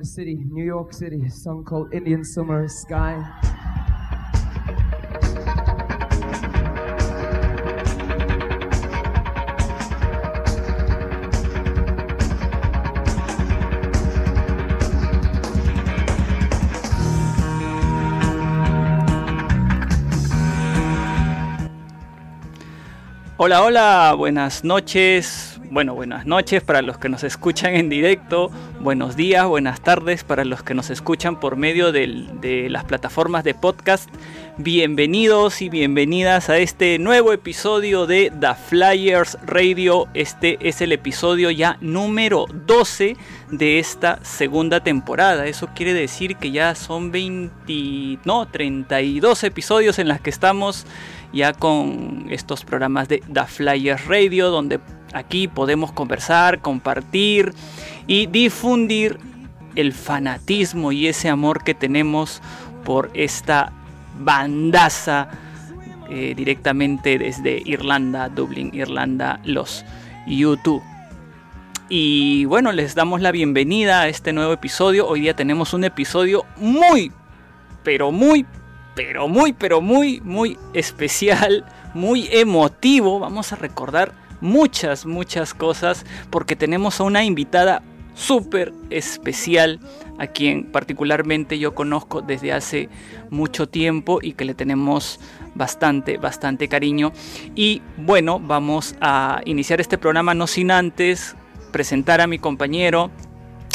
the city, New York City, a song called Indian Summer Sky. Hola, hola, buenas noches. Bueno, buenas noches para los que nos escuchan en directo. Buenos días, buenas tardes para los que nos escuchan por medio de las plataformas de podcast. Bienvenidos y bienvenidas a este nuevo episodio de The Flyers Radio. Este es el episodio ya número 12 de esta segunda temporada. Eso quiere decir que ya son 20, no, 32 episodios en las que estamos ya con estos programas de The Flyers Radio, donde aquí podemos conversar, compartir y difundir el fanatismo y ese amor que tenemos por esta bandaza eh, directamente desde Irlanda, Dublín, Irlanda, los YouTube. Y bueno, les damos la bienvenida a este nuevo episodio. Hoy día tenemos un episodio muy, pero muy, pero muy, pero muy, muy especial, muy emotivo. Vamos a recordar muchas, muchas cosas porque tenemos a una invitada súper especial a quien particularmente yo conozco desde hace mucho tiempo y que le tenemos bastante, bastante cariño. Y bueno, vamos a iniciar este programa no sin antes presentar a mi compañero,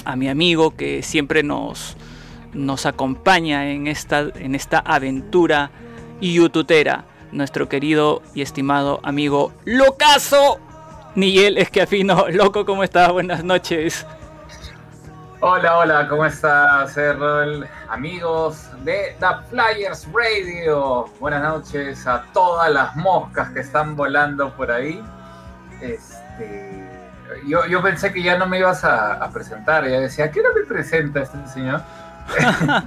a mi amigo que siempre nos, nos acompaña en esta, en esta aventura youtubera, nuestro querido y estimado amigo Locaso. Miguel Esquiafino, loco, ¿cómo estás? Buenas noches. Hola, hola, ¿cómo estás, Errol? Amigos de The Flyers Radio. Buenas noches a todas las moscas que están volando por ahí. Este, yo, yo pensé que ya no me ibas a, presentar. Ya decía, ¿qué no me presenta este señor?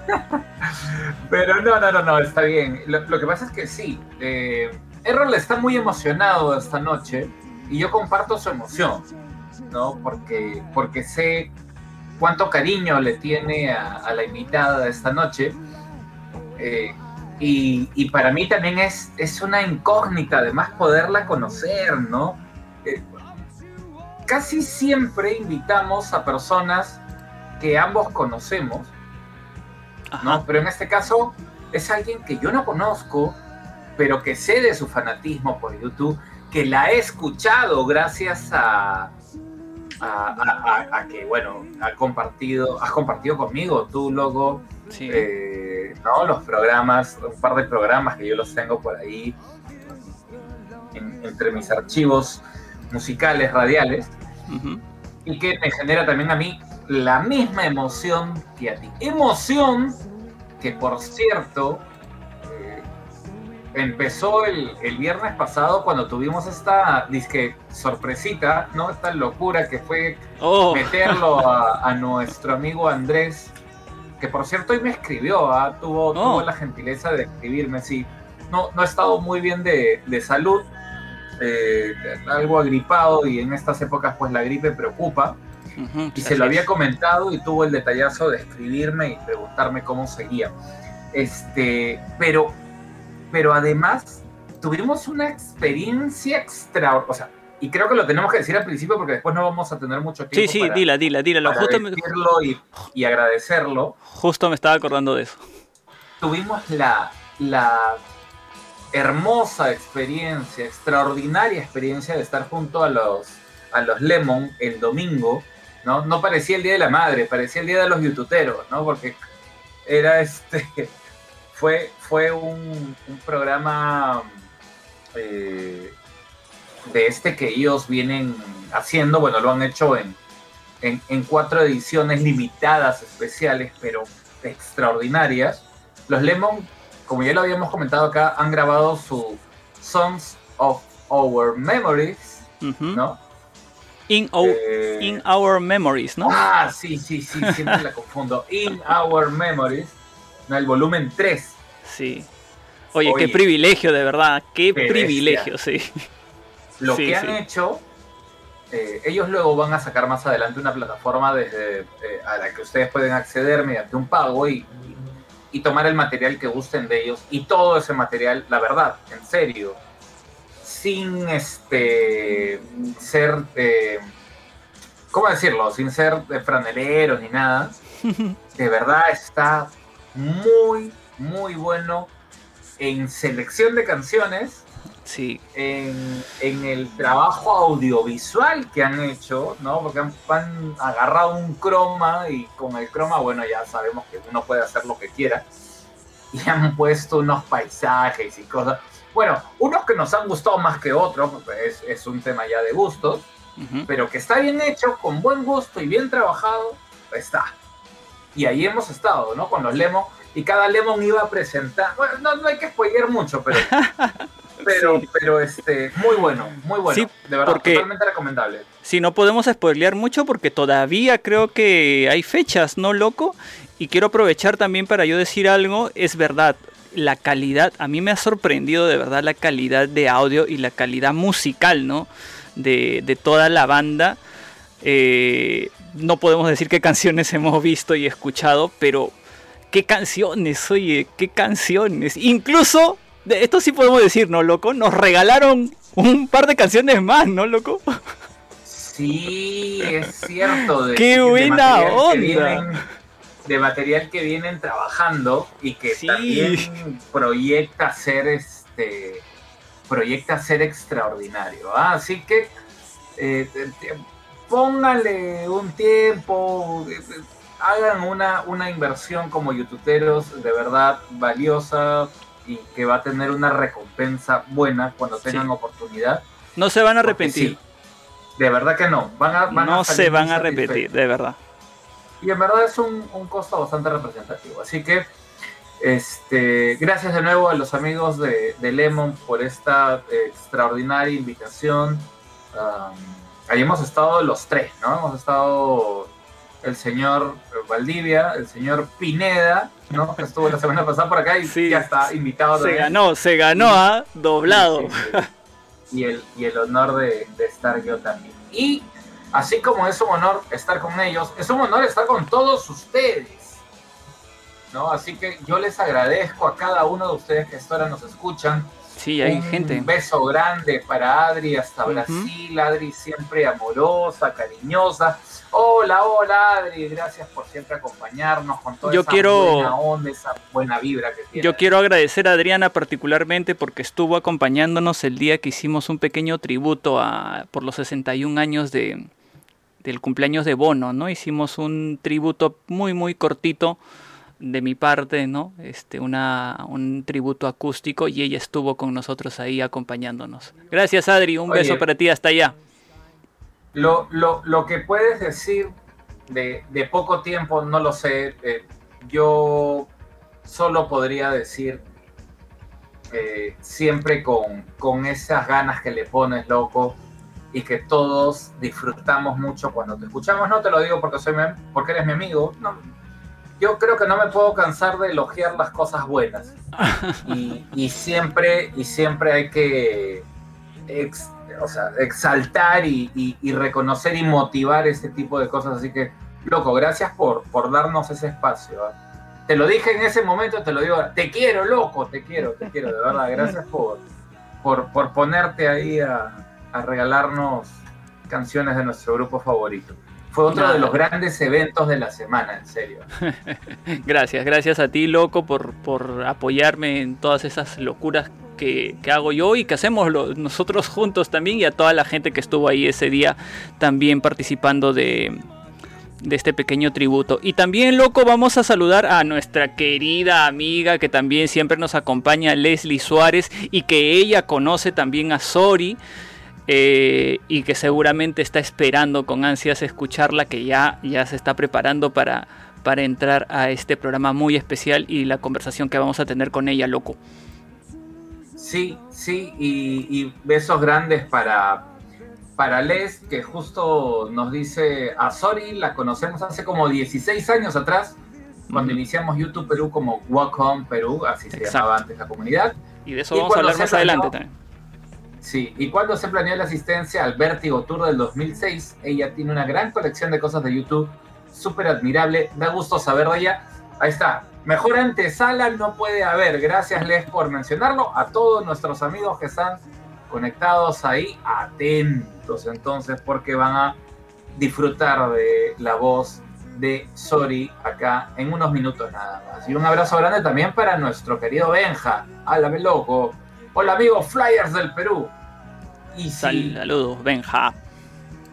Pero no, no, no, no, está bien. Lo, que pasa es que sí, eh, Errol está muy emocionado esta noche y yo comparto su emoción, ¿no? Porque, porque sé cuánto cariño le tiene a, la invitada de esta noche. Eh, y, para mí también es, es una incógnita, además poderla conocer, ¿no? Eh, casi siempre invitamos a personas que ambos conocemos, ¿no? Pero en este caso es alguien que yo no conozco, pero que sé de su fanatismo por YouTube, que la he escuchado gracias a, a, que, bueno, ha compartido, has compartido conmigo tú, logo, eh, ¿no? Los programas, un par de programas que yo los tengo por ahí entre mis archivos musicales, radiales, y que me genera también a mí la misma emoción que a ti. Emoción que, por cierto, empezó el, viernes pasado cuando tuvimos esta disque sorpresita, ¿no? Esta locura que fue oh. meterlo a, nuestro amigo Andrés, que por cierto hoy me escribió, ¿ah? tuvo, tuvo oh. la gentileza de escribirme, sí. No, no ha estado muy bien de, salud, eh, algo agripado y en estas épocas pues la gripe preocupa. y se lo había comentado y tuvo el detallazo de escribirme y preguntarme cómo seguía. Este, pero pero además tuvimos una experiencia extraordinaria. O sea, y creo que lo tenemos que decir al principio porque después no vamos a tener mucho tiempo. Sí, sí, dila, dila, dila. Justo y, y, agradecerlo. Justo me estaba acordando de eso. Tuvimos la, la hermosa experiencia, extraordinaria experiencia de estar junto a los, a los Lemon el domingo. ¿no? no parecía el Día de la Madre, parecía el Día de los youtuberos, ¿no? Porque era este fue, fue un, programa eh, de este que ellos vienen haciendo, bueno, lo han hecho en, en, cuatro ediciones limitadas, especiales, pero extraordinarias. Los Lemon, como ya lo habíamos comentado acá, han grabado su Songs of Our Memories, ¿no? In, eh, in Our Memories, ¿no? Ah, sí, sí, sí, siempre la confundo. In Our Memories el volumen 3. Sí. Oye, qué privilegio, de verdad. Qué privilegio, sí. Lo que han hecho eh, ellos luego van a sacar más adelante una plataforma desde, eh, a la que ustedes pueden acceder mediante un pago y, y, tomar el material que gusten de ellos y todo ese material, la verdad, en serio, sin este ser, eh, ¿cómo decirlo? Sin ser de franeleros ni nada. De verdad está muy, muy bueno en selección de canciones Sí. En, el trabajo audiovisual que han hecho, ¿no? Porque han, agarrado un croma y con el croma, bueno, ya sabemos que uno puede hacer lo que quiera. Y han puesto unos paisajes y cosas. Bueno, unos que nos han gustado más que otros, es, es un tema ya de gustos, pero que está bien hecho, con buen gusto y bien trabajado, está. Y ahí hemos estado, ¿no? Con los Lemon. Y cada Lemon iba a presentar. Bueno, no, no hay que spoiler mucho, pero pero, pero este, muy bueno, muy bueno. de verdad, totalmente recomendable. Sí, no podemos spoilear mucho porque todavía creo que hay fechas, ¿no, loco? Y quiero aprovechar también para yo decir algo, es verdad, la calidad, a mí me ha sorprendido de verdad la calidad de audio y la calidad musical, ¿no? De, de toda la banda. Eh, no podemos decir qué canciones hemos visto y escuchado, pero qué canciones, oye, qué canciones. Incluso esto sí podemos decir, ¿no, loco? Nos regalaron un par de canciones más, ¿no, loco? Sí, es cierto. De, ¡Qué buena onda! de material que vienen trabajando y que también proyecta ser este proyecta ser extraordinario. ¿ah? Así que eh, póngale un tiempo, eh, hagan una, una inversión como youtuberos de verdad valiosa, y que va a tener una recompensa buena cuando tengan oportunidad. No se van a arrepentir. de verdad que no. Van a, no se van a arrepentir, de verdad. Y en verdad es un, costo bastante representativo. Así que este, gracias de nuevo a los amigos de, Lemon por esta extraordinaria invitación. Ahí hemos estado los tres, ¿no? Hemos estado el señor Valdivia, el señor Pineda, ¿no? Que estuvo la semana pasada por acá y ya está invitado. Se ganó, se ganó, ¿ah? Doblado. y, el, y el honor de, estar yo también. Y así como es un honor estar con ellos, es un honor estar con todos ustedes. ¿no? Así que yo les agradezco a cada uno de ustedes que ahora nos escuchan. Sí, hay gente. Un beso grande para Adri hasta Brasil. Adri siempre amorosa, cariñosa. Hola, hola Adri, gracias por siempre acompañarnos con toda yo esa quiero, buena onda, esa buena vibra que tiene. Yo quiero agradecer a Adriana particularmente porque estuvo acompañándonos el día que hicimos un pequeño tributo a, por los 61 años de, del cumpleaños de Bono, ¿no? Hicimos un tributo muy, muy cortito de mi parte, ¿no? Este, una, un tributo acústico y ella estuvo con nosotros ahí acompañándonos. Gracias Adri, un beso para ti hasta allá. Lo, lo, lo que puedes decir de, de, poco tiempo, no lo sé. Eh, yo solo podría decir eh, siempre con, con esas ganas que le pones, loco, y que todos disfrutamos mucho cuando te escuchamos. No te lo digo porque, soy porque eres mi amigo. No, yo creo que no me puedo cansar de elogiar las cosas buenas. Y, y siempre, y siempre hay que o sea, exaltar y, reconocer y motivar ese tipo de cosas. Así que, loco, gracias por, por darnos ese espacio. ¿ah? Te lo dije en ese momento, te lo digo, te quiero, loco, te quiero, te quiero, de verdad. Gracias por, por, ponerte ahí a, regalarnos canciones de nuestro grupo favorito. Fue otro de los grandes eventos de la semana, en serio. gracias, gracias a ti, loco, por, por apoyarme en todas esas locuras que, hago yo y que hacemos nosotros juntos también y a toda la gente que estuvo ahí ese día también participando de, de este pequeño tributo. Y también, loco, vamos a saludar a nuestra querida amiga que también siempre nos acompaña, Leslie Suárez, y que ella conoce también a Sori. Eh, y que seguramente está esperando con ansias escucharla, que ya, ya se está preparando para, para entrar a este programa muy especial y la conversación que vamos a tener con ella, loco. Sí, sí, y, besos grandes para, para Les, que justo nos dice a Sori, la conocemos hace como 16 años atrás, cuando iniciamos YouTube Perú como Walk Perú, así se llamaba antes la comunidad. Y de eso vamos a hablar más adelante también. Sí, y cuando se planeó la asistencia al Vértigo Tour del 2006, ella tiene una gran colección de cosas de YouTube, súper admirable, da gusto saber de ella. Ahí está, mejor antesala no puede haber. Gracias Les por mencionarlo. A todos nuestros amigos que están conectados ahí, atentos entonces, porque van a disfrutar de la voz de Sori acá en unos minutos nada más. Y un abrazo grande también para nuestro querido Benja. Háblame loco. Hola amigos Flyers del Perú. Y si, Saludos, Benja.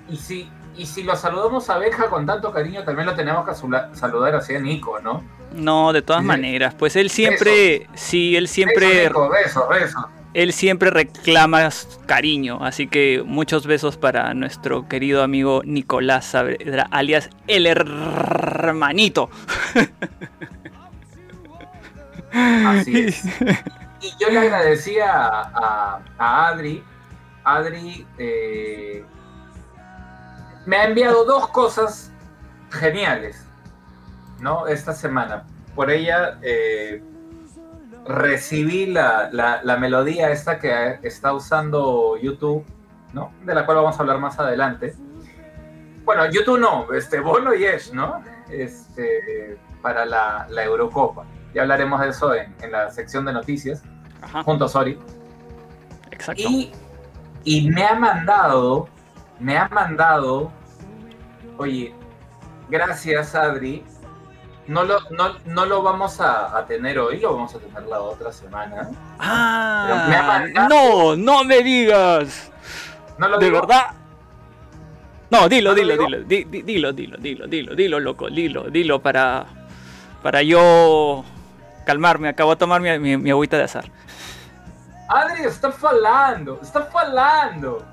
Y si, y si lo saludamos a Benja con tanto cariño, también lo tenemos que saludar así a Nico, ¿no? No, de todas maneras. Pues él siempre, sí, él siempre... Beso, beso, él siempre reclama cariño, así que muchos besos para nuestro querido amigo Nicolás Saavedra, alias el hermanito. Así es. Y yo le agradecía a, Adri. Adri eh, me ha enviado dos cosas geniales, ¿no? Esta semana. Por ella eh, recibí la, la, melodía esta que está usando YouTube, ¿no? De la cual vamos a hablar más adelante. Bueno, YouTube no, este, Bono y Esh, ¿no? Este, para la, Eurocopa. Ya hablaremos de eso en, en la sección de noticias, Ajá. junto a Sori. Exacto. Y, me ha mandado, me ha mandado, oye, gracias Adri, no lo, no, no lo vamos a, tener hoy, lo vamos a tener la otra semana. Ah, me ha ah, mandado, no, no me digas. De verdad. No, dilo, ¿No dilo, dilo, dilo, dilo, dilo, dilo, dilo, loco, dilo, dilo para, para yo calmarme. Acabo de tomar mi, mi agüita de azar. Adri está falando, está falando.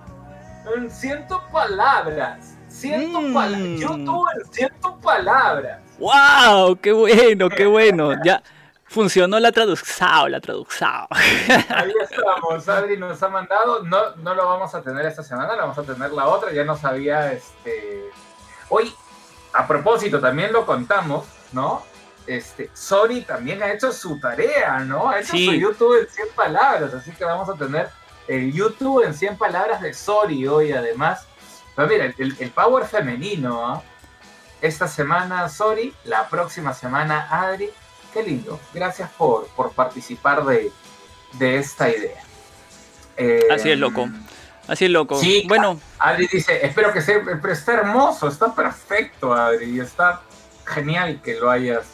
Siento palabras, siento palabras. Mm. Yo tuve siento palabras. ¡Wow! ¡Qué bueno, qué bueno! Ya funcionó la traducción, la traducción. Ahí estamos, Adri nos ha mandado, no, no lo vamos a tener esta semana, lo vamos a tener la otra, ya nos había, este... Hoy, a propósito, también lo contamos, ¿no? Este, Sori también ha hecho su tarea, ¿no? Ha hecho su YouTube en 100 palabras, así que vamos a tener el YouTube en 100 palabras de Sori hoy, además. Pero mira, el, el power femenino, ¿ah? esta semana Sori, la próxima semana Adri. Qué lindo. Gracias por, por participar de, esta idea. Así es, loco. Así es, loco. Sí, bueno. Adri dice, espero que sea, pero está hermoso, está perfecto, Adri, y está genial que lo hayas,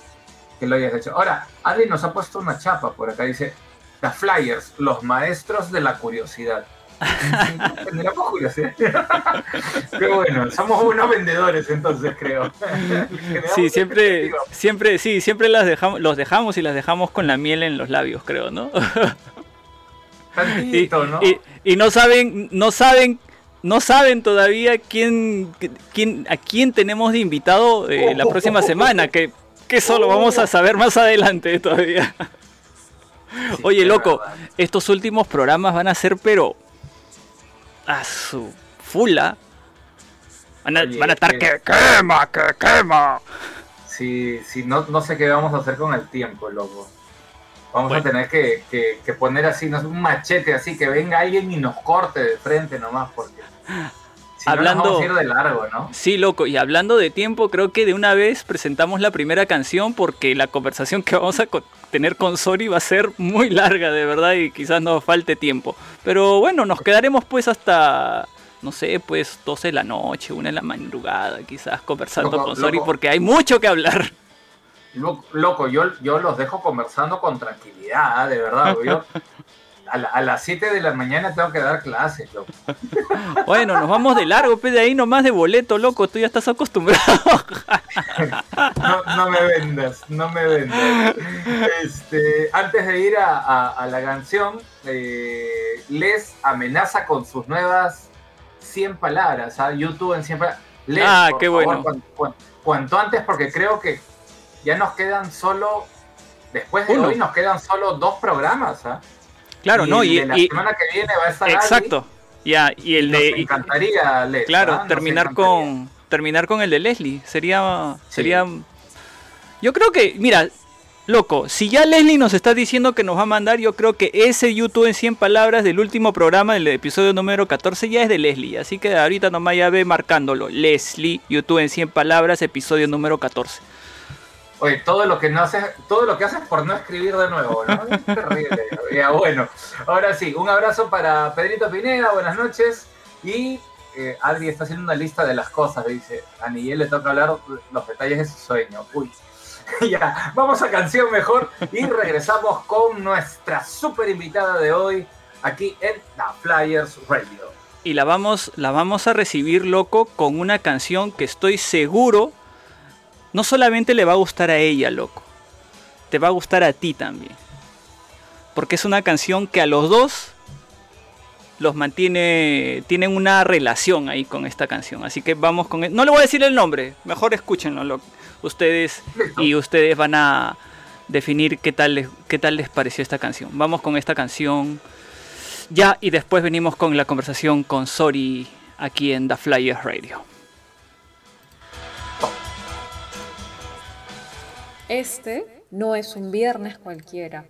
que lo hayas hecho. Ahora, Adri nos ha puesto una chapa por acá, dice, The Flyers, los maestros de la curiosidad. Qué bueno, somos unos vendedores entonces creo. Sí, siempre, siempre, sí, siempre las dejamos, los dejamos y las dejamos con la miel en los labios, creo, ¿no? Tantito, ¿no? Y, no saben, no saben, no saben todavía quién, quién, a quién tenemos de invitado eh, la próxima semana, que, que eso lo vamos a saber más adelante todavía. Oye, loco, estos últimos programas van a ser, pero a su fula, van a, estar que quema, que quema. Sí, sí, no, no sé qué vamos a hacer con el tiempo, loco. Vamos a tener que, poner así, no, un machete así, que venga alguien y nos corte de frente nomás, porque si hablando, no vamos a ir de largo, ¿no? Sí, loco, y hablando de tiempo, creo que de una vez presentamos la primera canción porque la conversación que vamos a tener con Sori va a ser muy larga, de verdad, y quizás nos falte tiempo. Pero bueno, nos quedaremos pues hasta, no sé, pues 12 de la noche, una de la madrugada, quizás conversando con Sori, porque hay mucho que hablar. Loco, yo, yo los dejo conversando con tranquilidad, de verdad. Yo, a, las 7 de la mañana tengo que dar clases, loco. Bueno, nos vamos de largo, pe, de ahí nomás de boleto, loco. Tú ya estás acostumbrado. no, me vendas, no me vendas. Este, antes de ir a, la canción, eh, Les amenaza con sus nuevas 100 palabras, ¿ah? YouTube en 100 palabras. ah, qué bueno. Cuanto, antes, porque creo que ya nos quedan solo, después de hoy nos quedan solo dos programas, ¿ah? Claro, no, y, la semana que viene va a estar Exacto. Ya, y el de encantaría Leslie, Claro, terminar con terminar con el de Leslie sería sería yo creo que mira, loco, si ya Leslie nos está diciendo que nos va a mandar, yo creo que ese YouTube en 100 palabras del último programa, del episodio número 14, ya es de Leslie. Así que ahorita nomás ya ve marcándolo. Leslie, YouTube en 100 palabras, episodio número 14. Oye, todo lo que no haces, todo lo que haces por no escribir de nuevo, ¿no? Es terrible. ya, bueno, ahora sí, un abrazo para Pedrito Pineda, buenas noches. Y eh, Adri está haciendo una lista de las cosas, dice. A Niyel le toca hablar los detalles de su sueño. Uy. ya, vamos a canción mejor y regresamos con nuestra super invitada de hoy aquí en The Flyers Radio. Y la vamos, la vamos a recibir, loco, con una canción que estoy seguro no solamente le va a gustar a ella, loco, te va a gustar a ti también. Porque es una canción que a los dos los mantiene, tienen una relación ahí con esta canción. Así que vamos con... No le voy a decir el nombre, mejor escúchenlo. Ustedes y ustedes van a definir qué tal, les, qué tal les pareció esta canción. Vamos con esta canción ya y después venimos con la conversación con Sori aquí en The Flyers Radio. Este no es un viernes cualquiera,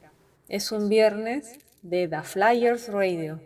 es un viernes de The Flyers Radio.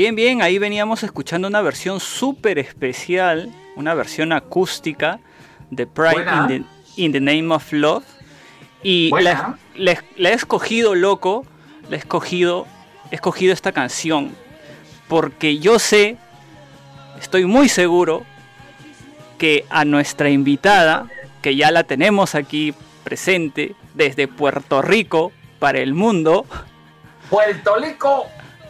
Bien, bien, ahí veníamos escuchando una versión súper especial, una versión acústica de Pride in the, in the, Name of Love. Y la, he escogido, loco, la he escogido, he escogido esta canción. Porque yo sé, estoy muy seguro, que a nuestra invitada, que ya la tenemos aquí presente desde Puerto Rico para el mundo. Puerto Rico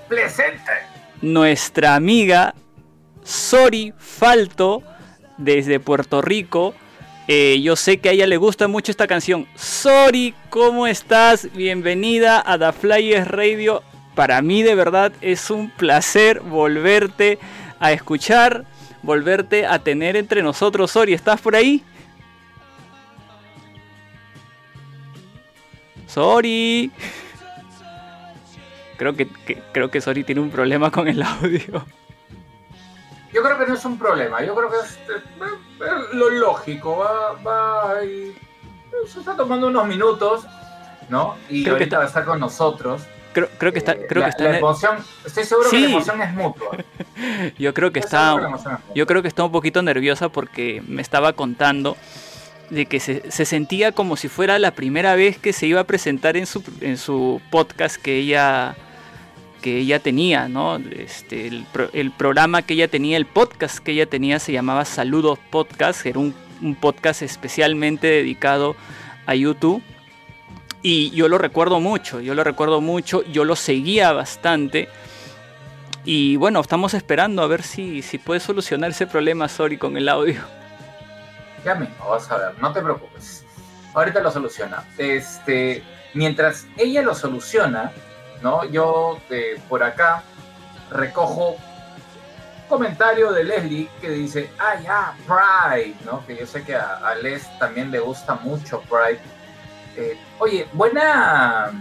presente nuestra amiga Sori Falto desde Puerto Rico. Eh, yo sé que a ella le gusta mucho esta canción. Sori, ¿cómo estás? Bienvenida a The Flyers Radio. Para mí de verdad es un placer volverte a escuchar, volverte a tener entre nosotros. Sori, ¿estás por ahí? Sori. Creo que, creo que Sori tiene un problema con el audio. Yo creo que no es un problema, yo creo que es, eh, lo lógico, va, va y se está tomando unos minutos, ¿no? Y creo ahorita que va a estar con nosotros. Creo, creo que está, eh, creo la, que está la emoción, estoy seguro que la emoción es mutua. yo creo que está, yo creo que está un poquito nerviosa porque me estaba contando de que se, se, sentía como si fuera la primera vez que se iba a presentar en su, en su podcast que ella que ella tenía, ¿no? Este, el, programa que ella tenía, el podcast que ella tenía se llamaba Saludos Podcast, era un, podcast especialmente dedicado a YouTube. Y yo lo recuerdo mucho, yo lo recuerdo mucho, yo lo seguía bastante. Y bueno, estamos esperando a ver si, si puede solucionar ese problema, sorry, con el audio. Ya mismo, vas a ver, no te preocupes. Ahorita lo soluciona. Este, mientras ella lo soluciona, ¿no? Yo eh, por acá recojo comentario de Leslie que dice, ah, ya, Pride, ¿no? Que yo sé que a, a Les también le gusta mucho Pride. Eh, oye, buena,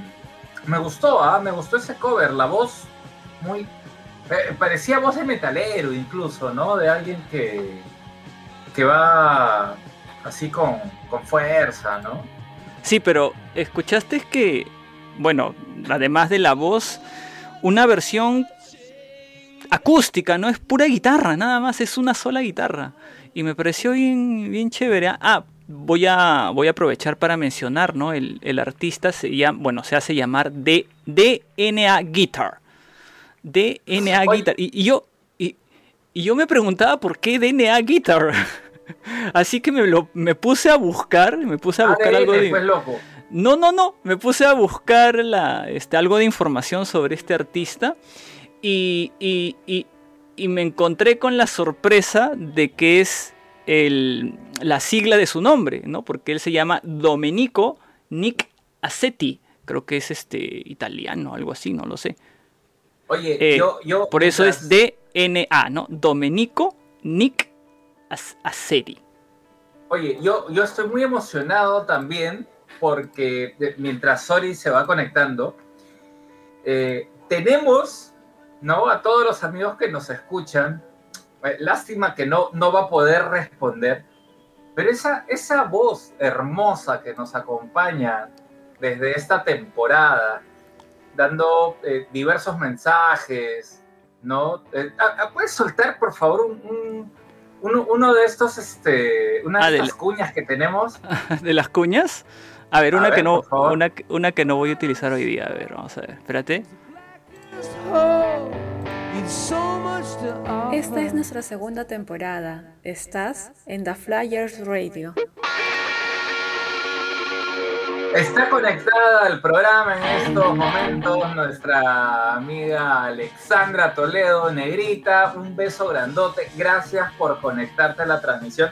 me gustó, ¿ah? Me gustó ese cover, la voz muy... Eh, parecía voz de metalero incluso, ¿no? De alguien que, que va así con, con fuerza, ¿no? Sí, pero escuchaste que, bueno, además de la voz, una versión acústica, no es pura guitarra, nada más, es una sola guitarra. Y me pareció bien, bien chévere. Ah, voy a, voy a aprovechar para mencionar, ¿no? El, el artista se llama, bueno, se hace llamar D, DNA Guitar. DNA Oye. Guitar. Y, y yo, y, y yo me preguntaba por qué DNA Guitar. Así que me, lo, me puse a buscar, me puse a buscar ADN, algo de... pues, loco. No, no, no. Me puse a buscar la, este, algo de información sobre este artista y, y, y, y me encontré con la sorpresa de que es el, la sigla de su nombre, ¿no? Porque él se llama Domenico Nick Assetti. Creo que es este italiano, algo así, no lo sé. Oye, Eh, yo, yo... Por eso es DNA, ¿no? Domenico Nick Assetti. Oye, yo, yo estoy muy emocionado también porque mientras Sori se va conectando, eh, tenemos, ¿no? A todos los amigos que nos escuchan, eh, lástima que no, no va a poder responder, pero esa, esa voz hermosa que nos acompaña desde esta temporada, dando eh, diversos mensajes, ¿no? Eh, ah, ah, ¿Puedes soltar, por favor, un, un- uno, uno de estos, este, una Ah, de de estas cuñas que tenemos? ¿De las cuñas? A ver, A una, ver, que no, una que no voy a utilizar hoy día. A ver, vamos a ver. Espérate. Esta es nuestra segunda temporada. Estás en The Flyers Radio. Está conectada al programa en estos momentos nuestra amiga Alexandra Toledo, Negrita. Un beso grandote. Gracias por conectarte a la transmisión.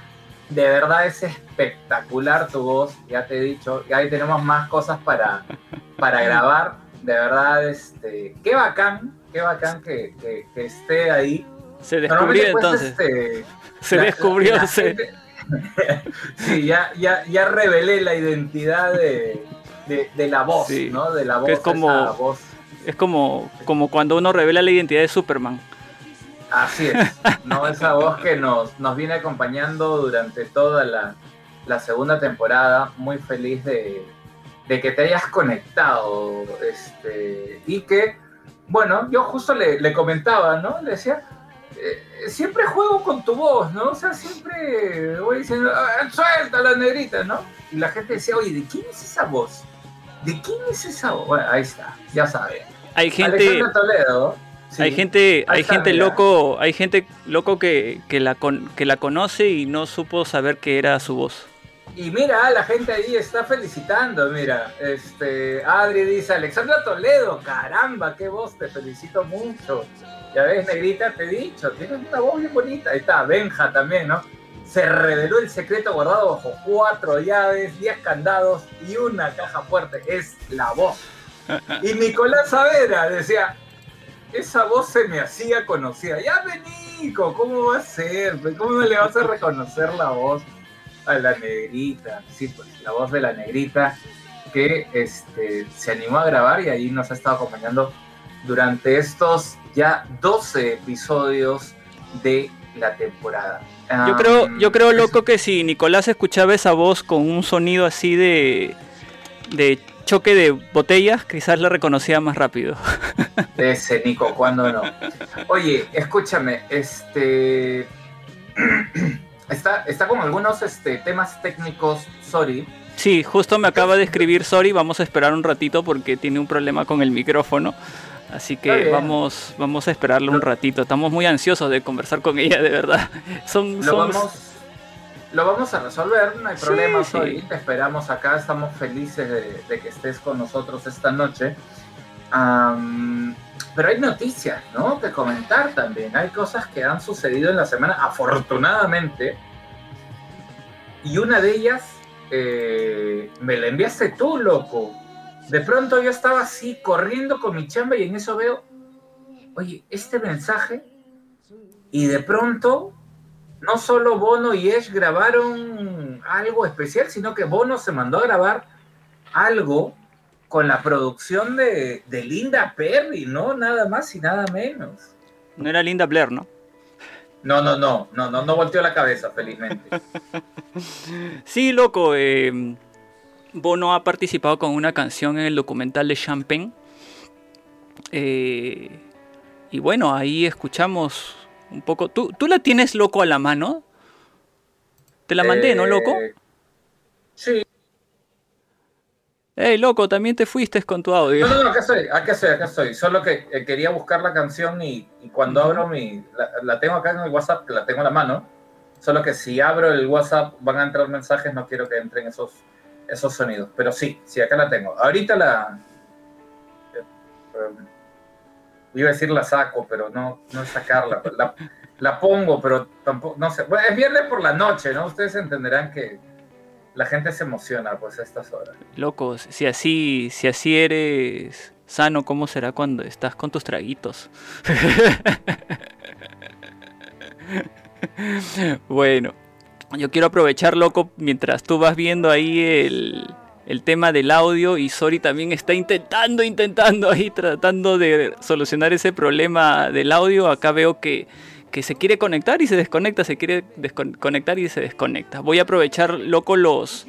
De verdad es espectacular tu voz, ya te he dicho. Y ahí tenemos más cosas para, para grabar. De verdad, este, qué bacán, qué bacán que, que- que esté ahí. Se descubrió pues, entonces. este, se la- descubrió. la se- gente- sí, ya, ya, ya revelé la identidad de, de, de la voz, Sí, ¿no? De la voz, que es como- voz Es como, como cuando uno revela la identidad de Superman. Así es, ¿no? Esa voz que nos, nos viene acompañando durante toda la, la segunda temporada. Muy feliz de, de que te hayas conectado. Este, y que, bueno, yo justo le, le comentaba, ¿no? Le decía, eh, siempre juego con tu voz, ¿no? O sea, siempre voy diciendo, "Ah, suelta la negrita, ¿no? Y la gente decía, oye, ¿de quién es esa voz? ¿De quién es esa voz? Bueno, ahí está, ya saben. Hay gente, Alexandra Toledo. Sí. hay gente, hay gente mira. loco, hay gente loco que, que la con- que la conoce y no supo saber que era su voz. Y mira, la gente ahí está felicitando, mira. Este, Adri dice, Alexandra Toledo, caramba, qué voz, te felicito mucho. Ya ves, negrita, te he dicho, tienes una voz bien bonita. Ahí está, Benja también, ¿no? Se reveló el secreto guardado bajo cuatro llaves, diez candados y una caja fuerte. Es la voz. Y Nicolás Savera decía, esa voz se me hacía conocida. Ya Benico, ¿cómo va a ser? ¿Cómo no le vas a reconocer la voz a la negrita? Sí, pues la voz de la negrita que este, se animó a grabar y ahí nos ha estado acompañando durante estos ya 12 episodios de la temporada. Yo Ah, creo, yo creo loco que si Nicolás escuchaba esa voz con un sonido así de, de choque de botellas, quizás la reconocía más rápido. Ese Nico, ¿cuándo no? Oye, escúchame, este. Está, está con algunos este, temas técnicos, sorry. Sí, justo me acaba de escribir Sorry, vamos a esperar un ratito porque tiene un problema con el micrófono. Así que vamos, vamos a esperarle un ratito. Estamos muy ansiosos de conversar con ella, de verdad. Son, Lo son- vamos, lo vamos a resolver, no hay Sí, problema, sí. sorry. Te esperamos acá, estamos felices de, de que estés con nosotros esta noche. Pero hay noticias, ¿no? Que comentar también. Hay cosas que han sucedido en la semana, afortunadamente. Y una de ellas eh, me la enviaste tú, loco. De pronto yo estaba así corriendo con mi chamba y en eso veo, oye, este mensaje. Y de pronto, no solo Bono y Ash grabaron algo especial, sino que Bono se mandó a grabar algo con la producción de, de Linda Perry, ¿no? Nada más y nada menos. No era Linda Blair, ¿no? No, no, no, no, no, no volteó la cabeza, felizmente. Sí, loco. eh, Bono ha participado con una canción en el documental de Champagne. Eh, y bueno, ahí escuchamos un poco. ¿Tú, tú la tienes loco a la mano? Te la mandé, ¿no, loco? Eh, Sí. Ey, loco, también te fuiste con tu audio. No, no, no, acá estoy, acá estoy, acá estoy. Solo que eh, quería buscar la canción y, y cuando abro mi... La, la tengo acá en el WhatsApp, que la tengo en la mano. Solo que si abro el WhatsApp van a entrar mensajes, no quiero que entren esos, esos sonidos. Pero sí, sí, acá la tengo. Ahorita la... eh, iba a decir la saco, pero no, no es sacarla. La, la pongo, pero tampoco... No sé. Bueno, es viernes por la noche, ¿no? Ustedes entenderán que la gente se emociona pues a estas horas. Loco, si así, si así eres sano, ¿cómo será cuando estás con tus traguitos? bueno, yo quiero aprovechar, loco, mientras tú vas viendo ahí el, el tema del audio y Sori también está intentando, intentando ahí, tratando de solucionar ese problema del audio. Acá veo que, que se quiere conectar y se desconecta, se quiere desconectar y se desconecta. Voy a aprovechar, loco, los,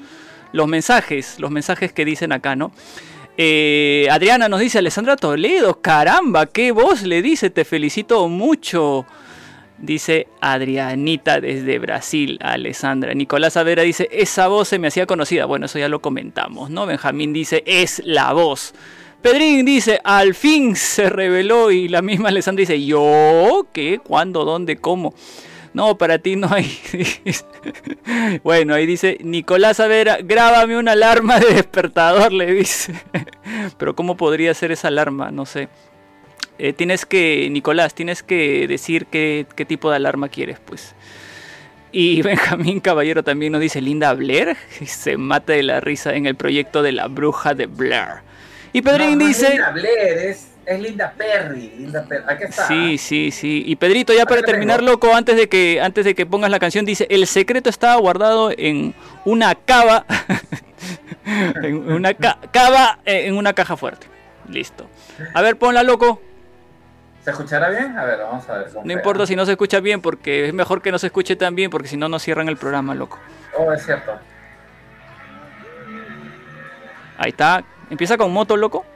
los mensajes, los mensajes que dicen acá, ¿no? Eh, Adriana nos dice, Alessandra Toledo, caramba, qué voz le dice, te felicito mucho. Dice Adrianita desde Brasil, Alessandra. Nicolás Avera dice, esa voz se me hacía conocida. Bueno, eso ya lo comentamos, ¿no? Benjamín dice, es la voz. Pedrín dice, al fin se reveló. Y la misma Alessandra dice, ¿yo? ¿Qué? ¿Cuándo? ¿Dónde? ¿Cómo? No, para ti no hay. bueno, ahí dice Nicolás Avera, grábame una alarma de despertador, le dice. Pero ¿cómo podría ser esa alarma? No sé. Eh, tienes que, Nicolás, tienes que decir qué, qué tipo de alarma quieres, pues. Y Benjamín Caballero también nos dice Linda Blair. Y se mata de la risa en el proyecto de la bruja de Blair. Y Pedrín No, no es dice... Linda Blair, es, es Linda Perry. Linda Perry. Aquí está. Sí, sí, sí. Y Pedrito, ya para terminar, loco, antes de que antes de que pongas la canción, dice, el secreto estaba guardado en una cava, en una ca- cava, eh, en una caja fuerte. Listo. A ver, ponla, loco. ¿Se escuchará bien? A ver, vamos a ver. No importa si no se escucha bien, porque es mejor que no se escuche tan bien, porque si no, nos cierran el programa, loco. Oh, es cierto. Ahí está. Empieza con moto, loco.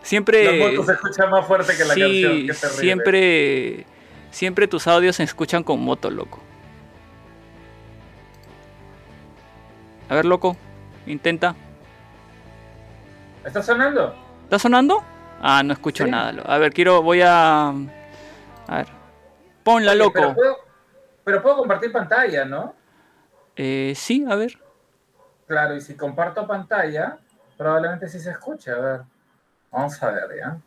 siempre. La moto se escucha más fuerte que la sí, canción. Qué terrible. siempre. Siempre tus audios se escuchan con moto, loco. A ver, loco. Intenta. ¿Está sonando? ¿Está sonando? Ah, no escucho Sí. nada. A ver, quiero. Voy a. A ver. Ponla, Oye, loco. Pero puedo, pero puedo compartir pantalla, ¿no? Eh, sí, a ver. Claro, y si comparto pantalla, probablemente sí se escuche. A ver. Vamos a ver, ¿ya?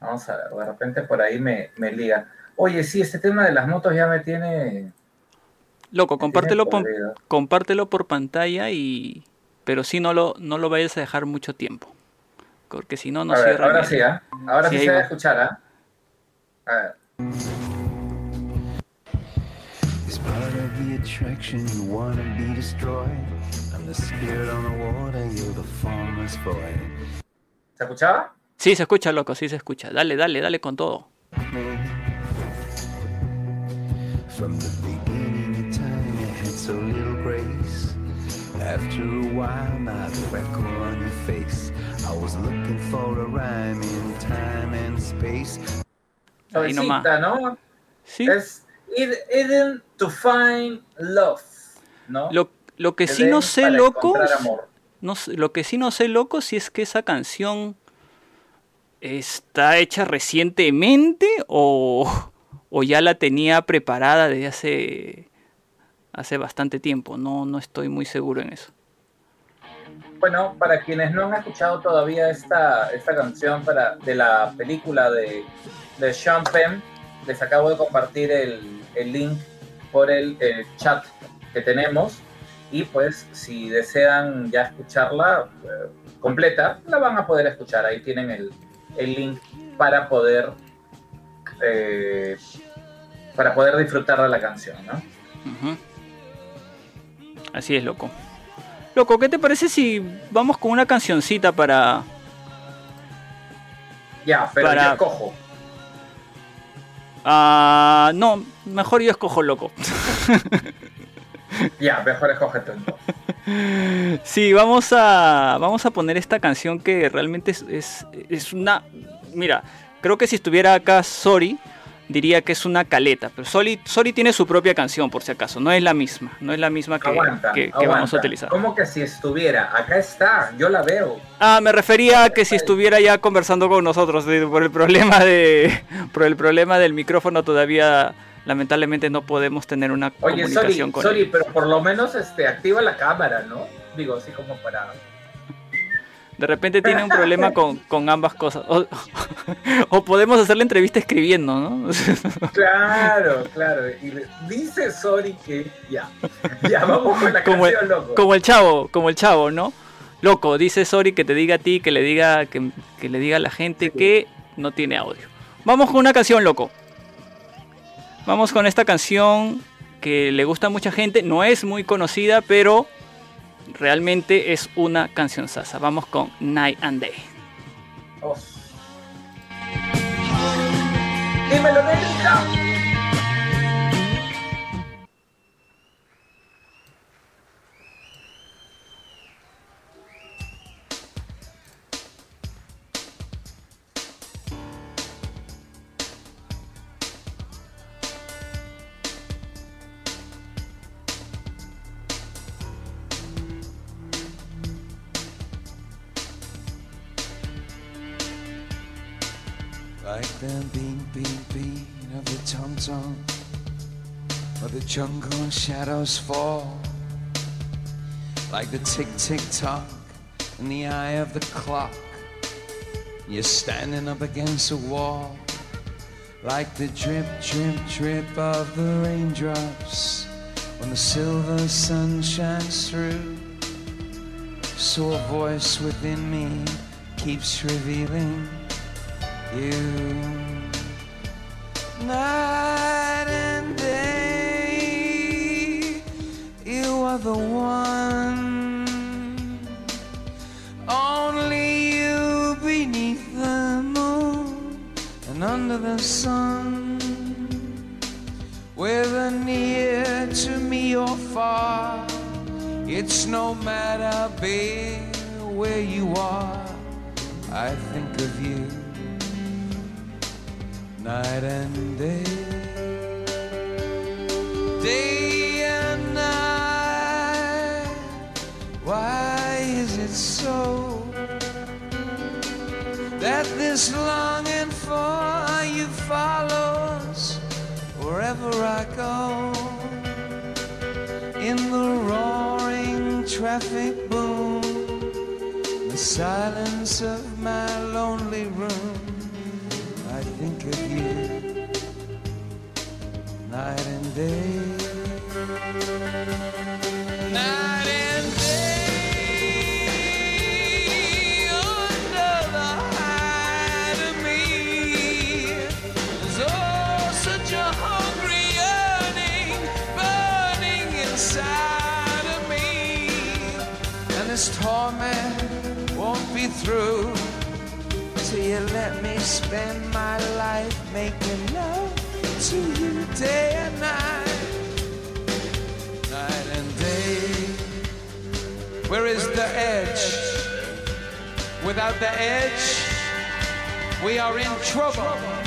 Vamos a ver. De repente por ahí me, me liga. Oye, sí, este tema de las motos ya me tiene. Loco, me tiene compártelo, por- compártelo por pantalla y. Pero sí, no lo, no lo vayas a dejar mucho tiempo. Porque si no, no a ver, cierran. ahora sí, ¿ah? Ahora Sí, se va a escuchar, ¿ah? A ver. It's part of the attraction, you wanna be destroyed. I'm the spirit on the water, you're the formless void. ¿Se escuchaba? Sí, se escucha, loco, sí se escucha. Dale, dale, dale con todo. Me. From the beginning of time, you had so little grace. After a while, now the freckle on your face. I was looking for a rhyme in time and space. Ahí nomás. Suavecita, ¿no? Sí. Es hidden to find love, ¿no? Lo, lo que sí no sé, loco. No lo que sí no sé, loco, si es que esa canción está hecha recientemente o, o ya la tenía preparada desde hace, hace bastante tiempo. No, no estoy muy seguro en eso. Bueno, para quienes no han escuchado todavía esta, esta canción para, de la película de, de Sean Penn, les acabo de compartir el, el link por el, el chat que tenemos. Y pues si desean ya escucharla eh, completa, la van a poder escuchar. Ahí tienen el, el link para poder, eh, para poder disfrutar de la canción, ¿no? Así es, loco. Loco, ¿qué te parece si vamos con una cancioncita para... Ya, pero Para- yo escojo. Ah, no, mejor yo escojo loco. Ya, mejor escoge tú. Sí, vamos a, vamos a poner esta canción que realmente es, es, es una... Mira, creo que si estuviera acá Sori, diría que es una caleta. Pero Sori, Sori tiene su propia canción, por si acaso. No es la misma. No es la misma que, aguanta, que- que aguanta. vamos a utilizar. ¿Cómo que si estuviera? Acá está, yo la veo. Ah, me refería a que si estuviera ya conversando con nosotros por el problema de por el problema del micrófono todavía lamentablemente no podemos tener una Oye, comunicación con sorry, él. pero por lo menos este, activa la cámara, ¿no? Digo, así como para... De repente tiene un problema con, con ambas cosas. O, o podemos hacer la entrevista escribiendo, ¿no? Claro, claro. Y dice sorry que ya. Ya, vamos con la Como el, canción, loco. como el chavo, como el chavo, ¿no? Loco, dice sorry que te diga a ti, que le diga, que, que le diga a la gente que no tiene audio. Vamos con una canción, loco. Vamos con esta canción que le gusta a mucha gente. No es muy conocida, pero realmente es una canción sasa. Vamos con Night and Day. Oh. Dímelo, the beat, beat, beat of the tom tom, where the jungle shadows fall. Like the tick tick tock in the eye of the clock, you're standing up against a wall. Like the drip, drip, drip of the raindrops when the silver sun shines through. So a voice within me keeps revealing you night and day. You are the one, only you beneath the moon and under the sun. Whether near to me or far, it's no matter, babe, where you are. I think of you night and day, day and night. Why is it so that this longing for you follows wherever I go? In the roaring traffic boom, the silence of my lonely room, think of you night and day. Night and day, under the hide of me, there's oh such a hungry yearning burning inside of me, and this torment won't be through. till you let me spend my life making love to you day and night, night and day. Where is the edge? Without the edge, we are in trouble.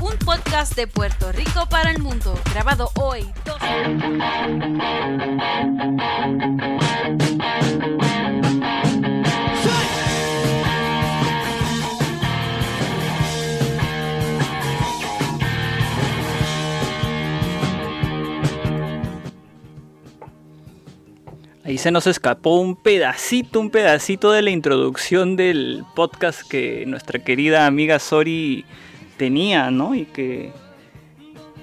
un podcast de Puerto Rico para el mundo, grabado hoy. Ahí se nos escapó un pedacito, un pedacito de la introducción del podcast que nuestra querida amiga Sori tenía, ¿no? Y que,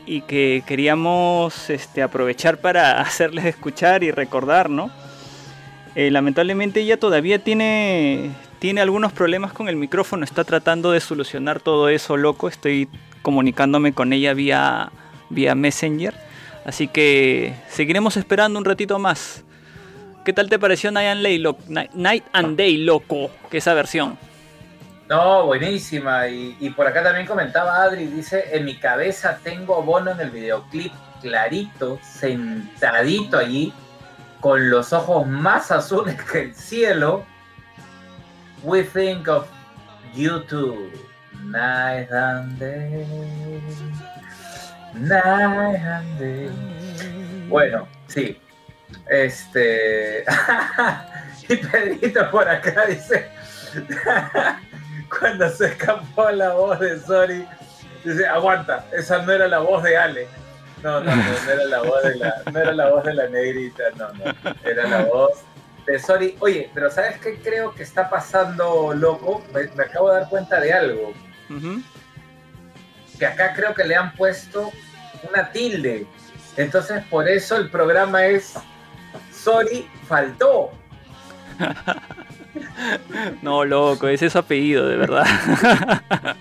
y que queríamos este, aprovechar para hacerles escuchar y recordar, ¿no? Eh, lamentablemente ella todavía tiene, tiene algunos problemas con el micrófono, está tratando de solucionar todo eso, loco. Estoy comunicándome con ella vía, vía Messenger. Así que seguiremos esperando un ratito más. ¿Qué tal te pareció Night and Night and Day loco? Que esa versión. No, buenísima. Y, por acá también comentaba Adri, dice, en mi cabeza tengo Bono en el videoclip clarito, sentadito allí, con los ojos más azules que el cielo. We think of you too. Night and day. Night and day. Bueno, sí. Este. y Pedrito por acá dice. Cuando se escapó la voz de Sori, dice, aguanta, esa no era la voz de Ale. No, no, no, no era la voz de la, no era la voz de la negrita, no, no. Era la voz de Sori. Oye, pero ¿sabes qué creo que está pasando, loco? Me, me acabo de dar cuenta de algo. Que acá creo que le han puesto una tilde. Entonces, por eso el programa es Sori faltó. No, loco, ese es su apellido, de verdad.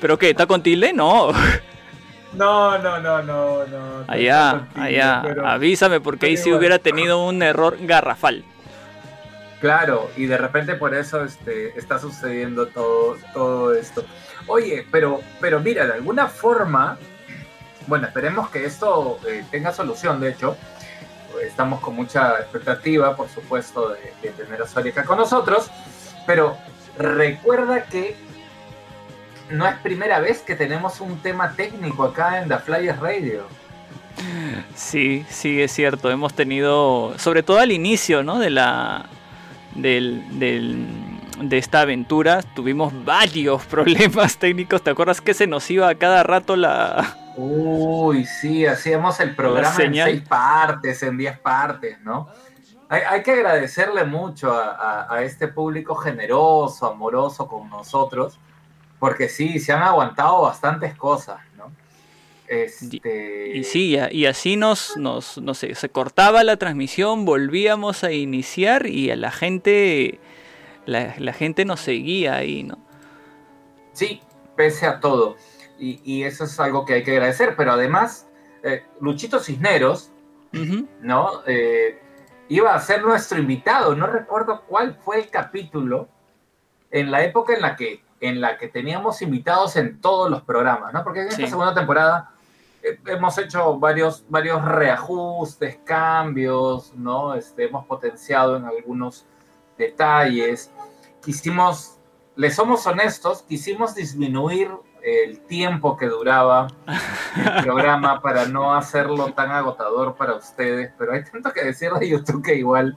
¿Pero qué? ¿Está con tilde? No. No, no, no, no, no. Allá, allá. pero- Avísame porque ahí sí hubiera tenido un error garrafal. Claro, y de repente por eso este, está sucediendo todo, todo esto. Oye, pero, pero mira, de alguna forma, bueno, esperemos que esto eh, tenga solución, de hecho. Estamos con mucha expectativa, por supuesto, de, tener a Sori acá con nosotros, pero recuerda que no es primera vez que tenemos un tema técnico acá en The Flyers Radio. Sí, sí, es cierto. Hemos tenido, sobre todo al inicio, ¿no? De la, del- de esta aventura, tuvimos varios problemas técnicos. ¿Te acuerdas que se nos iba a cada rato la... Uy, sí, hacíamos el programa en seis partes, en diez partes, ¿no? Hay, hay que agradecerle mucho a, a- a este público generoso, amoroso con nosotros, porque sí, se han aguantado bastantes cosas, ¿no? Este, Y sí, y, y así nos, nos, no sé, se cortaba la transmisión, volvíamos a iniciar y a la gente, la, la gente nos seguía ahí, ¿no? Sí, pese a todo. Y, y eso es algo que hay que agradecer, pero además, eh, Luchito Cisneros. ¿no? Eh, iba a ser nuestro invitado. No recuerdo cuál fue el capítulo en la época en la que, en la que teníamos invitados en todos los programas, ¿no? Porque en esta segunda temporada eh, hemos hecho varios, varios reajustes, cambios, ¿no? Este, hemos potenciado en algunos detalles. Quisimos, le somos honestos, quisimos disminuir el tiempo que duraba el programa para no hacerlo tan agotador para ustedes, pero hay tanto que decir de YouTube que igual,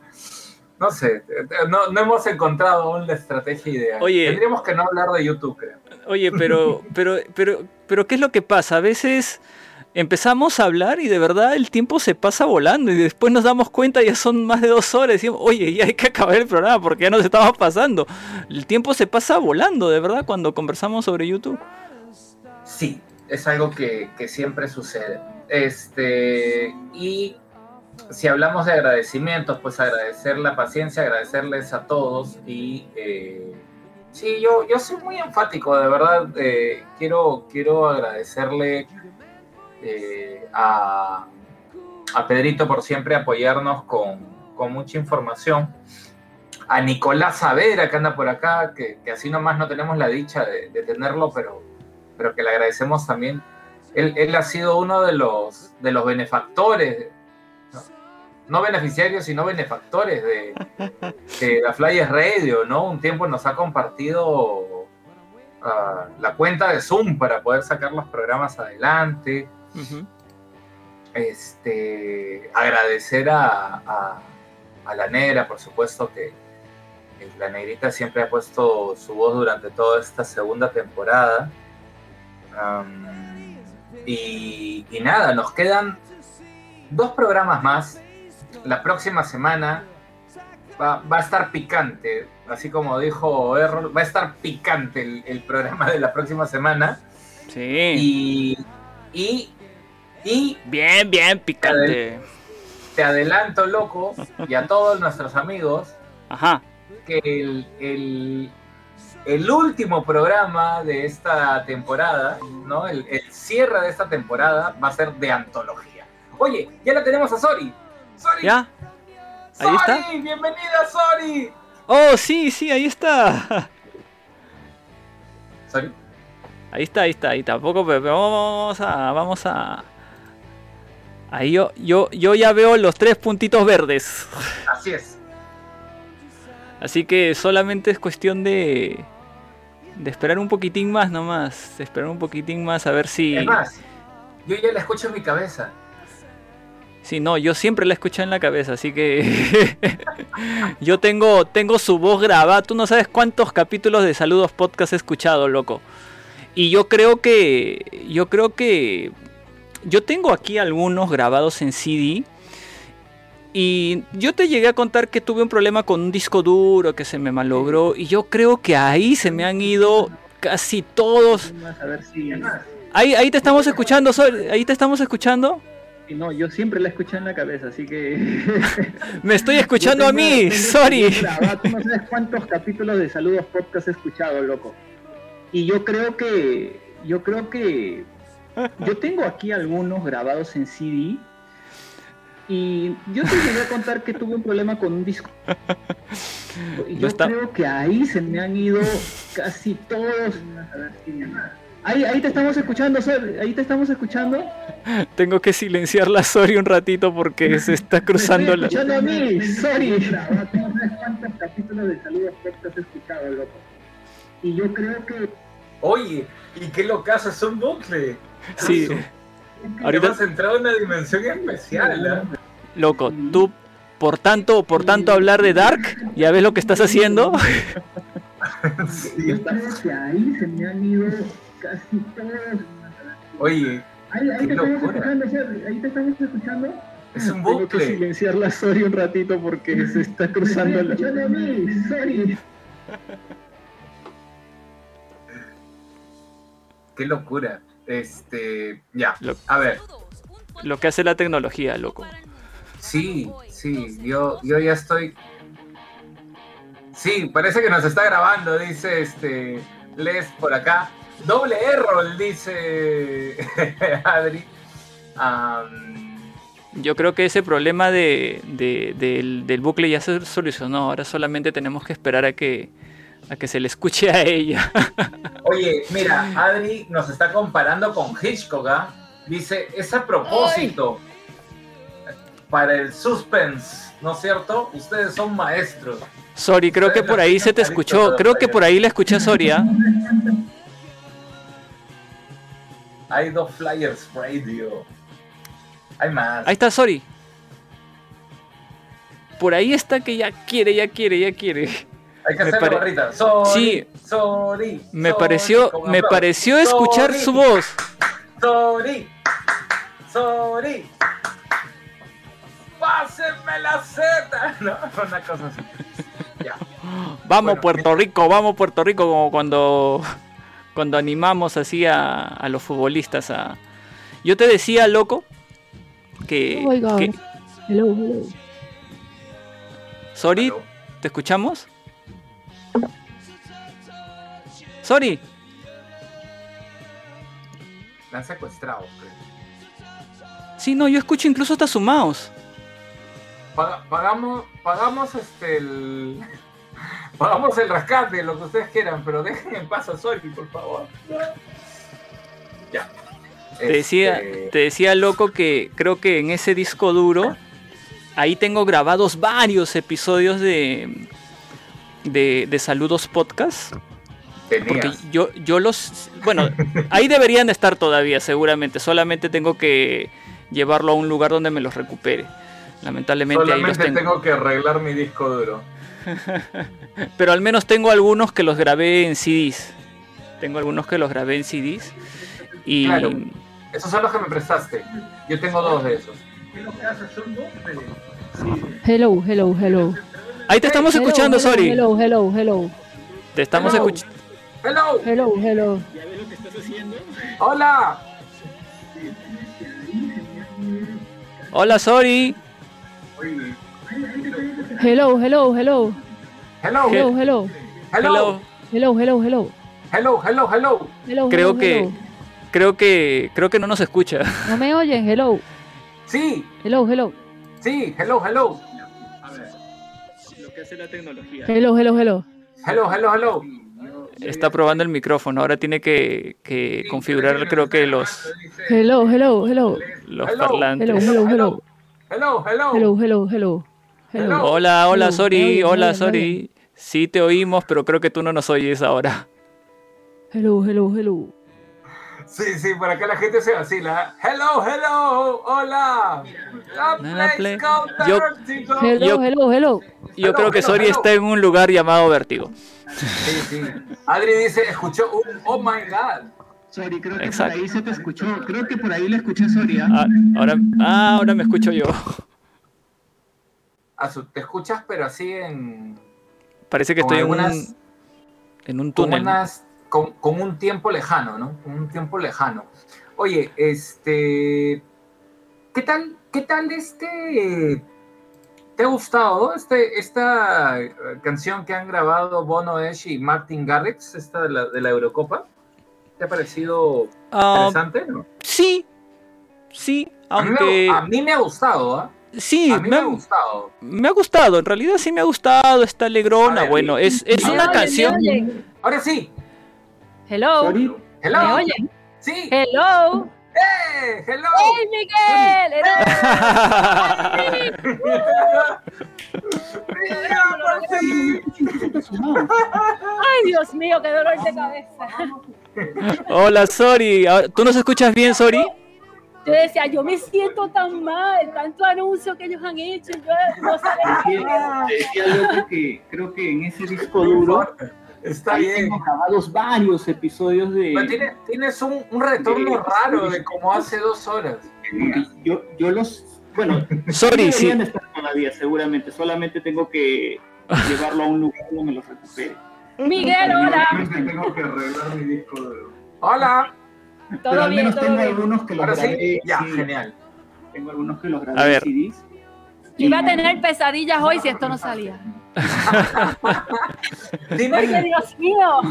no sé, no, no hemos encontrado aún la estrategia ideal. Oye. Tendríamos que no hablar de YouTube, creo. Oye, pero, pero, pero, pero, ¿qué es lo que pasa? A veces empezamos a hablar y de verdad el tiempo se pasa volando y después nos damos cuenta ya son más de dos horas y decimos, oye, ya hay que acabar el programa porque ya nos estamos pasando. El tiempo se pasa volando, de verdad, cuando conversamos sobre YouTube. Sí, es algo que, que siempre sucede. Este, y si hablamos de agradecimientos, pues agradecer la paciencia, agradecerles a todos y eh, sí, yo, yo soy muy enfático, de verdad, eh, quiero, quiero agradecerle eh, a, a Pedrito por siempre apoyarnos con, con mucha información. A Nicolás Savera, que anda por acá, que, así nomás no tenemos la dicha de tenerlo, pero, pero que le agradecemos también. Él, él ha sido uno de los, de los benefactores, no, no beneficiarios, sino benefactores de, de la Flyers Radio, ¿no? Un tiempo nos ha compartido ah, la cuenta de Zoom para poder sacar los programas adelante. Este, agradecer a, a, a la negra, por supuesto, que la negrita siempre ha puesto su voz durante toda esta segunda temporada. Y, y nada, nos quedan dos programas más la próxima semana va, va a estar picante, así como dijo Errol, va a estar picante el, el programa de la próxima semana. Sí. Y, y, y Bien, bien, picante. te adelanto, loco, y a todos nuestros amigos, Ajá. que el, el, el último programa de esta temporada, ¿no? El, el cierre de esta temporada va a ser de antología. Oye, ya la tenemos a Sori. Sori, ¿Ya? Sori, Ahí está. bienvenida Sori. Oh, sí, sí, ahí está. Sori, Ahí está, ahí está, ahí tampoco, pero pero vamos a, vamos a. Ahí yo, yo, yo ya veo los tres puntitos verdes. así es. Así que solamente es cuestión de. De esperar un poquitín más nomás. De esperar un poquitín más a ver si. Es más, yo ya la escucho en mi cabeza. Sí, no, yo siempre la escuché en la cabeza, así que. yo tengo, tengo su voz grabada. Tú no sabes cuántos capítulos de Saludos Podcast he escuchado, loco. Y yo creo que. Yo creo que. Yo tengo aquí algunos grabados en CD. Y yo te llegué a contar que tuve un problema con un disco duro que se me malogró. Y yo creo que ahí se me han ido casi todos. A ver si. Ahí, ahí te estamos escuchando, Sol. Ahí te estamos escuchando. y No, yo siempre la escuché en la cabeza, así que. Me estoy escuchando a mí, sorry. grabado, Tú no sabes cuántos capítulos de Saludos Podcast he escuchado, loco. Y yo creo que. Yo creo que. Yo tengo aquí algunos grabados en CD. Y yo te llegué a contar que tuve un problema con un disco. Y yo está- creo que ahí se me han ido casi todos. Ahí, ahí te estamos escuchando, Sol. Ahí te estamos escuchando. Tengo que silenciar la Sori un ratito porque se está cruzando Me la... estoy escuchando a mí, sorry. No sabes cuántos capítulos de Podcast he escuchado, loco. Y yo creo que Oye, ¿y qué locazo? Es un bucle. Sí, ahorita, hemos entrado en una dimensión especial. ¿ah? loco, tú por tanto, por tanto hablar de Dark, ¿ya ves lo que estás haciendo? Sí. yo ahí se me han ido casi todos. Oye, Ahí, ahí Qué te estamos escuchando. Ahí te estamos escuchando. es un Tengo que bucle. silenciar la sorry un ratito porque se está cruzando la. a mí, sorry. Qué locura. Este, ya. Lo- A ver, Lo que hace la tecnología, loco. sí, sí, yo, yo ya estoy. Sí, parece que nos está grabando, dice este Les por acá. Doble error, dice Adri. Yo creo que ese problema de, de- del, del bucle ya se solucionó. Ahora solamente tenemos que esperar a que, a que se le escuche a ella. Oye, mira, Adri nos está comparando con Hitchcock, ¿ah? Dice, es a propósito. Para el suspense, ¿no es cierto? Ustedes son maestros. Sori, creo que por ahí se te escuchó. Creo que por ahí la escuché a Sori, ¿ah? Hay dos flyers radio. Hay más. Ahí está Sori. Por ahí está que ya quiere, ya quiere, ya quiere. Hay que hacer pare- la barrita. Sorry, Sí. sorry, Me sorry, pareció, me aplauso. pareció escuchar Sorry, su voz. Sorry, sorry. Pásenme la Z. No, una cosa así. Ya. Vamos Bueno, Puerto Rico, vamos Puerto Rico, como cuando, cuando animamos así a, a los futbolistas a... Yo te decía, loco, que... Oh my God. que- Hello, hello. Sorry. ¿te escuchamos? Sorry, La han secuestrado. creo. sí, no, yo escucho incluso hasta su mouse. Paga- pagamos, pagamos este el. Pagamos el rescate, lo que ustedes quieran, pero dejen en paz a Soli, por favor. Ya. Te decía, Este, te decía, loco, que creo que en ese disco duro, ahí tengo grabados varios episodios de, de, de Saludos Podcast. Porque yo, yo los... Bueno, ahí deberían de estar todavía, seguramente. Solamente tengo que llevarlo a un lugar donde me los recupere. Lamentablemente ahí los Solamente tengo. tengo que arreglar mi disco duro. Pero al menos tengo algunos que los grabé en CDs. Tengo algunos que los grabé en CDs. Y Claro. Esos son los que me prestaste. Yo tengo dos de esos. Hello, hello, hello. Ahí te estamos Hello, escuchando, hello, Sori. Hello, hello, hello. Te estamos escuchando. Hello, Hello, hello. hola. Hola, Sori. Hello, hello, hello. Hello, Hello, hello. hello, Hello, hello, hello. hello, hello, hello. Hello, Creo hello, que, hello. creo que, creo que no nos escucha. ¿No me oyen? Hello. Sí, Hello, hello. sí, hello, hello. Lo que hace la tecnología. Hello, hello, hello. Hello, hello, hello. Está probando el micrófono. Ahora tiene que, que configurar, creo que los, Hello, hello, hello. los Hello. parlantes. Hello, hello, hello. Hello, hello. Hello, hello, hello. Hello. Hola, hola, Hello, ¿me Sori. oyen, me Hola, Sori. Sí te oímos, pero creo que tú no nos oyes ahora. Hello, hello, hello. Sí, sí, por acá la gente se vacila. Hello, hello, hola. A Nada, place play. called Yo-. Hello, Yo- hello, hello. Yo creo que Sori está en un lugar llamado Vértigo. Sí, sí. Adri dice, escuchó un oh my god. Sorry, creo que Exacto. por ahí se te escuchó. Creo que por ahí le escuché a Soria. Ah, ahora, ah, ahora me escucho yo. A su- te escuchas, pero así en. Parece que estoy en un, en un Con, túnel. unas, con, con un tiempo lejano, ¿no? Con un tiempo lejano. Oye, este. ¿Qué tal? ¿Qué tal este. ¿Te ha gustado este, esta eh, canción que han grabado Bono Esh y Martin Garrix, esta de la, de la Eurocopa? ¿Te ha parecido Ah, interesante? no? sí, sí, A mí me- aunque a mí me ha gustado, ¿ah? sí, A mí me, me ha gustado. me ha gustado, en realidad sí me ha gustado, está alegrona, ver, bueno, es, es ¿me una oyen, canción, me oyen? Ahora sí. Hello. Hello. ¿Me oyen? Sí. Hello. ¡Eh! ¡Hello! ¡Hey, Miguel! ¡Ay, Dios mío, qué dolor de cabeza! hola Sori, Ahora- ¿tú nos escuchas bien Sori? Yo decía, yo me siento tan mal, tanto anuncio que ellos han hecho, yo no sabía Decía, decía loco que creo que en ese disco duro Está ahí bien. tengo grabados varios episodios de. Pero tienes, tienes un, un retorno raro de como hace dos horas. Yo, yo los. Bueno, Sorry, sí. deberían estar todavía, seguramente. Solamente tengo que llevarlo a un lugar donde los recupere. Miguel, hola. Tengo que arreglar mi disco de... Hola. Pero Todo al bien, menos todo tengo bien. algunos que los Ahora grabé. sí. Ya, sí, genial. Tengo algunos que los grabé A ver. CDs. Iba a tener pesadillas hoy si esto no salía. Tienes, Dios mío.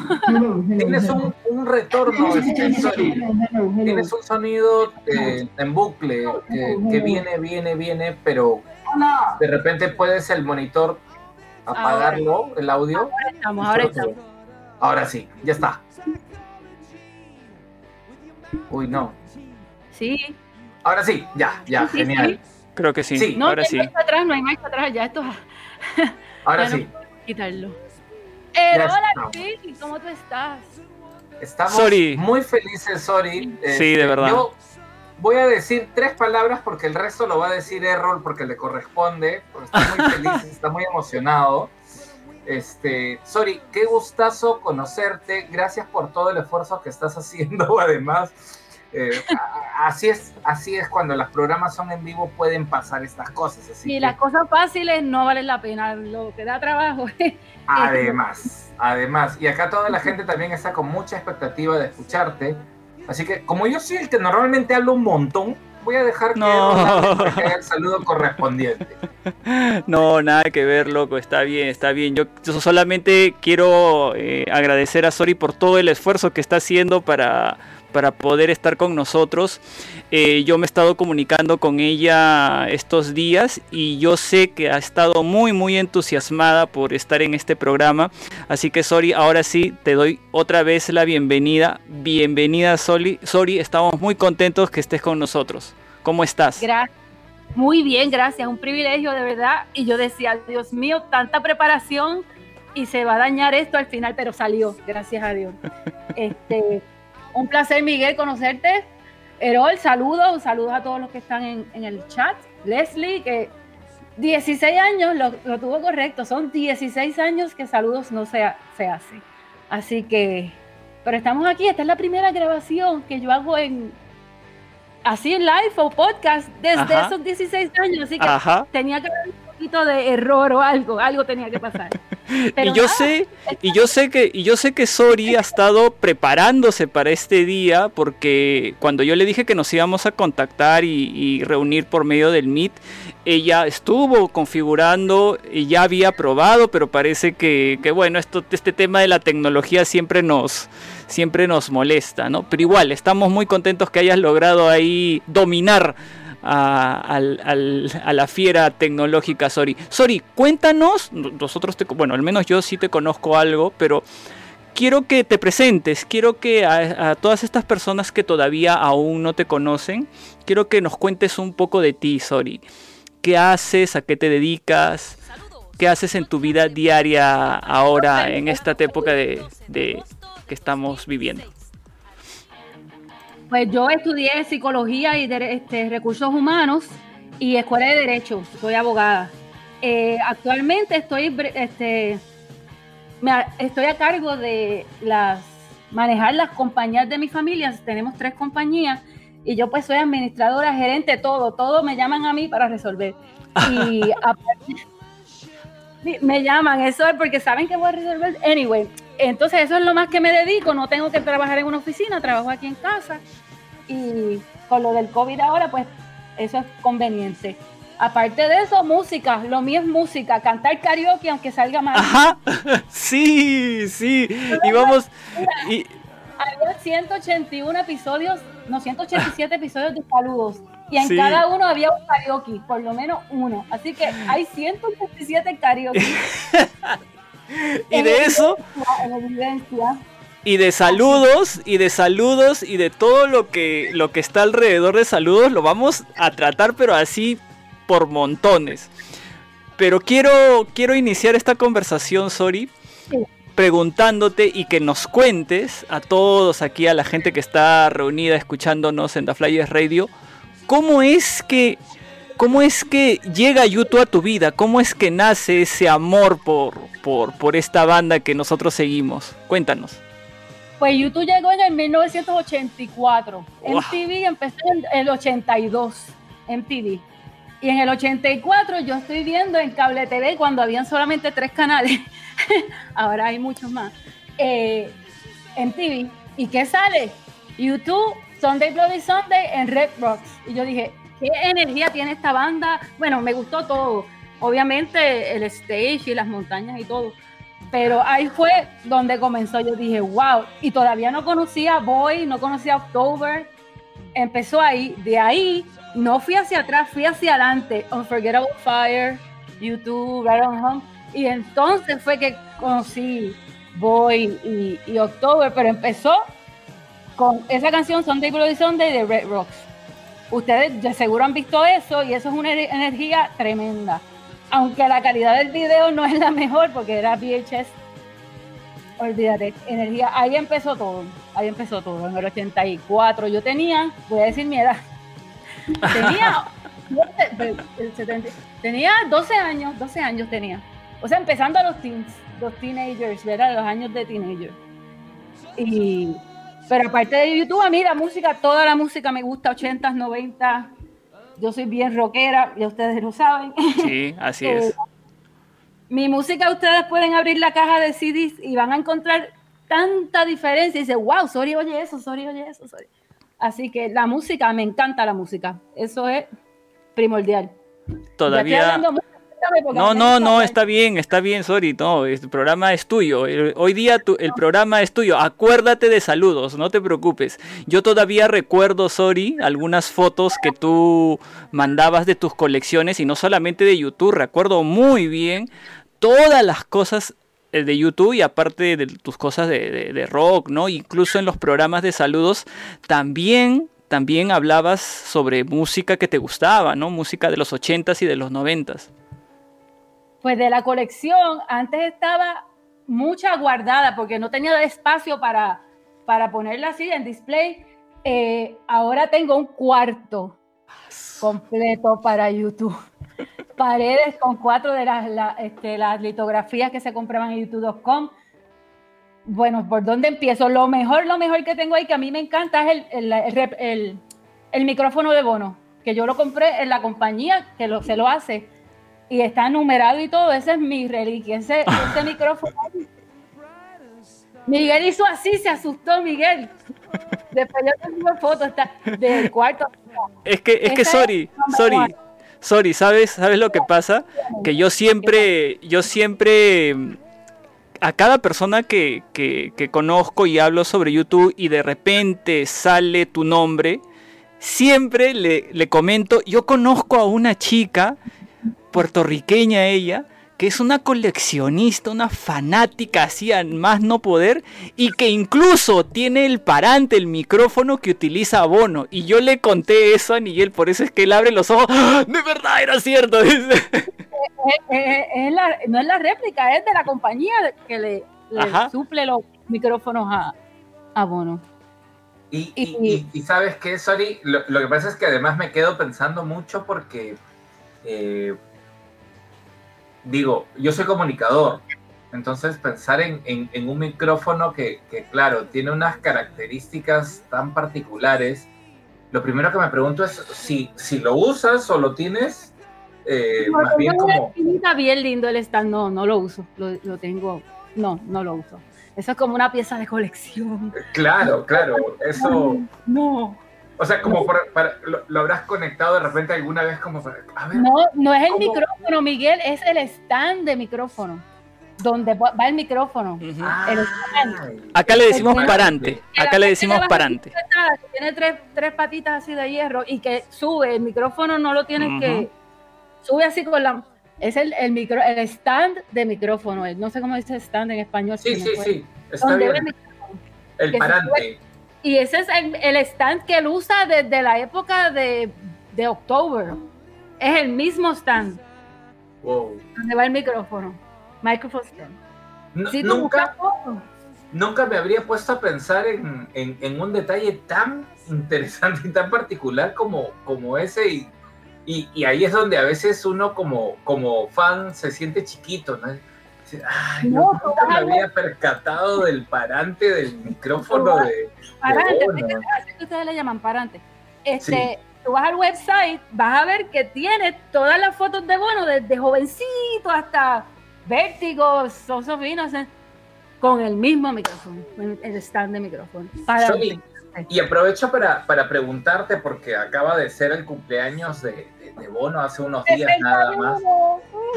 tienes un, un retorno. Tienes un sonido eh, en bucle que, que viene, viene, viene, pero de repente puedes el monitor apagarlo, el audio. Ahora estamos, ahora estamos. Ahora sí, ya está. Uy, no. Sí. Ahora sí, ya, ya, Sí, sí, genial. Creo que sí, Sí. No, ahora no hay sí. marcha atrás, no hay marcha atrás, ya esto Ahora sí. quitarlo. Eh, hola. Vicky, ¿cómo tú estás? Estamos Sorry. muy felices, sorry. Sí, de verdad. Yo voy a decir tres palabras porque el resto lo va a decir Errol porque le corresponde. Está muy feliz, está muy emocionado. Este, sorry, qué gustazo conocerte. Gracias por todo el esfuerzo que estás haciendo. Además, eh, así es, así es cuando los programas son en vivo pueden pasar estas cosas. Así Y que- las cosas fáciles no valen la pena, lo que da trabajo. Además, además, y acá toda la gente también está con mucha expectativa de escucharte. Así que, como yo soy el que normalmente hablo un montón, voy a dejar que No. El saludo correspondiente. No, nada que ver, loco, está bien, está bien. Yo, yo solamente quiero eh, agradecer a Sori por todo el esfuerzo que está haciendo para, para poder estar con nosotros. Eh, yo me he estado comunicando con ella estos días y yo sé que ha estado muy, muy entusiasmada por estar en este programa. Así que Sori, ahora sí te doy otra vez la bienvenida. Bienvenida, Sori. Sori, estamos muy contentos que estés con nosotros. ¿Cómo estás? Gracias. Muy bien, gracias. Un privilegio de verdad. Y yo decía, Dios mío, tanta preparación y se va a dañar esto al final, pero salió, gracias a Dios. Este, un placer, Miguel, conocerte. Erol, saludos, saludos a todos los que están en, en el chat. Leslie, que 16 años, lo, lo tuvo correcto, son 16 años que saludos no se, ha- se hace. Así que, pero estamos aquí, esta es la primera grabación que yo hago en, así en live o podcast desde Ajá. esos 16 años, así que Ajá. tenía que haber un poquito de error o algo, algo tenía que pasar. Pero y yo nada, sé, y yo sé que, y yo sé que Sori ha estado preparándose para este día, porque cuando yo le dije que nos íbamos a contactar y, y reunir por medio del Meet, ella estuvo configurando y ya había probado, pero parece que, que, bueno, esto, este tema de la tecnología siempre nos, siempre nos molesta, ¿no? Pero igual, estamos muy contentos que hayas logrado ahí dominar a, la fiera tecnológica Sori. Sori, cuéntanos, nosotros te, bueno, al menos yo sí te conozco algo, pero quiero que te presentes, quiero que a, todas estas personas que todavía aún no te conocen, quiero que nos cuentes un poco de ti, Sori. ¿Qué haces? ¿A qué te dedicas? ¿Qué haces en tu vida diaria ahora en esta época de- que estamos viviendo? Pues yo estudié psicología y este, recursos humanos y escuela de derecho. Soy abogada. Eh, actualmente estoy, este, me a- estoy a cargo de las manejar las compañías de mi familia. Tenemos tres compañías y yo pues soy administradora, gerente, todo, todo me llaman a mí para resolver. Y aparte, me llaman, eso es porque saben que voy a resolver. Anyway, entonces eso es lo más que me dedico, no tengo que trabajar en una oficina, trabajo aquí en casa y con lo del COVID ahora, pues eso es conveniente. Aparte de eso, música, lo mío es música, cantar karaoke aunque salga mal. Ajá, sí, sí, y vamos, y, Había 181 episodios, no, 187 episodios de saludos. Y en Sí. cada uno había un karaoke, por lo menos uno. Así que hay 187 karaoke. y de eso, En evidencia. Y de saludos, y de saludos, y de todo lo que, lo que está alrededor de saludos, lo vamos a tratar, pero así por montones. Pero quiero, quiero iniciar esta conversación, Sori, preguntándote y que nos cuentes a todos aquí, a la gente que está reunida escuchándonos en The Flyers Radio, ¿cómo es que, cómo es que llega YouTube a tu vida? ¿Cómo es que nace ese amor por, por, por esta banda que nosotros seguimos? Cuéntanos. Pues YouTube llegó en el 1984. Wow. MTV empezó en el 82. MTV. Y en el 84 yo estoy viendo en cable TV cuando habían solamente tres canales. Ahora hay muchos más. Eh, MTV. ¿Y qué sale? YouTube, Sunday Bloody Sunday en Red Rocks. Y yo dije, ¿qué energía tiene esta banda? Bueno, me gustó todo. Obviamente el stage y las montañas y todo. Pero ahí fue donde comenzó. Yo dije, wow. Y todavía no conocía Boy, no conocía October. Empezó ahí. De ahí no fui hacia atrás, fui hacia adelante. Unforgettable Fire, YouTube, Right on Home. Y entonces fue que conocí Boy y, October. Pero empezó con esa canción Sunday Bloody Sunday de Red Rocks. Ustedes de seguro han visto eso y eso es una ener- energía tremenda. Aunque la calidad del video no es la mejor porque era VHS, olvídate, energía, ahí empezó todo, ahí empezó todo, en el 84 yo tenía, voy a decir mi edad, tenía, el 70 tenía 12 años, 12 años tenía, o sea, empezando a los teens, los teenagers, ¿verdad? Los años de teenager. Y, pero aparte de YouTube, a mí la música, toda la música me gusta, 80s, 90 yo soy bien rockera, ya ustedes lo saben. Sí, así Eh, es. Mi música, ustedes pueden abrir la caja de CDs y van a encontrar tanta diferencia. Y dice, wow, sorry, oye eso, sorry, oye eso, sorry. Así que la música, me encanta la música. Eso es primordial. Ya estoy Todavía... hablando No, no, no, está bien, está bien, sorry, no, el programa es tuyo. Hoy día tu- el programa es tuyo. Acuérdate de saludos, no te preocupes. Yo todavía recuerdo, sorry, algunas fotos que tú mandabas de tus colecciones y no solamente de YouTube, recuerdo muy bien todas las cosas eh, de YouTube y aparte de tus cosas de, de- de rock, ¿no? Incluso en los programas de saludos también también hablabas sobre música que te gustaba, ¿no? Música de los 80s y de los 90s. Pues de la colección, antes estaba mucha guardada porque no tenía espacio para, para ponerla así en display. Eh, ahora tengo un cuarto completo para YouTube. Paredes con cuatro de las, la- este, las litografías que se compraban en youtube.com. Bueno, ¿por dónde empiezo? Lo mejor, lo mejor que tengo ahí, que a mí me encanta, es el, el- el micrófono de Bono, que yo lo compré en la compañía que se lo hace y está numerado y todo. Ese es mi reliquia, ese, ese micrófono. Miguel hizo así, se asustó Miguel. Después yo tengo fotos está, del cuarto. Es que, es que, sorry, sorry, sorry, ¿sabes? ¿Sabes lo que pasa? Que yo siempre, yo siempre, a cada persona que, que, que conozco y hablo sobre YouTube y de repente sale tu nombre, siempre le, le comento, yo conozco a una chica, puertorriqueña ella, que es una coleccionista, una fanática así a más no poder, y que incluso tiene el parante, el micrófono que utiliza Bono. Y yo le conté eso a Miguel, por eso es que él abre los ojos. ¡Ah! De verdad era cierto. dice. Eh, eh, es la- no es la réplica, es de la compañía que le, suple los micrófonos a, a Bono. Y, y- y- y sabes qué, Sorry, lo, lo que pasa es que además me quedo pensando mucho porque, eh, digo, yo soy comunicador, entonces pensar en, en- en un micrófono que, que, claro, tiene unas características tan particulares, lo primero que me pregunto es si, si lo usas o lo tienes eh, No, más bien como... esquinita bien lindo el stand, no, no lo uso, lo, lo tengo, no, no lo uso. Eso es como una pieza de colección. Claro, claro, eso... No, O sea, como para- para- lo, lo habrás conectado de repente alguna vez como para... A ver, no, no es el ¿Cómo? micrófono, Miguel, es el stand de micrófono, donde va el micrófono. Ujú. el stand. ay, Acá le decimos parante. Acá le decimos parante. que Tiene tres, tres patitas así de hierro y que sube, el micrófono no lo tienes que... Sube así con la... Es el, el, micro, el stand de micrófono, no sé cómo dice stand en español. Sí, sí, sí, está Donde va el bien. micrófono. El parante. Y ese es el, el stand que él usa desde la época de, de October. Es el mismo stand Wow. donde va el micrófono. Microphone stand. Nu- Si nunca, nunca me habría puesto a pensar en, en- en un detalle tan interesante y tan particular como, como ese. Y, y- y ahí es donde a veces uno como, como fan se siente chiquito, ¿no? Dice, "Ay, No, tú me había percatado del parante del micrófono vas- de, de parante, Bono". así que- ustedes le llaman parante. Este, Tú vas al website, vas a ver que tiene todas las fotos de Bono, desde jovencito hasta Vértigo, Soso Innocent, con el mismo micrófono, el stand de micrófono. Y aprovecho para, para preguntarte, porque acaba de ser el cumpleaños de, de- Bono hace unos días nada más.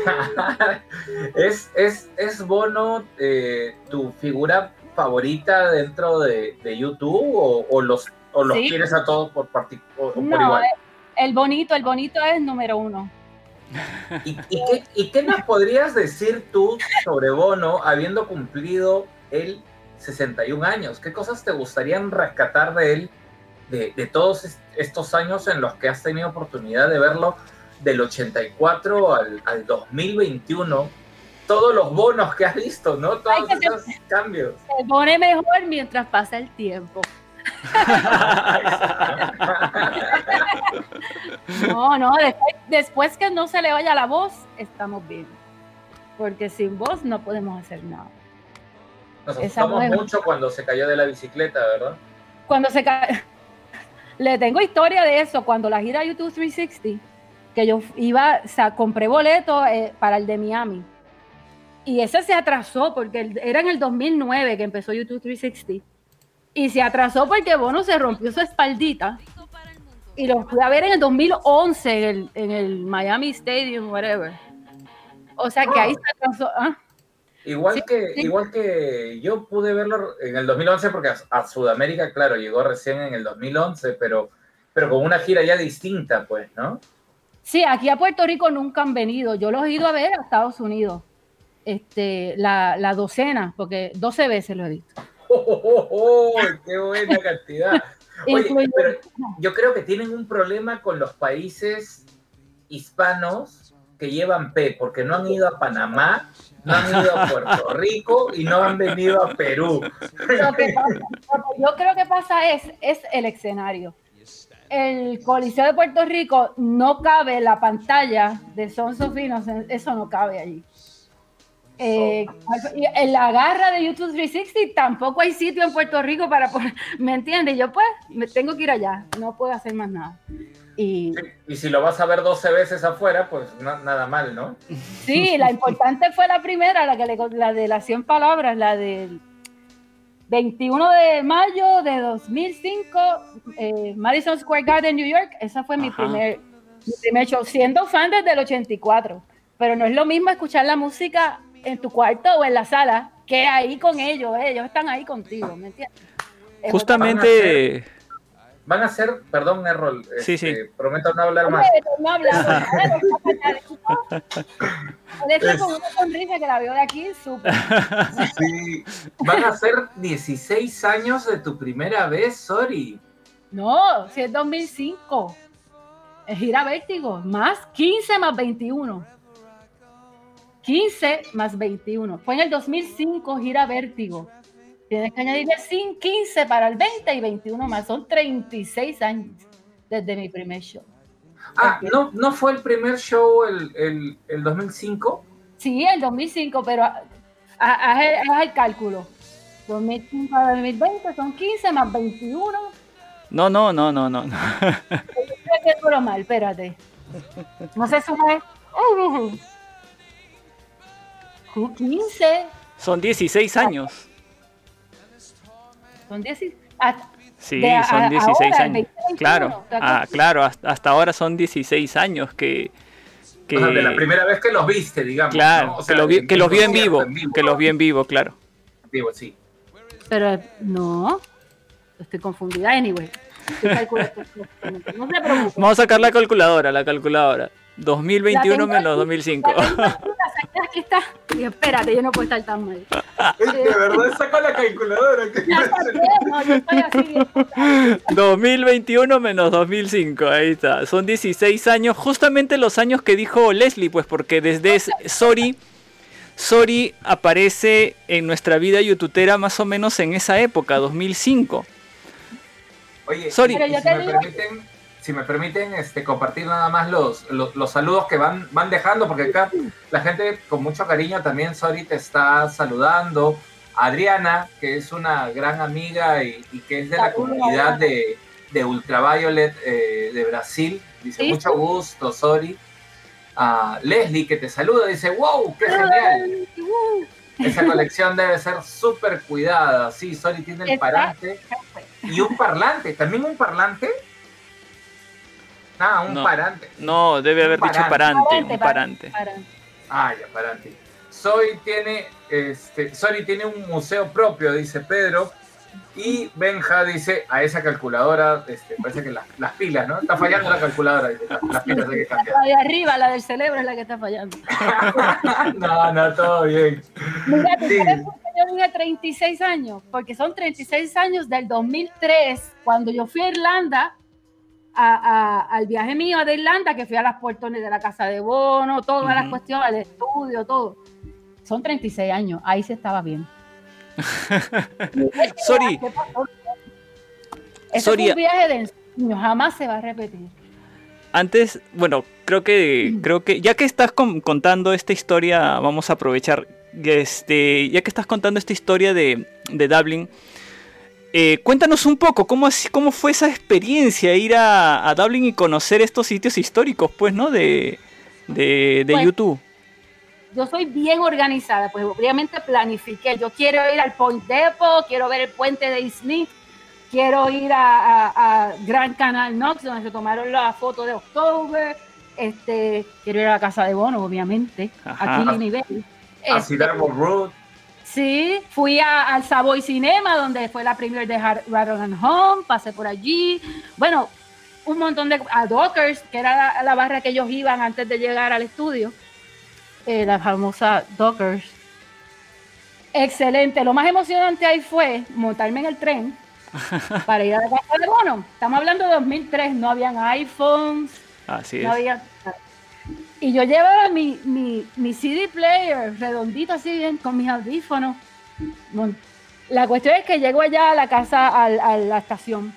¿Es, es, ¿Es Bono eh, tu figura favorita dentro de, de YouTube o, o los, o los Sí. quieres a todos por, o- por igual? el bonito, el bonito es número uno. ¿Y, y qué, y qué nos podrías decir tú sobre Bono habiendo cumplido el 61 años? ¿Qué cosas te gustarían rescatar de él de, de todos est- estos años en los que has tenido oportunidad de verlo del 84 al, al 2021? Todos los bonos que has visto, ¿no? Todos Ay, que esos cambios. Se pone mejor mientras pasa el tiempo. No, no, después, después que no se le vaya la voz, estamos bien. Porque sin voz no podemos hacer nada. Nos asustamos mucho cuando se cayó de la bicicleta, ¿verdad? Cuando se cae, le tengo historia de eso, cuando la gira YouTube 360, que yo iba, o sea, compré boleto eh, para el de Miami. Y ese se atrasó porque era en el 2009 que empezó YouTube 360. Y se atrasó porque Bono se rompió su espaldita. Y lo a ver en el 2011 en el, en el Miami Stadium, whatever. O sea que ahí se atrasó. ¿ah? Igual, Sí, que, sí. igual que yo pude verlo en el 2011, porque a, a Sudamérica, claro, llegó recién en el 2011, pero, pero con una gira ya distinta, pues, ¿no? Sí, aquí a Puerto Rico nunca han venido. Yo los he ido a ver a Estados Unidos. Este, la, la docena, porque 12 veces lo he visto. ¡Oh, oh, oh, oh! ¡Qué buena cantidad! Oye, pero yo creo que tienen un problema con los países hispanos que llevan P, porque no han ido a Panamá, no han ido a Puerto Rico y no han venido a Perú. Lo que yo creo que pasa es, es el escenario. El Coliseo de Puerto Rico no cabe la pantalla de Sons of eso no cabe allí. Eh, en la garra de YouTube 360 tampoco hay sitio en Puerto Rico para poner, ¿me entiendes? Yo pues me tengo que ir allá, no puedo hacer más nada. Y, Y si lo vas a ver 12 veces afuera, pues na- nada mal, ¿no? sí, la importante fue la primera, la, que le, la de las 100 palabras, la del 21 de mayo de 2005, eh, Madison Square Garden, New York. Esa fue mi primer, mi primer show, siendo fan desde el 84. Pero no es lo mismo escuchar la música en tu cuarto o en la sala que ahí con ellos. eh, Ellos están ahí contigo, ¿me entiendes? Es Justamente, Van a ser, perdón, Errol, Sí, este, sí. prometo no hablar más. No. Él está con una sonrisa que la veo de aquí, súper. Sí, van a ser 16 años de tu primera vez, sorry. No, si es 2005. Es gira vértigo. Más 15 más 21. 15 más 21. Fue en el 2005 gira vértigo. Tienes que añadirle sin 15 para el 20 y 21 más. Son 36 años desde mi primer show. Ah, ¿no, no fue el primer show el, el, el 2005? Sí, el 2005, pero haz el, haz el cálculo. 2005 a 2020 son 15 más 21. no, no, no, no, no. no. Creo que es lo mal, espérate. No sé sumar. Uy, 15. Son 16 años. Son 10. hasta- Sí, De son 16 ahora, el años. 2021, Claro, ah, claro, hasta, hasta ahora son 16 años que... que O sea, de la primera vez que los viste, digamos. claro, ¿no? O que, sea, los vi, en- que los vi en vivo, que los vi en vivo, claro. Vivo, sí. Pero no. Estoy confundida. Anyway. No se. Vamos a sacar la calculadora, la calculadora. La 2021 tengo menos aquí, 2005. la tengo aquí, está. Y espérate, yo no puedo estar tan mal. De verdad saca la calculadora. Ya saqué, no, yo estoy así bien. 2021 menos 2005, ahí está. Son 16 años, justamente los años que dijo Leslie, pues porque desde es- Sorry, Sorry aparece en nuestra vida youtubera más o menos en esa época, 2005. Oye, Sorry. y Pero yo si te me digo- permiten, si me permiten este, compartir nada más los, los, los saludos que van, van dejando, porque acá la gente con mucho cariño también, Sorry, te está saludando. Adriana, que es una gran amiga y, y que es de la comunidad de, de Ultraviolet eh, de Brasil, dice Sí, mucho gusto, Sorry. A Leslie, que te saluda, dice, wow, qué genial. Uh, Esa colección debe ser súper cuidada. Sí, Sorry tiene el parante y un parlante. ¿También un parlante? Ah, un No. parante. No, debe haber dicho Parante. parante, un parante. parante. Ah, ya, parante. Soy tiene, este, Sorry tiene un museo propio, dice Pedro. Y Benja dice a esa calculadora, este, parece que las, las pilas, ¿no? Está fallando la calculadora, dice, las, las pilas hay que cambiar. La de arriba, la del cerebro, es la que está fallando. No, no, todo bien. Mira, ¿tú Sí. sabes por qué yo dije 36 años? Porque son 36 años del 2003, cuando yo fui a Irlanda, a- a- al viaje mío de Irlanda, que fui a las portones de la Casa de Bono, todas las Ujú. cuestiones, el estudio, todo. Son 36 años, ahí sí estaba bien. Sorry. Ese fue un viaje de ensueño, jamás se va a repetir. antes, bueno, creo que, creo que, ya que estás con- contando esta historia, vamos a aprovechar, este, ya que estás contando esta historia de, de Dublin, eh, cuéntanos un poco, ¿cómo, así- ¿cómo fue esa experiencia ir a, a Dublin y conocer estos sitios históricos, pues, ¿no? De, de, de Pues, YouTube. yo soy bien organizada, pues obviamente planifiqué. Yo quiero ir al Point Depot, quiero ver el puente de Smith, quiero ir a, a- a Gran Canal Knox, donde se tomaron la foto de October. Este, quiero ir a la casa de Bono, obviamente, Ajá. aquí en nivel. A Sidarmo Road. Sí, fui a- al Savoy Cinema, donde fue la premiere de Rattle and Home, pasé por allí. Bueno, un montón de... A Dockers, que era la, la barra que ellos iban antes de llegar al estudio. Eh, la famosa Dockers. Excelente. Lo más emocionante ahí fue montarme en el tren para ir a la casa de Bono. Estamos hablando de 2003, no habían iPhones, Así no es. había... Y yo llevaba mi, mi, mi CD player redondito así bien con mis audífonos. Mon- La cuestión es que llego allá a la casa, al- a, la estación.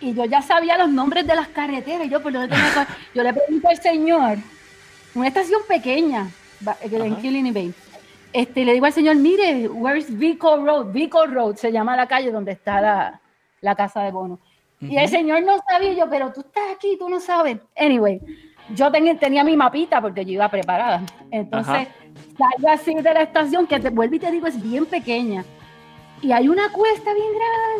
Y yo ya sabía los nombres de las carreteras. y Yo, por dónde tenía yo le pregunto al señor, una estación pequeña, en Ajá. Killing Bay. este, le digo al señor, mire, where's Vico Road? Vico Road se llama la calle donde está la, la casa de bono. Y el señor no sabía, yo, pero tú estás aquí, tú no sabes. Anyway, yo ten- tenía mi mapita porque yo iba preparada. Entonces, salgo así de la estación, que te vuelvo y te digo, es bien pequeña. Y hay una cuesta bien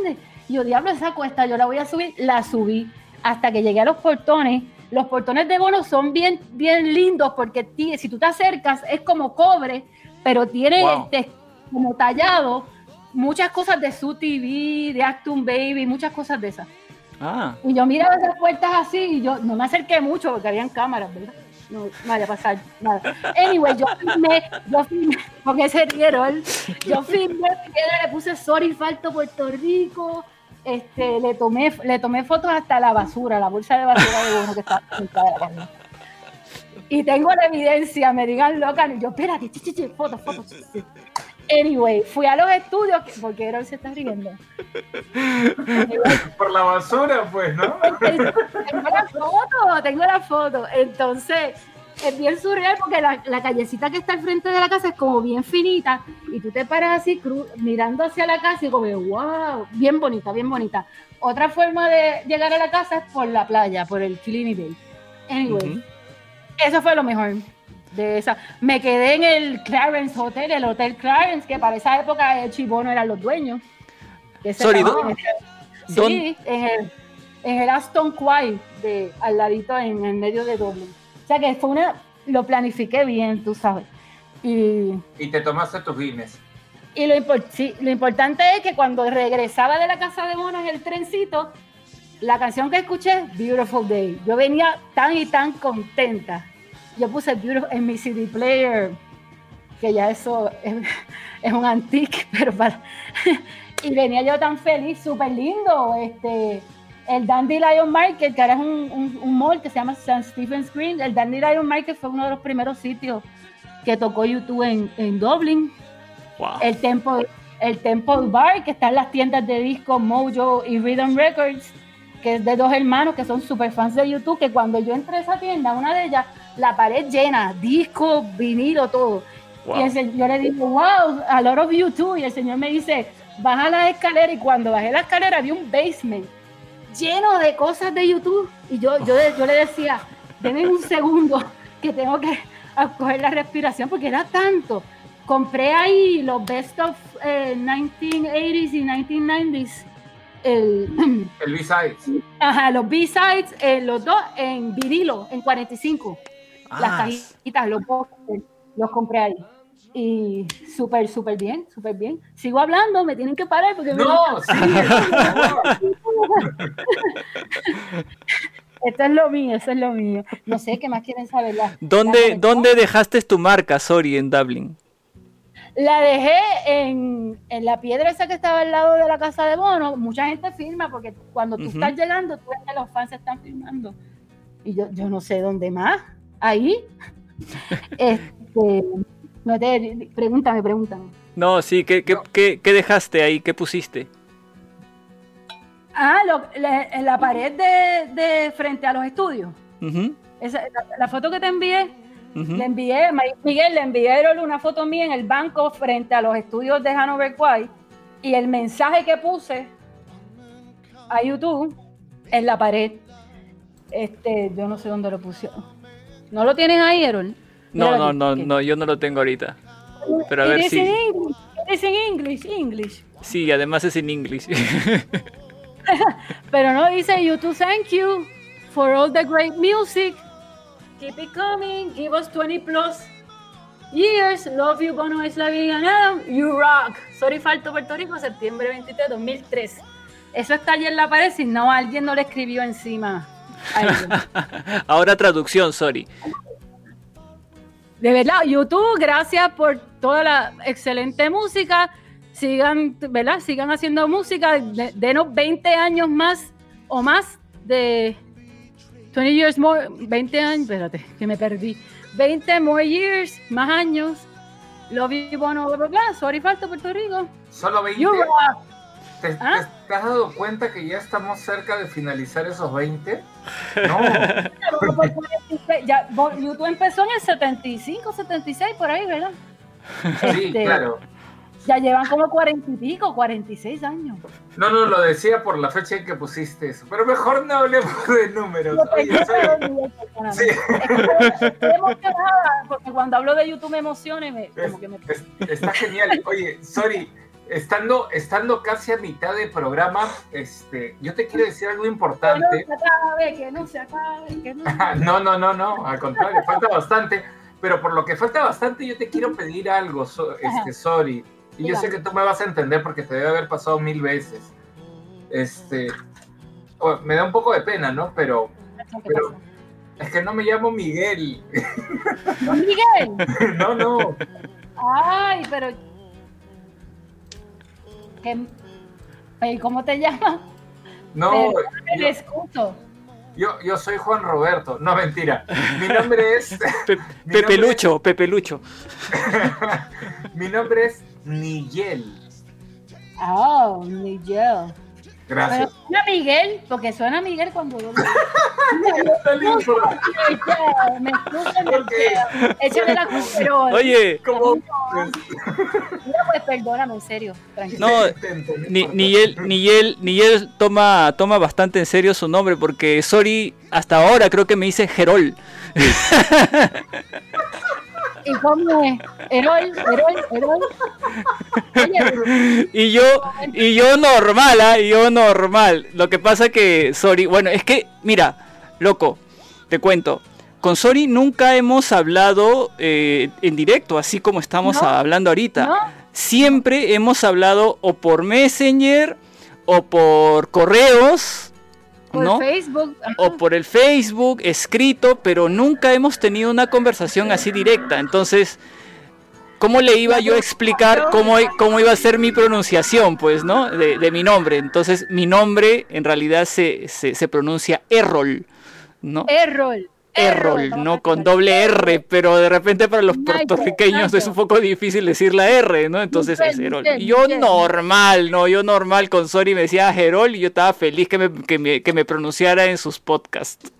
grande. Y yo, diablo, esa cuesta, yo la voy a subir. La subí hasta que llegué a los portones. Los portones de bono son bien, bien lindos porque si tú te acercas es como cobre, pero tiene Wow. este, como tallado muchas cosas de su TV, de Actum Baby, muchas cosas de esas. Ah, Y yo miraba esas puertas así y yo no me acerqué mucho porque habían cámaras, ¿verdad? No, no vaya a pasar nada. Anyway, yo filmé, yo filmé, con ese rieron, yo filmé, le puse sorry falto Puerto Rico, este, le tomé, le tomé fotos hasta la basura, la bolsa de basura de uno que estaba cerca de la. Y tengo la evidencia, me digan loca, y yo, espérate, chi, chi, chi, fotos, fotos. Chi, chi". Anyway, fui a los estudios, que- porque Errol se está riendo. Por la basura, pues, ¿no? tengo la foto, tengo la foto. Entonces, es bien surreal porque la, la callecita que está al frente de la casa es como bien finita y tú te paras así cru- mirando hacia la casa y como, wow, bien bonita, bien bonita. Otra forma de llegar a la casa es por la playa, por el Kilini Bay. Anyway, eso fue lo mejor de esa. Me quedé en el Clarence Hotel, el Hotel Clarence, que para esa época el Chibono eran los dueños. Sorry, estaba- ¿dó- Sí, en el, en el Aston Quay, de, al ladito en el medio de Dublin. O sea que fue una, lo planifiqué bien, tú sabes. Y, Y te tomaste tus Guinness. y lo, impor- sí, lo importante es que cuando regresaba de la casa de monos en el trencito, la canción que escuché, Beautiful Day. Yo venía tan y tan contenta. Yo puse Beautiful en mi CD player, que ya eso es, es un antique, pero para... y venía yo tan feliz, súper lindo. Este, el Dandelion Market, que ahora es un, un, un mall que se llama St. Stephen's Green, el Dandelion Market fue uno de los primeros sitios que tocó YouTube en, en Dublin wow. el Temple, el Temple Bar, que está en las tiendas de disco Mojo y Rhythm Records, que es de dos hermanos que son super fans de YouTube, que cuando yo entré a esa tienda, una de ellas, la pared llena, disco, vinilo, todo. Wow. Y el se- yo le digo, wow, a lot of YouTube, y el señor me dice, baja la escalera, y cuando bajé la escalera había un basement lleno de cosas de YouTube, y yo, yo, yo le decía, denme un segundo, que tengo que coger la respiración, porque era tanto compré ahí los best of eh, 1980s y 1990s. El, El B-Sides. ajá, los B-sides, eh, los dos en vinilo, en 45. Las Ah, cajitas, los boxes, los compré ahí. Y súper, súper bien, súper bien. Sigo hablando, me tienen que parar porque me- No, favor. esto es lo mío, eso es lo mío. No sé qué más quieren saber. La, ¿Dónde, la- ¿Dónde dejaste tu marca, Sorry, en Dublin? La dejé en, en la piedra esa que estaba al lado de la casa de Bono. Mucha gente firma porque cuando tú Ujú. estás llegando, tú ves que los fans están firmando. Y yo, yo no sé dónde más. Ahí. este, no te, pregúntame, pregúntame. No, sí, ¿qué, qué, qué- qué dejaste ahí? ¿Qué pusiste? Ah, lo- la- en la pared de, de frente a los estudios. Esa- la, la foto que te envié, ujú. le envié, Miguel, le envié una foto mía en el banco frente a los estudios de Hanover Quay y el mensaje que puse a YouTube en la pared. Este, yo no sé dónde lo pusieron. ¿No lo tienes ahí, Erol? No, no, no, no, yo no lo tengo ahorita. Pero a ver si. in English, it is in English, English. Sí, además es en inglés. Pero no dice YouTube, thank you for all the great music. Keep it coming. Give us 20 plus years. Love you, Bono Slavic and Adam. You rock. Sorry, falto Puerto Rico, septiembre 23, 2003. Eso está allí en la pared, si no alguien no le escribió encima. Ahora traducción, Sorry. De verdad, YouTube, gracias por toda la excelente música. Sigan, ¿verdad? Sigan haciendo música. De- denos 20 años más o más de 20 years more, 20 años, espérate, que me perdí. 20 more years, más años. Love you, Bono, bla, bla, bla. Sorry, falta Puerto Rico. Solo 20. You rock. ¿Te, te- ¿Ah? te has dado cuenta que ya estamos cerca de finalizar esos 20? No. Ya, YouTube empezó en el 75, 76, por ahí, ¿verdad? Sí, Este, claro. Ya llevan como cuarenta y pico, 46 años. No, no, lo decía por la fecha en que pusiste eso. Pero mejor no hablemos de números. Lo Oye, Miguel, perdóname. Sí. Estoy emocionada porque cuando hablo de YouTube me emociona y me, como que me es- está genial. Oye, sorry, estando, estando casi a mitad de programa, este, yo te quiero decir algo que no importante. se acabe, que no se acabe, que no se acabe. No, no, no, no, al contrario, falta bastante. Pero por lo que falta bastante, yo te quiero pedir algo, so- este, sorry. Y yo sé que tú me vas a entender porque te debe haber pasado mil veces. Este, oh, me da un poco de pena, ¿no? Pero ¿Qué Pero- es que no me llamo Miguel. ¿No, Miguel? No, no. Ay, pero. ¿Qué... ¿Y cómo te llamas? No, El yo, escucho. yo, yo soy Juan Roberto. No, mentira. Mi nombre es. Pe- Mi Pepe nombre- Lucho, Pepe Lucho. Mi nombre es Nigel. Oh, Miguel. Pero Gracias. suena Miguel, porque suena Miguel cuando yo Me escucha Ok. Miguel. Échale la culpa. Oye, ¿Cómo? Mira, pues perdóname, en serio. Tranquilo. no, no ni, ni él, ni él, ni él toma, toma bastante en serio su nombre porque Sori hasta ahora creo que me dice Gerol. ¿Y cómo es? Herol, Herol, Herol. Oye, Y yo, y yo normal, ¿ah? Y yo normal. Lo que pasa que Sori, bueno, es que, mira, loco, te cuento. Con Sori nunca hemos hablado eh, en directo, así como estamos No. hablando ahorita. ¿no? Siempre hemos hablado o por Messenger o por correos, Por ¿no? Facebook. o por el Facebook escrito, pero nunca hemos tenido una conversación así directa. Entonces, ¿cómo le iba yo a explicar cómo, cómo iba a ser mi pronunciación, pues, ¿no? De, de mi nombre. Entonces, mi nombre en realidad se, se, se pronuncia Errol, ¿no? Errol. Errol, no con doble R, pero de repente para los puertorriqueños es un poco difícil decir la R, ¿no? Entonces es Errol. Yo normal, ¿no? Yo normal con Sori me decía Gerol y yo estaba feliz que me, que me, que me pronunciara en sus podcasts.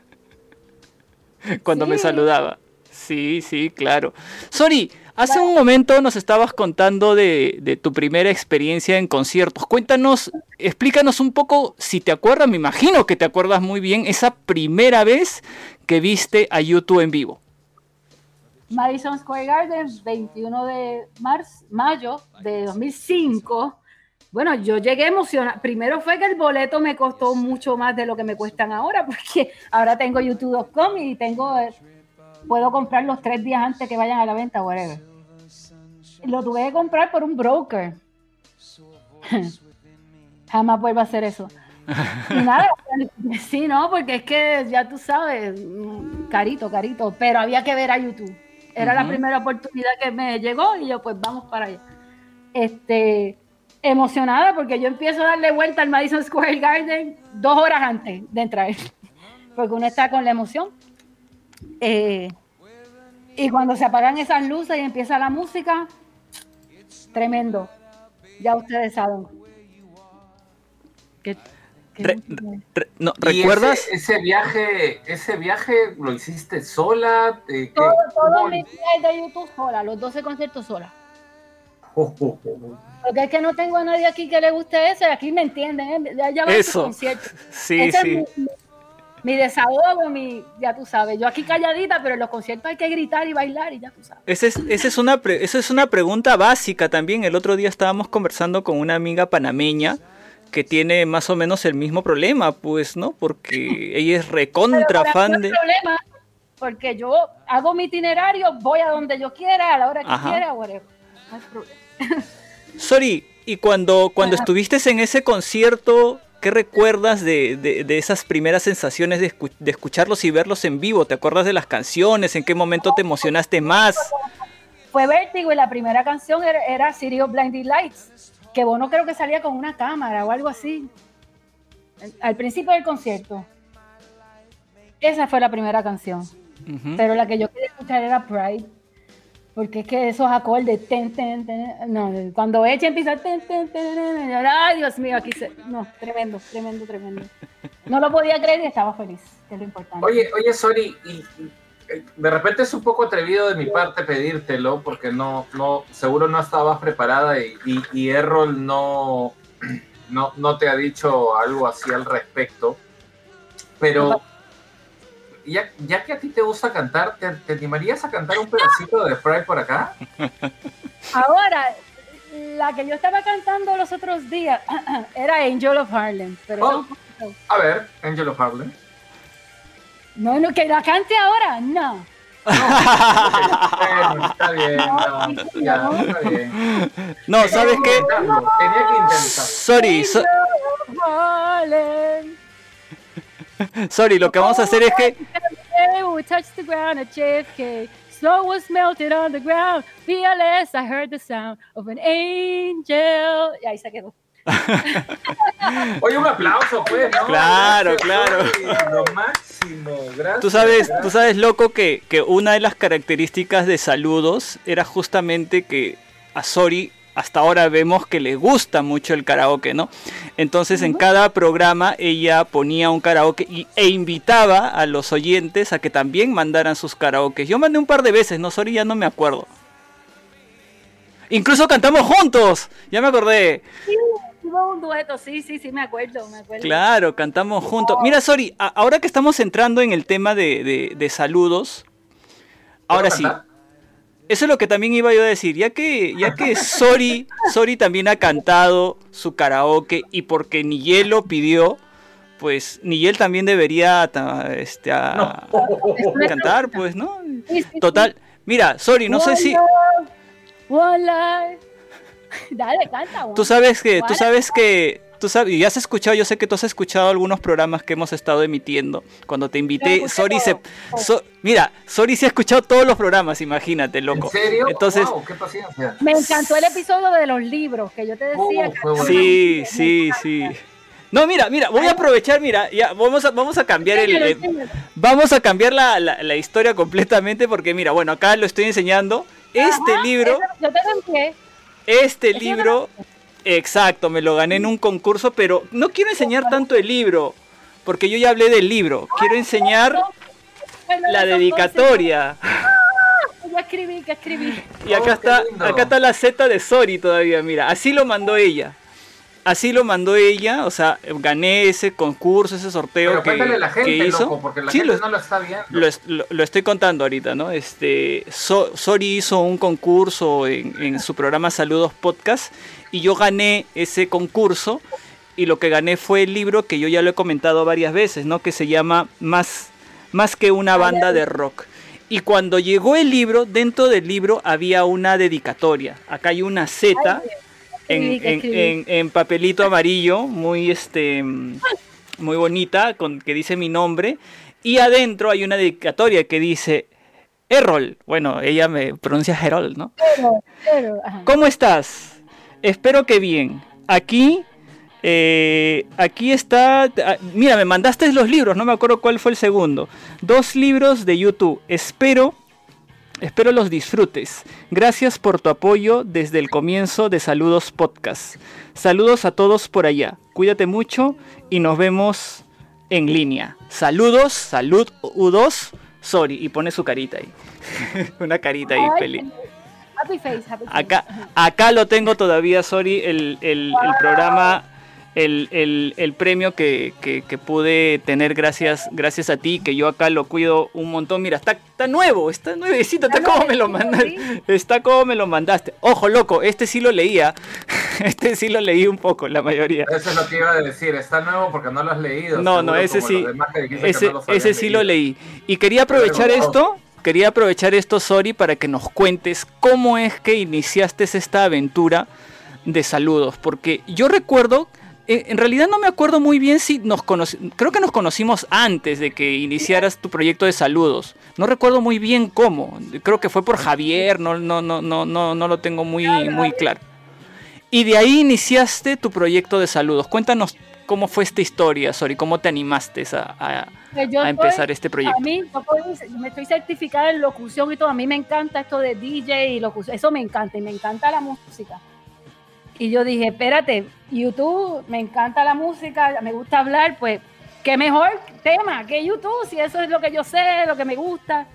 Cuando me saludaba. Sí, sí, claro. Sori, hace un momento nos estabas contando de, de tu primera experiencia en conciertos. Cuéntanos, explícanos un poco, si te acuerdas, me imagino que te acuerdas muy bien, esa primera vez que viste a YouTube en vivo. Madison Square Garden, 21 de marzo, mayo de 2005. Bueno, yo llegué emocionada. Primero fue que el boleto me costó mucho más de lo que me cuestan ahora, porque ahora tengo youtube.com y tengo, puedo comprar los tres días antes que vayan a la venta, whatever. Lo tuve que comprar por un broker. Jamás vuelvo a hacer eso. Nada, sí, no, porque es que ya tú sabes, mm, carito, carito, pero había que ver a YouTube. Era la primera oportunidad que me llegó y yo pues vamos para allá. Este, emocionada porque yo empiezo a darle vuelta al Madison Square Garden dos horas antes de entrar, porque uno está con la emoción. Eh, y cuando se apagan esas luces y empieza la música, tremendo. Ya ustedes saben. ¿Qué- qué Re- música? Re- no, ¿Y ¿Recuerdas? Ese, ese viaje, ese viaje lo hiciste sola? Eh, ¿qué- Todo, todo mi de YouTube sola, los 12 conciertos sola. Oh, oh, oh. Porque es que no tengo a nadie aquí que le guste ese, aquí me entienden, ¿eh? ya, Eso. conciertos. Sí, Ese sí. es mi, mi desahogo, mi, ya tú sabes, yo aquí calladita, pero en los conciertos hay que gritar y bailar y ya tú sabes. Esa es, esa es una pre- esa es una pregunta básica también. El otro día estábamos conversando con una amiga panameña que tiene más o menos el mismo problema, pues, ¿no? Porque ella es recontra fan de... problema, porque yo hago mi itinerario, voy a donde yo quiera, a la hora que Ajá. quiera, whatever. No hay problema. Sorry, y cuando, cuando Ajá. estuviste en ese concierto, ¿qué recuerdas de, de- de esas primeras sensaciones de, escu- de escucharlos y verlos en vivo? ¿Te acuerdas de las canciones? ¿En qué momento te emocionaste más? Fue Vértigo y la primera canción era, era City of Blinding Lights, que Bono creo que salía con una cámara o algo así, al principio del concierto. Esa fue la primera canción. Ujú. Pero la que yo quería escuchar era Pride. Porque es que esos acordes, ten, ten, ten, no, cuando Eche empieza, ten, ten, ten, ten, ten, ay Dios mío, aquí se, no, tremendo, tremendo, tremendo. No lo podía creer y estaba feliz, que es lo importante. Oye, oye, sorry, y, y de repente es un poco atrevido de mi parte pedírtelo, porque no, no, seguro no estabas preparada y, y, y Errol no, no, no te ha dicho algo así al respecto. Pero ya, ya que a ti te gusta cantar, ¿te, te animarías a cantar un pedacito de Pride por acá? Ahora, la que yo estaba cantando los otros días era Angel of Harlem. Pero Oh. A ver, Angel of Harlem. No, no, que la cante ahora, no. Bueno, está bien, no, ya, está bien. No, ¿sabes qué? Tenía que intentar. Sorry, so- sorry, lo que vamos a hacer es que touched the ground at JFK. Snow was melted on the ground. Fearless, I heard the sound of an angel. Y ahí se quedó. Oye, un aplauso, pues, ¿no? Claro, Gracias, claro. Lo máximo, gracias. Tú sabes, tú sabes, loco, que, que una de las características de saludos era justamente que a Sori hasta ahora vemos que le gusta mucho el karaoke, ¿no? Entonces en cada programa ella ponía un karaoke y, e invitaba a los oyentes a que también mandaran sus karaoke. Yo mandé un par de veces, ¿no? Sori ya no me acuerdo. Incluso cantamos juntos, ya me acordé. Un dueto, sí, sí, sí, me acuerdo, me acuerdo. Claro, cantamos juntos. Mira, Sori, a- ahora que estamos entrando en el tema de, de- de saludos, ahora ¿Puedo sí, cantar? eso es lo que también iba yo a decir, ya que, ya que Sori, Sori también ha cantado su karaoke y porque Niyel lo pidió, pues Niyel también debería este, a- cantar, pues, ¿no? Sí, sí, sí. Total, mira, Sori, no sé si... love, One life. Dale, canta. Tú sabes que, tú sabes que, tú sabes, y has escuchado, yo sé que tú has escuchado algunos programas que hemos estado emitiendo. Cuando te invité, Sori se. So- mira, Sori se ha escuchado todos los programas, imagínate, ¿En loco. serio? Entonces, Wow, qué paciencia. Me encantó el episodio de los libros que yo te decía. Que fue bueno. sí, sí, sí. No, mira, mira, voy a aprovechar, mira, ya, vamos a, vamos a cambiar el, eh, vamos a cambiar la, la- la historia completamente porque mira, bueno, acá lo estoy enseñando. Este Ajá, libro, eso- Yo te. Este libro, exacto, me lo gané en un concurso, pero no quiero enseñar tanto el libro, porque yo ya hablé del libro. Quiero enseñar Bueno, la dedicatoria. cosas. Ya escribí, que escribí. Y acá Oh, está, acá está la Z de Sori todavía, mira, así lo mandó ella. Así lo mandó ella, o sea, gané ese concurso, ese sorteo Pero que, a la gente, que hizo. loco, porque la Sí, gente lo, no lo está viendo. lo es- lo- lo estoy contando ahorita, ¿no? Este, So- Sori hizo un concurso en, en su programa Saludos Podcast y yo gané ese concurso y lo que gané fue el libro que yo ya lo he comentado varias veces, ¿no? Que se llama Más, más que una banda de rock. Y cuando llegó el libro, dentro del libro había una dedicatoria. Acá hay una Z en, papelito amarillo, muy este muy bonita, con que dice mi nombre. Y adentro hay una dedicatoria que dice Errol. Bueno, ella me pronuncia Herol, ¿no? Pero. ¿Cómo estás? Espero que bien. Aquí, eh, aquí está. ah, Mira, me mandaste los libros, no me acuerdo cuál fue el segundo. Dos libros de YouTube. Espero, espero los disfrutes. Gracias por tu apoyo desde el comienzo de Saludos Podcast. Saludos a todos por allá. Cuídate mucho y nos vemos en línea. Saludos, salud U2, sorry. Y pone su carita ahí. Una carita ahí feliz. Happy face, happy face. Acá, acá lo tengo todavía, sorry, el, el- el programa, el, el- el premio que, que- que pude tener gracias, gracias a ti, que yo acá lo cuido un montón. Mira, está, está nuevo, está nuevecito, está Está como me lo mandaste. Está como me lo mandaste. Ojo, loco, este sí lo leía. Este sí lo leí un poco, la mayoría. Eso es lo que iba a decir. Está nuevo porque no lo has leído. No, no, ese sí. Ese, no ese sí lo leí. Y quería aprovechar Pero, esto, quería aprovechar esto, Sori, para que nos cuentes cómo es que iniciaste esta aventura de saludos. Porque yo recuerdo, en realidad no me acuerdo muy bien si nos conocimos, creo que nos conocimos antes de que iniciaras tu proyecto de saludos. No recuerdo muy bien cómo. Creo que fue por Javier, no, no, no, no, no, no lo tengo muy, muy claro. Y de ahí iniciaste tu proyecto de saludos. Cuéntanos cómo fue esta historia, Sori, cómo te animaste a, a- Pues a empezar este proyecto. A mí, yo puedo- me estoy certificada en locución y todo. A mí me encanta esto de DJ y locución. Eso me encanta y me encanta la música. Y yo dije, espérate, YouTube, me encanta la música, me gusta hablar, pues qué mejor tema que YouTube, si eso es lo que yo sé, lo que me gusta.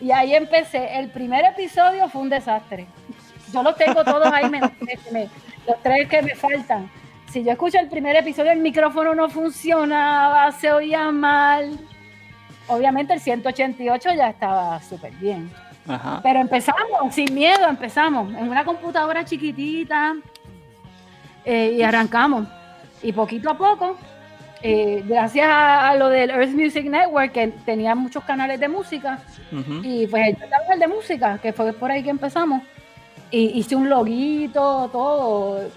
Y ahí empecé. El primer episodio fue un desastre. Yo los tengo todos ahí, me- los tres que me faltan. Si yo escucho el primer episodio, el micrófono no funcionaba, se oía mal. Obviamente el 188 ya estaba súper bien. Ajá. Pero empezamos, sin miedo, empezamos. En una computadora chiquitita eh, y arrancamos. Y poquito a poco, eh, gracias a, a lo del Earth Music Network, que tenía muchos canales de música, y pues el canal de música, que fue por ahí que empezamos, y hice un loguito, todo.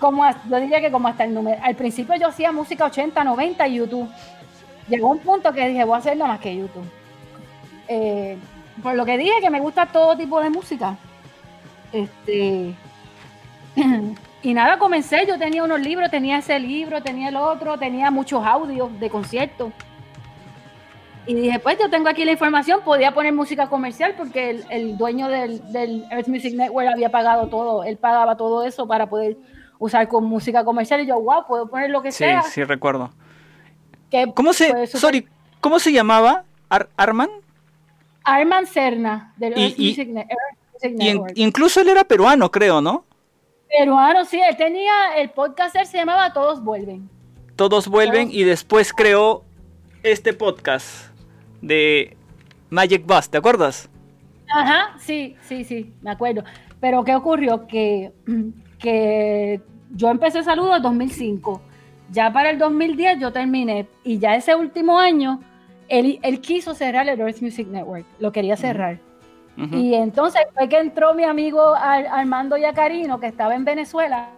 Como, yo diría que como hasta el número. Al principio yo hacía música 80, 90 y YouTube. Llegó un punto que dije, voy a hacer nada más que YouTube. Eh, por lo que dije que me gusta todo tipo de música. Este. Y nada, comencé, yo tenía unos libros, tenía ese libro, tenía el otro, tenía muchos audios de conciertos. Y dije, pues yo tengo aquí la información, podía poner música comercial porque el, el dueño del, del Earth Music Network había pagado todo, él pagaba todo eso para poder usar con música comercial. Y yo, wow, puedo poner lo que Sí, sea. sí recuerdo. Que ¿Cómo se, sorry, ¿cómo se llamaba? Ar- Arman? Arman Serna, del Y- Earth y- Music, Earth Music Y en- Network. incluso él era peruano, creo, ¿no? Peruano, sí, él tenía, el podcast él se llamaba Todos Vuelven. Todos vuelven y después creó este podcast de Magic Bus, ¿te acuerdas? Ajá, sí, sí, sí, me acuerdo. Pero ¿qué ocurrió? Que, que yo empecé Saludos en 2005. Ya para el 2010 yo terminé. Y ya ese último año, él, él quiso cerrar el Earth Music Network. Lo quería cerrar. Y entonces fue que entró mi amigo Ar- Armando Yacarino, que estaba en Venezuela,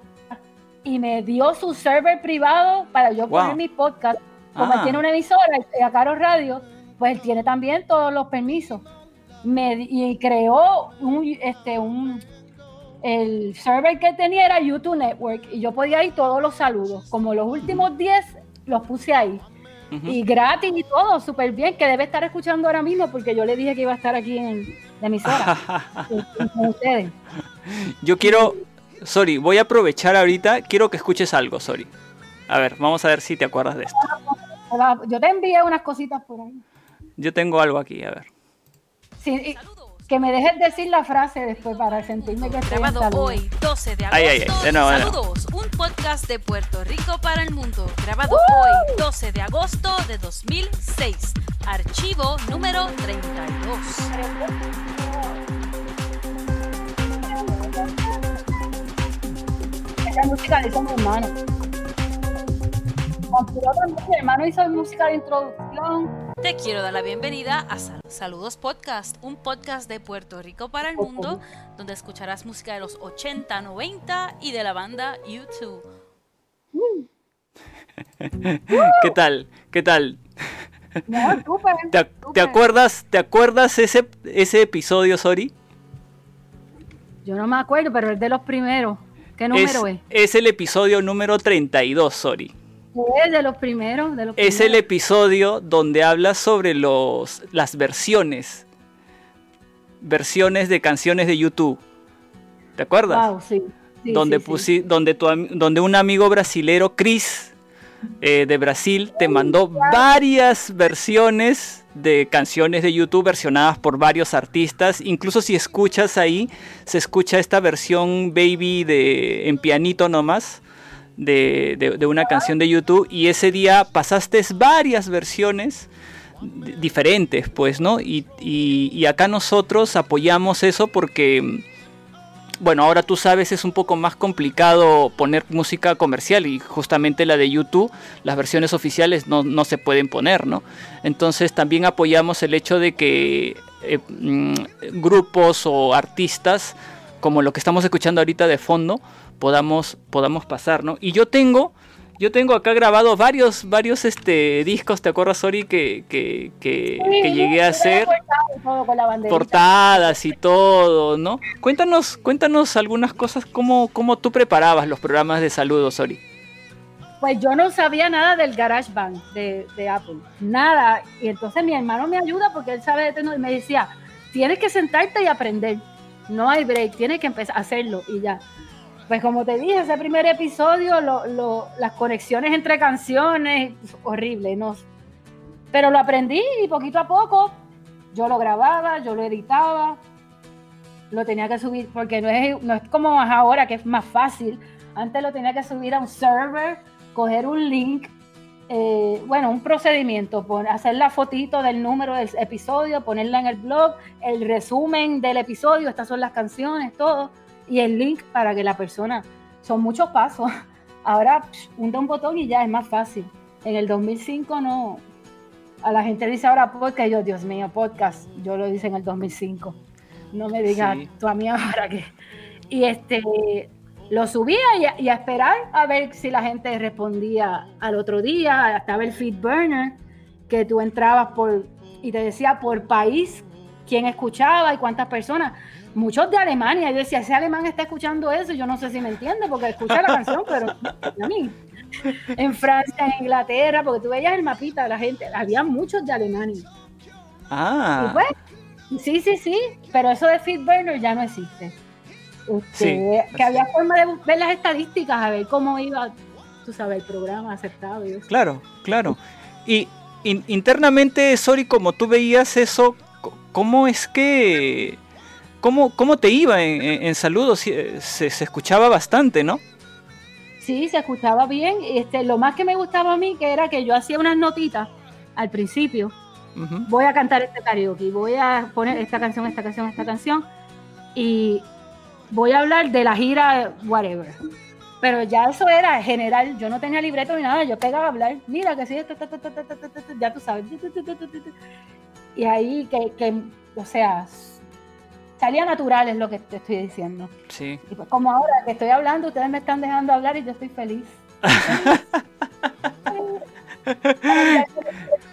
y me dio su server privado para yo Wow. poner mi podcast. Como Ah. él tiene una emisora, Yacaro Radio, pues él tiene también todos los permisos. Me, y creó un, este, un, el server que tenía era YouTube Network, y yo podía ir todos los saludos. Como los últimos 10 los puse ahí. Y gratis y todo, súper bien, que debe estar escuchando ahora mismo porque yo le dije que iba a estar aquí en la emisora con- ustedes. Yo quiero, sorry, voy a aprovechar ahorita, quiero que escuches algo, sorry. A ver, vamos a ver si te acuerdas de esto. Yo te envié unas cositas por ahí. Yo tengo algo aquí, a ver. Sí, y que me dejes decir la frase después para sentirme que estoy en Grabado salud. hoy, 12 de agosto. Ay, ay, ay, de nuevo, de nuevo. Saludos, un podcast de Puerto Rico para el mundo. Grabado hoy, 12 de agosto de 2006. Archivo número 32. Esa música la hizo mi hermano. Mi hermano hizo música de introducción. Te quiero dar la bienvenida a Sal- Saludos Podcast, un podcast de Puerto Rico para el mundo, donde escucharás música de los 80, 90 y de la banda YouTube. ¿Qué tal? ¿Qué tal? No, súper. ¿Te, te súper. acuerdas, te acuerdas ese, ese episodio, sorry? Yo no me acuerdo, pero es de los primeros. ¿Qué número es? es el episodio número 32, sorry. Es de los primeros, de los Es el episodio donde hablas sobre los, las versiones. Versiones de canciones de YouTube. ¿Te acuerdas? Wow, sí. sí, donde, sí, donde, tu donde un amigo brasilero, Chris, eh, de Brasil, te mandó varias versiones de canciones de YouTube versionadas por varios artistas. Incluso si escuchas ahí, se escucha esta versión baby de en pianito nomás. De, de- de una canción de YouTube y ese día pasaste varias versiones di- diferentes pues no y, y- y acá nosotros apoyamos eso porque bueno, ahora tú sabes, es un poco más complicado poner música comercial y justamente la de YouTube, las versiones oficiales no, no se pueden poner, ¿no? Entonces también apoyamos el hecho de que eh, mm, grupos o artistas, como lo que estamos escuchando ahorita de fondo, podamos, podamos pasar, ¿no? Y yo tengo, yo tengo acá grabado varios, varios este, discos, ¿te acuerdas, Sori, que, que, que, que llegué a hacer? Portadas y todo, ¿no? Cuéntanos, cuéntanos algunas cosas, cómo, cómo tú preparabas los programas de saludos, Sori. Pues yo no sabía nada del GarageBand de, de Apple, nada. Y entonces mi hermano me ayuda porque él sabe de tecnología y me decía, tienes que sentarte y aprender. No hay break, tienes que empezar a hacerlo y ya. Pues como te dije, ese primer episodio, lo- las conexiones entre canciones, horrible, no. Pero lo aprendí y poquito a poco Yo lo grababa, yo lo editaba, lo tenía que subir, porque no es, no es como ahora que es más fácil. Antes lo tenía que subir a un server, coger un link, eh, bueno, un procedimiento, hacer la fotito del número del episodio, ponerla en el blog, el resumen del episodio, estas son las canciones, todo, y el link para que la persona, son muchos pasos. Ahora, un un botón y ya es más fácil. En el 2005 no, a la gente dice ahora podcast, yo, Dios mío, podcast, yo lo hice en el 2005. No me digas tú a mí ahora que. Y este, lo subía y a, esperar a ver si la gente respondía al otro día. Estaba el feed burner, que tú entrabas por y te decía por país quién escuchaba y cuántas personas. Muchos de Alemania. Yo decía, ese alemán está escuchando eso. Yo no sé si me entiende porque escucha la canción, pero a mí. En Francia, en Inglaterra, porque tú veías el mapita de la gente. Había muchos de Alemania. Ah. pues, sí, sí, sí. Pero eso de feed burner ya no existe. Este, que había forma de ver las estadísticas, a ver cómo iba, tú sabes, el programa aceptado. Claro, claro. Y internamente, Sori, como tú veías eso, ¿cómo es que... ¿Cómo, cómo te iba en, saludos? Se, se, escuchaba bastante, ¿no? Sí, se escuchaba bien. Este, lo más que me gustaba a mí que era que yo hacía unas notitas al principio. Voy a cantar este karaoke, voy a poner esta canción, esta canción, esta canción. Y voy a hablar de la gira whatever. Pero ya eso era general, yo no tenía libreto ni nada, yo pegaba a hablar, mira que sí, ya tú sabes. Y ahí que, que, o sea, salía natural es lo que te estoy diciendo. Sí. Y pues como ahora que estoy hablando, ustedes me están dejando hablar y yo estoy feliz.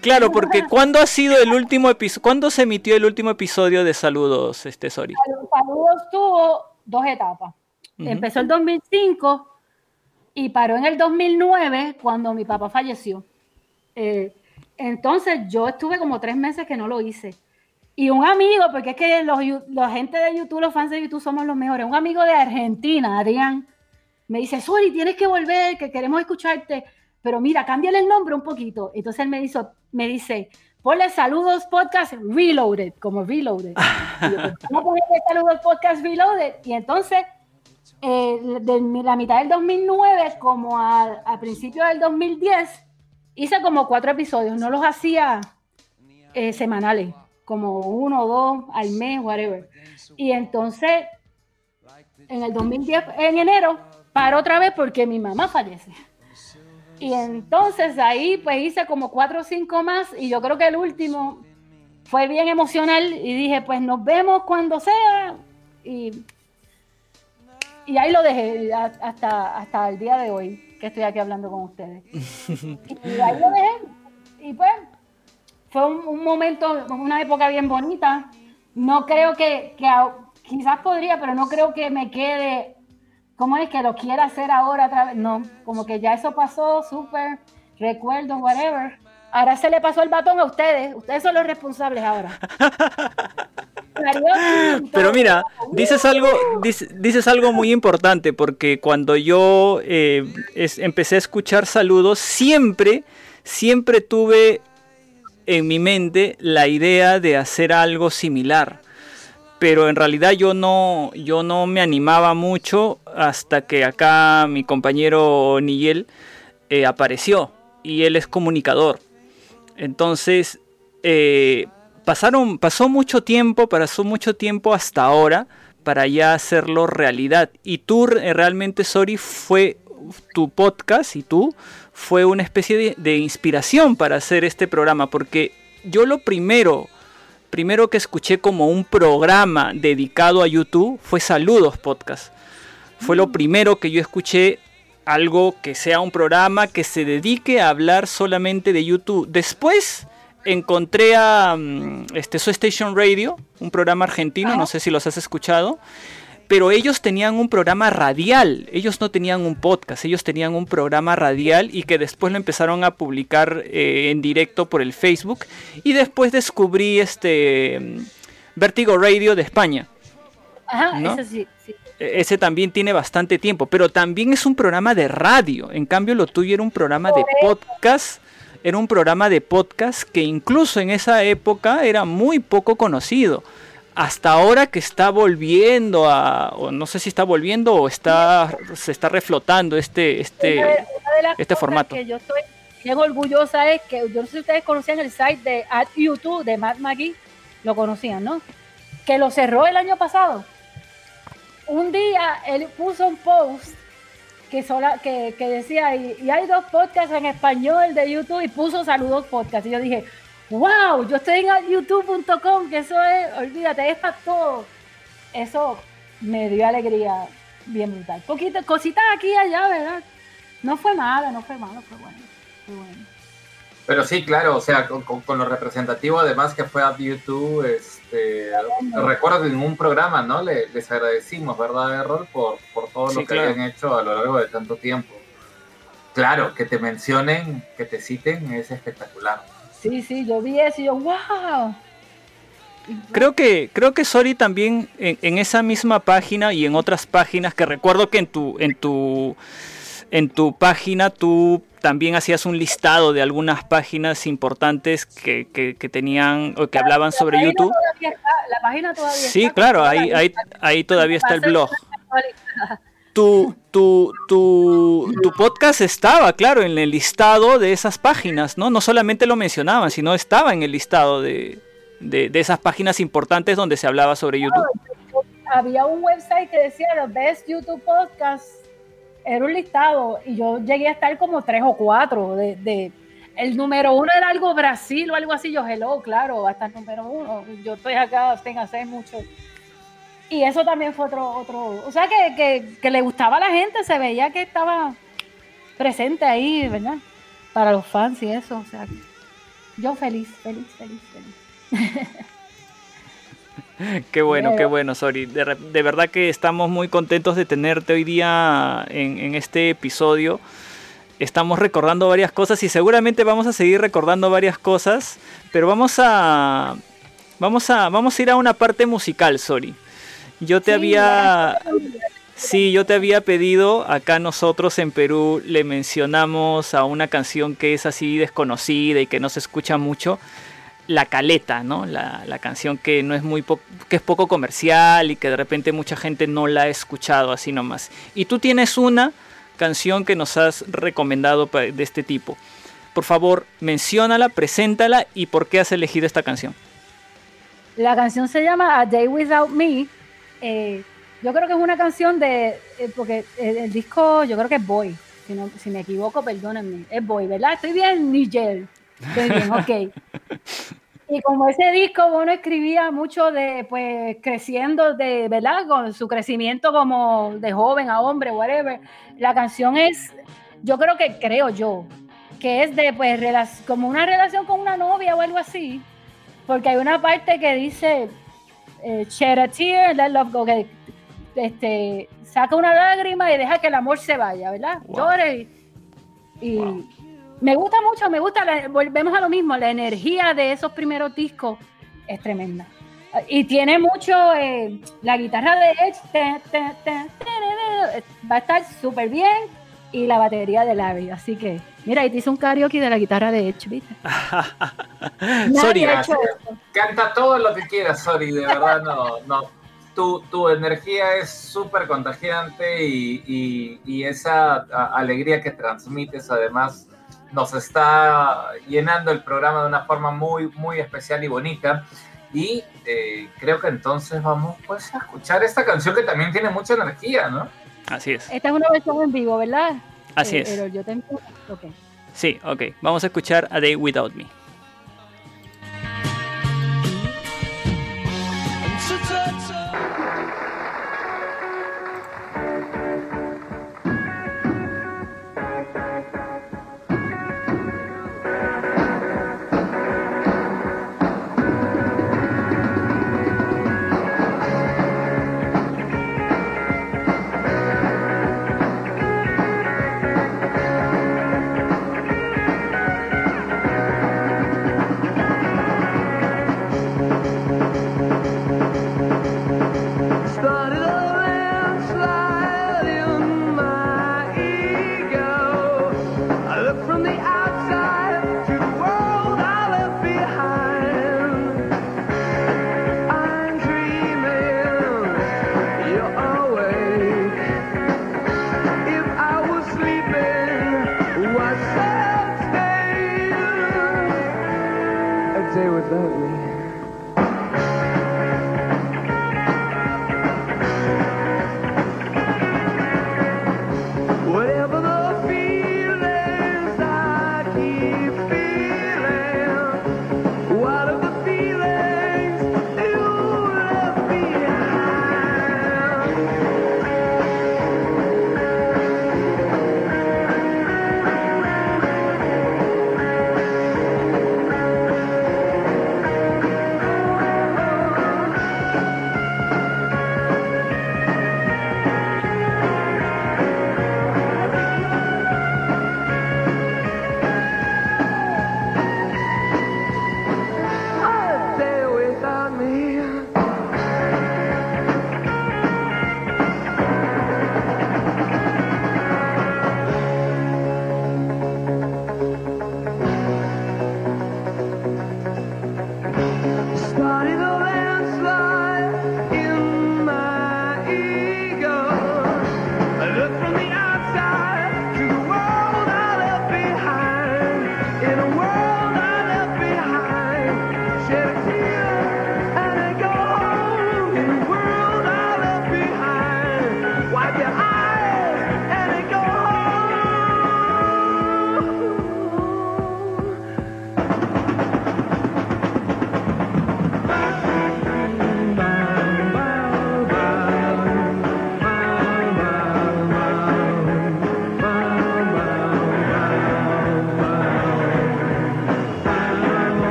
Claro, porque ¿cuándo ha sido el último episodio? ¿Cuándo se emitió el último episodio de Saludos, este Sori? Saludos tuvo dos etapas. Empezó el 2005 y paró en el 2009 cuando mi papá falleció. Eh, entonces yo estuve como tres meses que no lo hice. Y un amigo, porque es que los, la gente de YouTube, los fans de YouTube somos los mejores, un amigo de Argentina, Adrián, me dice, Sori, tienes que volver, que queremos escucharte pero mira, cámbiale el nombre un poquito. Entonces él me, hizo, me dice, ponle saludos podcast reloaded, como reloaded. Y yo, ¿Cómo ponerle saludos podcast reloaded? Y entonces, eh, de la mitad del 2009 como a, a principio del 2010, hice como cuatro episodios, no los hacía eh, semanales, como uno o dos al mes, whatever. Y entonces, en el 2010, en enero, paro otra vez porque mi mamá fallece. Y entonces ahí pues hice como cuatro o cinco más y yo creo que el último fue bien emocional y dije pues nos vemos cuando sea y, y ahí lo dejé hasta, hasta el día de hoy que estoy aquí hablando con ustedes. y ahí lo dejé y pues fue un, momento, una época bien bonita. No creo que, que quizás podría, pero no creo que me quede ¿Cómo es que lo quiera hacer ahora otra vez? No, como que ya eso pasó, súper, recuerdo, whatever. Ahora se le pasó el batón a ustedes. Ustedes son los responsables ahora. Pero mira, dices algo, dices, algo muy importante porque cuando yo eh, empecé a escuchar saludos, siempre, siempre tuve en mi mente la idea de hacer algo similar pero en realidad yo no, yo no me animaba mucho hasta que acá mi compañero Nigel eh, apareció y él es comunicador. Entonces, eh, pasaron, pasó mucho tiempo, pasó mucho tiempo hasta ahora para ya hacerlo realidad. Y tú realmente, Sori, fue tu podcast y tú fue una especie de inspiración para hacer este programa, porque yo lo primero primero que escuché como un programa dedicado a YouTube fue Saludos Podcast. Fue lo mm. primero que yo escuché algo que sea un programa que se dedique a hablar solamente de YouTube. Después encontré a mm, este, Station Radio, un programa argentino, no sé si los has escuchado pero ellos tenían un programa radial, ellos no tenían un podcast, ellos tenían un programa radial y que después lo empezaron a publicar eh, en directo por el Facebook y después descubrí este mm, Vertigo Radio de España. Ajá, ese sí, e, Ese también tiene bastante tiempo, pero también es un programa de radio. En cambio, lo tuyo era un programa de podcast era un programa de podcast que incluso en esa época era muy poco conocido. Hasta ahora que está volviendo a, o no sé si está volviendo o está, se está reflotando este, este, Una de- una de las este cosas formato. que yo estoy bien orgullosa es que, yo no sé si ustedes conocían el site de at YouTube de Matt McGee, lo conocían, ¿no? Que lo cerró el año pasado. Un día él puso un post que, sola, que, que decía, y, y hay dos podcasts en español de YouTube y puso saludos podcast. Y yo dije, wow, yo estoy en youtube.com, que eso es, olvídate, está todo. Eso me dio alegría bien brutal. Poquito, cositas aquí y allá, ¿verdad? No fue malo, no fue malo, fue bueno. Fue bueno. Pero sí, claro, o sea, con, con- con lo representativo además que fue a YouTube, este, recuerdo que en un programa, ¿no? Le- les agradecimos, ¿verdad, Errol? Por, por todo Sí, lo que claro. habían hecho a lo largo de tanto tiempo. Claro, que te mencionen, que te citen, es espectacular. Sí, sí, yo vi eso y yo, wow. Creo que, creo que Sori también en, en esa misma página y en otras páginas que recuerdo que en tu, en tu, en tu página tú también hacías un listado de algunas páginas importantes que, que, que tenían o que hablaban la sobre YouTube. todavía está, la página todavía Sí, está, claro, ahí, ahí, ahí todavía está el blog. Tu, tu, tu, tu podcast estaba, claro, en el listado de esas páginas, ¿no? No solamente lo mencionaban, sino estaba en el listado de, de, de esas páginas importantes donde se hablaba sobre YouTube. Había un website que decía los best YouTube podcasts, era un listado y yo llegué a estar como tres o cuatro de, de- el número uno era algo Brasil o algo así, yo hello, claro, va a número uno, yo estoy acá sin hacer mucho. Y eso también fue otro, otro, o sea que, que, que le gustaba a la gente, se veía que estaba presente ahí, ¿verdad? Para los fans y eso, o sea, yo feliz, feliz, feliz, feliz. Qué bueno, qué bueno, Sori. De, de verdad que estamos muy contentos de tenerte hoy día en, en este episodio. Estamos recordando varias cosas y seguramente vamos a seguir recordando varias cosas, pero vamos a vamos a vamos a ir a una parte musical, Sori. Yo te Sí, había Sí, yo te había pedido, acá nosotros en Perú le mencionamos a una canción que es así desconocida y que no se escucha mucho, La Caleta, ¿no? La, la canción que no es muy po- que es poco comercial y que de repente mucha gente no la ha escuchado así nomás. Y tú tienes una canción que nos has recomendado de este tipo. Por favor, menciónala, preséntala y por qué has elegido esta canción. La canción se llama A Day Without Me. Eh, yo creo que es una canción de, eh, porque el, el disco, yo creo que es Boy, si, no- si me equivoco, perdónenme, es Boy, ¿verdad? Estoy bien, Nigel. Estoy bien, ok. Y como ese disco, bueno, escribía mucho de, pues, creciendo de, ¿verdad? Con su crecimiento como de joven a hombre, whatever. La canción es, yo creo que, creo yo, que es de, pues, como una relación con una novia o algo así. Porque hay una parte que dice, eh, shed a tear, let love go, que este, saca una lágrima y deja que el amor se vaya, ¿verdad? Wow. Llore y, y Wow. me gusta mucho, me gusta, la- volvemos a lo mismo, la energía de esos primeros discos es tremenda. Y tiene mucho, eh, la guitarra de Edge va a estar súper bien y la batería de Larry, así que, mira, ahí te hice un karaoke de la guitarra de Edge, ¿viste? Sori, ha hecho. Canta todo lo que quieras, Sori, de verdad, no, no. Tu, tu energía es súper contagiante y, y- y esa alegría que transmites además nos está llenando el programa de una forma muy, muy especial y bonita. Y eh, creo que entonces vamos pues a escuchar esta canción que también tiene mucha energía, ¿no? Así es. Esta es una versión en vivo, ¿verdad? Así Eh, es. Pero yo tengo. Ok. Sí, ok. Vamos a escuchar A Day Without Me.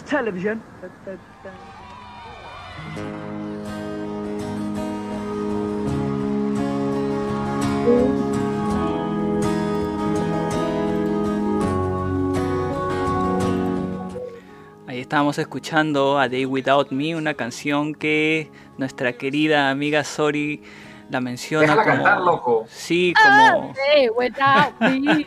Televisión. Ahí estábamos escuchando a Day Without Me, una canción que nuestra querida amiga Sori la menciona Déjala como... cantar, loco. Sí, Ah, como... hey, without me.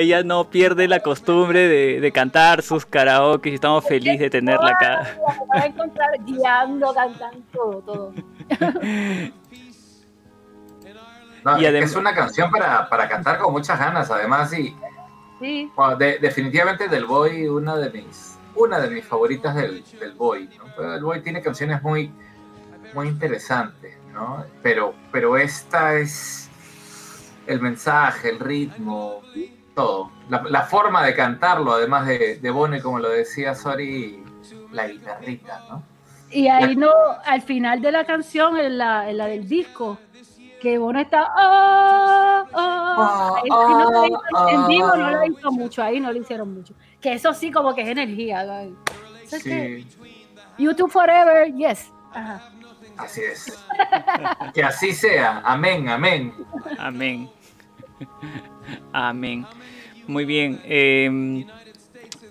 Ella no pierde la costumbre de, de cantar sus karaoke y estamos felices de tenerla acá. La a encontrar guiando, cantando, todo, todo. No, Y es una canción para, para cantar con muchas ganas, además, y Sí. bueno, de- definitivamente del Boy, una de mis, una de mis favoritas del, del Boy. ¿no? El Boy tiene canciones muy, muy interesantes, ¿no? Pero, pero esta es el mensaje, el ritmo, todo. La, la forma de cantarlo, además de, de Bono, y como lo decía Sori, la guitarrita, ¿no? Y ahí no, al final de la canción, en la, en la del disco, que Bono está. ah, ah, ahí sí no lo hizo- en vivo no lo hizo mucho, ahí no lo hicieron mucho. Que eso sí, como que es energía. es que Sí, YouTube Forever, yes. Ajá. así es. Que así sea. Amén, amén. Amén. Amén. Muy bien. eh,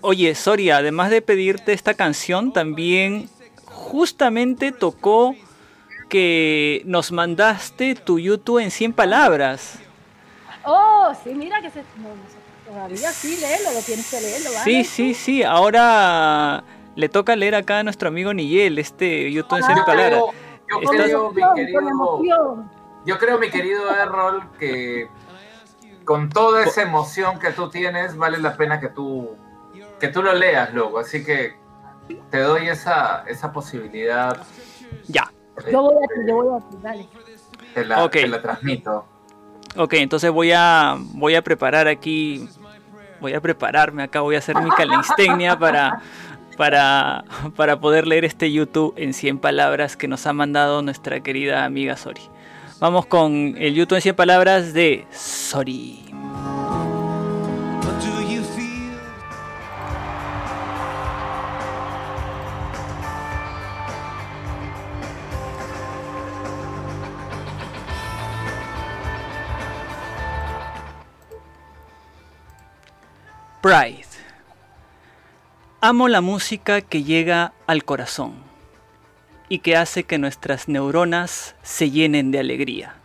oye, Soria, además de pedirte esta canción, también justamente tocó que nos mandaste tu YouTube en 100 palabras. Oh, sí, mira que se. No, todavía sí, léelo, lo tienes que leerlo, ¿vale? Sí, sí, sí. Ahora le toca leer acá a nuestro amigo Nigel este YouTube en 100 Yo palabras. creo, yo creo, mi querido, yo creo, mi querido Errol, que con toda esa emoción que tú tienes, vale la pena que tú, que tú lo leas, loco. Así que te doy esa, esa posibilidad. Ya. Yo voy a ti, yo voy a ti, dale. Te la, Ok. te la transmito. Ok, entonces voy a voy a preparar aquí, voy a prepararme acá, voy a hacer mi calistenia para para para poder leer este YouTube en 100 palabras que nos ha mandado nuestra querida amiga Sori. Vamos con el YouTube en 100 palabras de feel? Pride. Amo la música que llega al corazón y que hace que nuestras neuronas se llenen de alegría.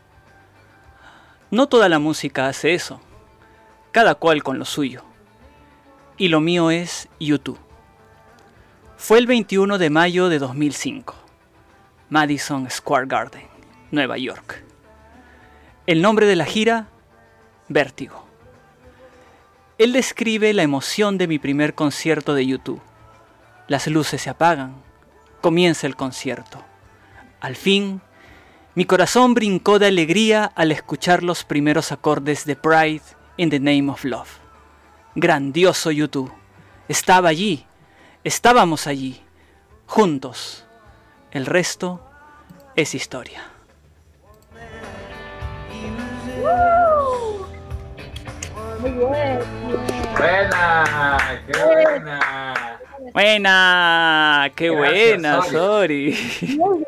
No toda la música hace eso, cada cual con lo suyo. Y lo mío es YouTube. Fue el 21 de mayo de 2005, Madison Square Garden, Nueva York. El nombre de la gira, Vértigo. Él describe la emoción de mi primer concierto de YouTube. Las luces se apagan, comienza el concierto. Al fin, mi corazón brincó de alegría al escuchar los primeros acordes de Pride in the Name of Love. Grandioso YouTube. Estaba allí, estábamos allí, juntos. El resto es historia. Muy bien. Buena, qué buena. Buena, qué Gracias, buena, Sori.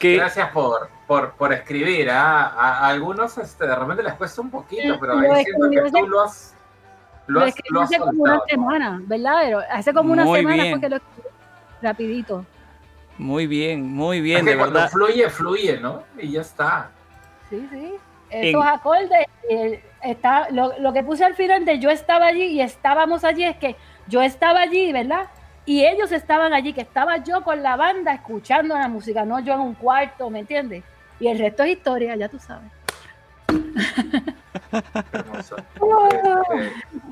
Gracias por, por, por escribir. ¿ah? A, a algunos este, de repente les cuesta un poquito, pero Lo ahí siento que tú lo has, lo Lo has, escribí lo has hace como una semana, ¿verdad? Pero hace como una Muy semana bien. fue que lo escribí rapidito. Muy bien, muy Es bien, que de cuando verdad. fluye, fluye, ¿no? Y ya está. Sí, sí. En- Esos acordes, eh, está, lo, lo que puse al final de yo estaba allí y estábamos allí es que yo estaba allí, ¿verdad? Y ellos estaban allí, que estaba yo con la banda escuchando la música, no yo en un cuarto, ¿me entiendes? Y el resto es historia, ya tú sabes. Hermoso.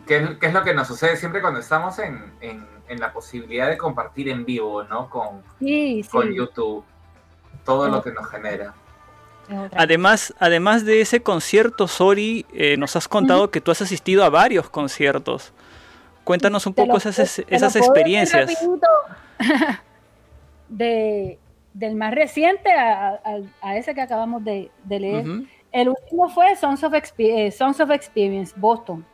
¿Qué, es- qué es lo que nos sucede siempre cuando estamos en, en- en la posibilidad de compartir en vivo, ¿no? Con, Sí, sí. con YouTube. Todo lo que nos genera. Además, además de ese concierto, Sori, eh, nos has contado que tú has asistido a varios conciertos. Cuéntanos un poco esas, puedo- experiencias. de, del más reciente a, a- a ese que acabamos de, de leer. El último fue Sons of, Expe- eh, Sons of Experience, Boston.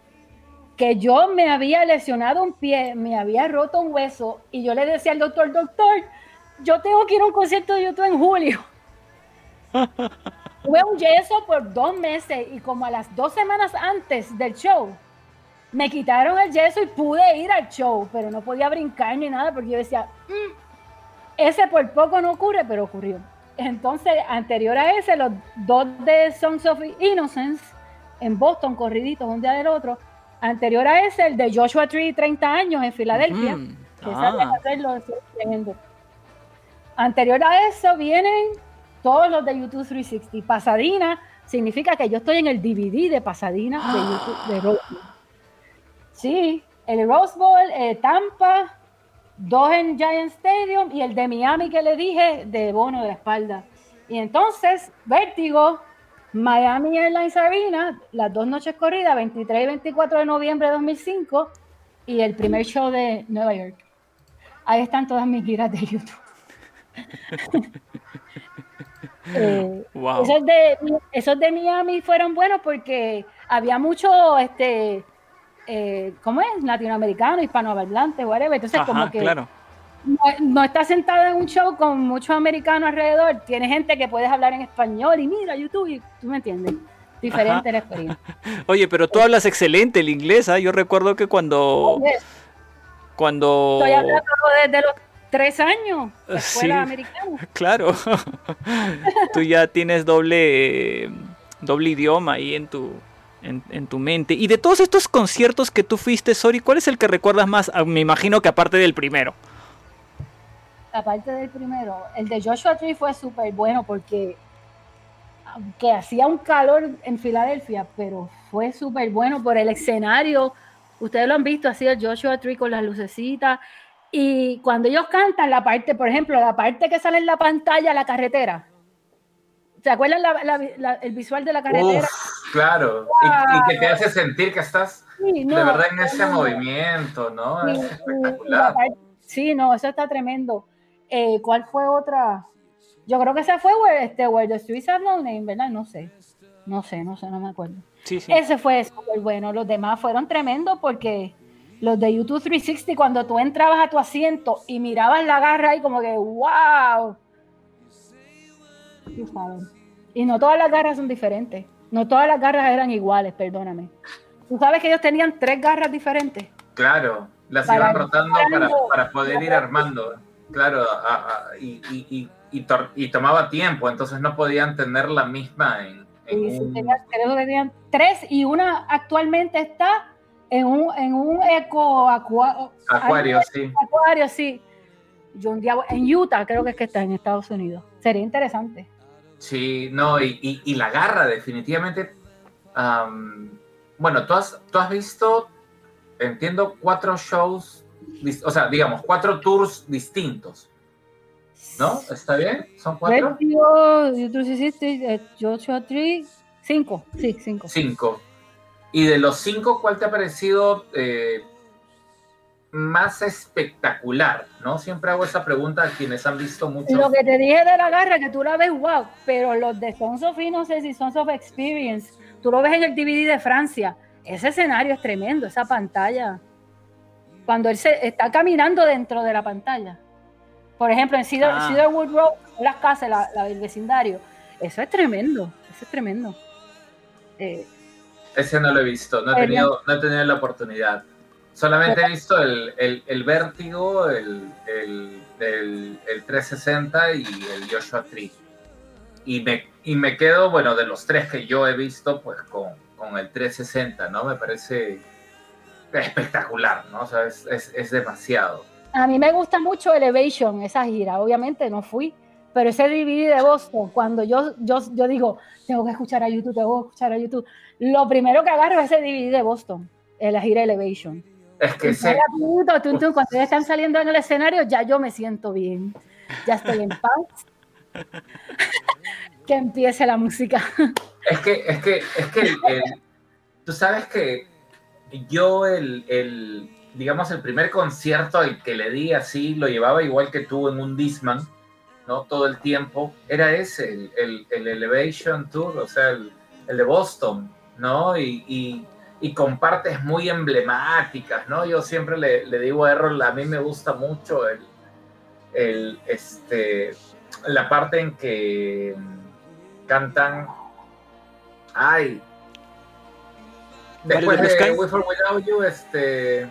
que yo me había lesionado un pie, me había roto un hueso y yo le decía al doctor, doctor, yo tengo que ir a un concierto de YouTube en julio. Tuve un yeso por dos meses y como a las dos semanas antes del show, me quitaron el yeso y pude ir al show, pero no podía brincar ni nada porque yo decía, "Mm, ese por poco no ocurre, pero ocurrió. Entonces, anterior a ese, los dos de Songs of Innocence en Boston, corriditos un día del otro. Anterior a ese, el de Joshua Tree, 30 años en Filadelfia. Que Ah. hacerlo. Anterior a eso vienen todos los de YouTube 360. Pasadena significa que yo estoy en el DVD de Pasadena de YouTube de Bowl. Sí, el Rose Bowl, eh, Tampa, dos en Giant Stadium y el de Miami que le dije de bono de la espalda. Y entonces, Vértigo, Miami Airlines Arena, las dos noches corridas, 23 y 24 de noviembre de 2005, y el primer show de Nueva York. Ahí están todas mis giras de YouTube. Eh, Wow. esos, de, esos de Miami fueron buenos porque había mucho, este, eh, ¿cómo es? Latinoamericano, hispanohablante, whatever. Entonces, Ajá, como que claro. no, no estás sentada en un show con muchos americanos alrededor. Tienes gente que puedes hablar en español y mira YouTube, y tú me entiendes. Diferente la experiencia. Oye, pero tú hablas excelente el inglés, ¿ah? Yo recuerdo que cuando... Oye, Cuando... Estoy hablando desde los tres años, escuela Sí. americana. Claro. Tú ya tienes doble, eh, doble idioma ahí en tu, en, en tu mente. Y de todos estos conciertos que tú fuiste, Sori, ¿cuál es el que recuerdas más? Ah, Me imagino que aparte del primero. aparte del primero, el de Joshua Tree fue súper bueno porque aunque hacía un calor en Filadelfia, pero fue súper bueno por el escenario. Ustedes lo han visto, así el Joshua Tree con las lucecitas. Y cuando ellos cantan la parte, por ejemplo, la parte que sale en la pantalla, la carretera. ¿Se acuerdan la- la- la- el visual de la carretera? Uf, claro. Y, y que te hace sentir que estás Sí, no, de verdad en ese movimiento, ¿no? Sí, Es y- y la espectacular. sí, no, eso está tremendo. Eh, ¿Cuál fue otra? Yo creo que esa fue Where, este, Where the Streets Name, ¿verdad? No sé. No sé, no sé, no me acuerdo. Sí, sí. Ese fue súper bueno. Los demás fueron tremendos porque los de YouTube 360, cuando tú entrabas a tu asiento y mirabas la garra ahí como que, wow. Y no todas las garras son diferentes. No todas las garras eran iguales, perdóname. Tú sabes que ellos tenían tres garras diferentes. Claro, las Para iban rotando para, para poder ir armando. Claro, a- a- y, y, y, y tomaba tiempo, entonces no podían tener la misma en, en sí, un- tenía- creo que tenían tres y una actualmente está en un, en un eco aqua- acuario, sí. acuario, sí. Yo un día en Utah creo que es que está en Estados Unidos. Sería interesante. Sí, no, y, y- y la garra, definitivamente. am, bueno, tú has, tú has visto, entiendo, cuatro shows, o sea, digamos, cuatro tours distintos, ¿no? ¿Está bien? ¿Son cuatro? YouTube 360, eh, Tree, cinco, sí, cinco. Cinco. Y de los cinco, ¿cuál te ha parecido eh, más espectacular? ¿No? Siempre hago esa pregunta a quienes han visto mucho. Lo que te dije de la garra, que tú la ves, wow, pero los de Sons of Innocence y Sons of Experience, tú lo ves en el DVD de Francia. Ese escenario es tremendo, esa pantalla. Cuando él se está caminando dentro de la pantalla. Por ejemplo, en Cedar, Ah. Cedarwood Road, las casas, la, la- el vecindario. Eso es tremendo, eso es tremendo. Eh, Ese no lo he visto, no he tenido, no he tenido la oportunidad. Solamente he visto el, el, el Vértigo, el, el, el, el 360 y el Joshua Tree. Y me, y me quedo, bueno, de los tres que yo he visto, pues con, con el 360, ¿no? Me parece espectacular, ¿no? O sea, es, es, es demasiado. A mí me gusta mucho Elevation, esa gira. Obviamente no fui, pero ese DVD de Boston, cuando yo, yo, yo digo, tengo que escuchar a YouTube, tengo que escuchar a YouTube, lo primero que agarro es ese DVD de Boston, en la gira Elevation. Es que rapidito, tun, tun, cuando ellos están saliendo en el escenario, ya yo me siento bien. Ya estoy en paz. que empiece la música. Es que, es que, es que tú sabes que yo el, el, digamos, el primer concierto al que le di así, lo llevaba igual que tú en un Disman, ¿no? Todo el tiempo, era ese, el, el- el Elevation Tour, o sea, el, el de Boston, ¿no? Y, y, y con partes muy emblemáticas, ¿no? Yo siempre le, le digo a Errol, a mí me gusta mucho el, el, este, la parte en que cantan, ay, después Blue de Sky? With or Without You, este...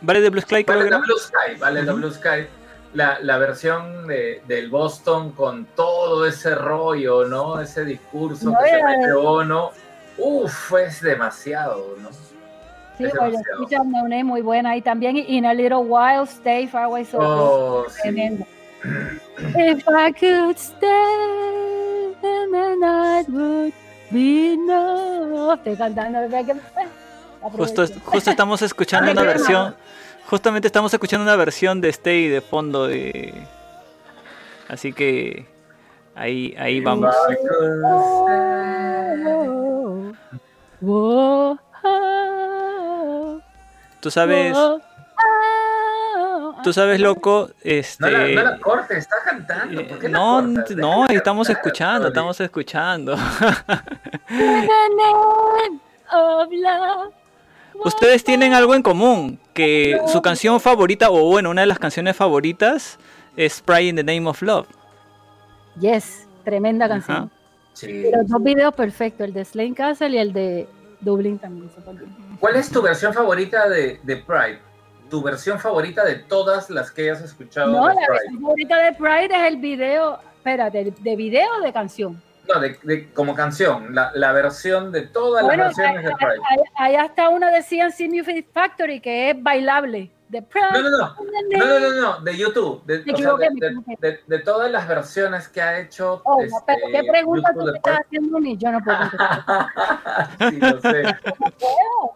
¿Vale de Blue Sky? Vale, era? Blue Sky, vale, la Ujú. Blue Sky. La, la versión de, del Boston con todo ese rollo, ¿no? Ese discurso No que se era- mete Ono. Uf, es demasiado, ¿no? Sí, Es pues demasiado. escucha muy buena. Y también In a Little While, Stay Far Away So. Oh, sí. Tremendo. If I could stay, then the night would be enough. Estoy cantando. ¿verdad que- Justo, justo estamos escuchando una versión. Justamente estamos escuchando una versión de Stay de fondo de. Así que ahí, ahí vamos. Tú sabes, tú sabes, loco, No este. la, no la cortes, está cantando. ¿por qué la no, estamos cantar, escuchando, estamos escuchando. Ustedes tienen algo en común, que su canción favorita, o bueno, una de las canciones favoritas, es Pride in the Name of Love. Yes, tremenda Ajá. Sí. Los dos videos perfectos, el de Slane Castle y el de Dublin también. ¿Cuál es tu versión favorita de, de Pride? Tu versión favorita de todas las que hayas escuchado No, de la Pride. versión favorita de Pride es el video, espérate, ¿de, de video o de canción? No, de, de- como canción, la, la versión de todas Bueno, las versiones de hay, Pride. hay- hay hasta una de CNC Music Factory que es bailable. Pride. No, no, no. No, no, no, no, de YouTube. De, o sea, de, de- de- todas las versiones que ha hecho. Oh, este, pero ¿qué pregunta YouTube tú me estás haciendo mí? Yo no puedo contestar. sí, lo sé. No puedo.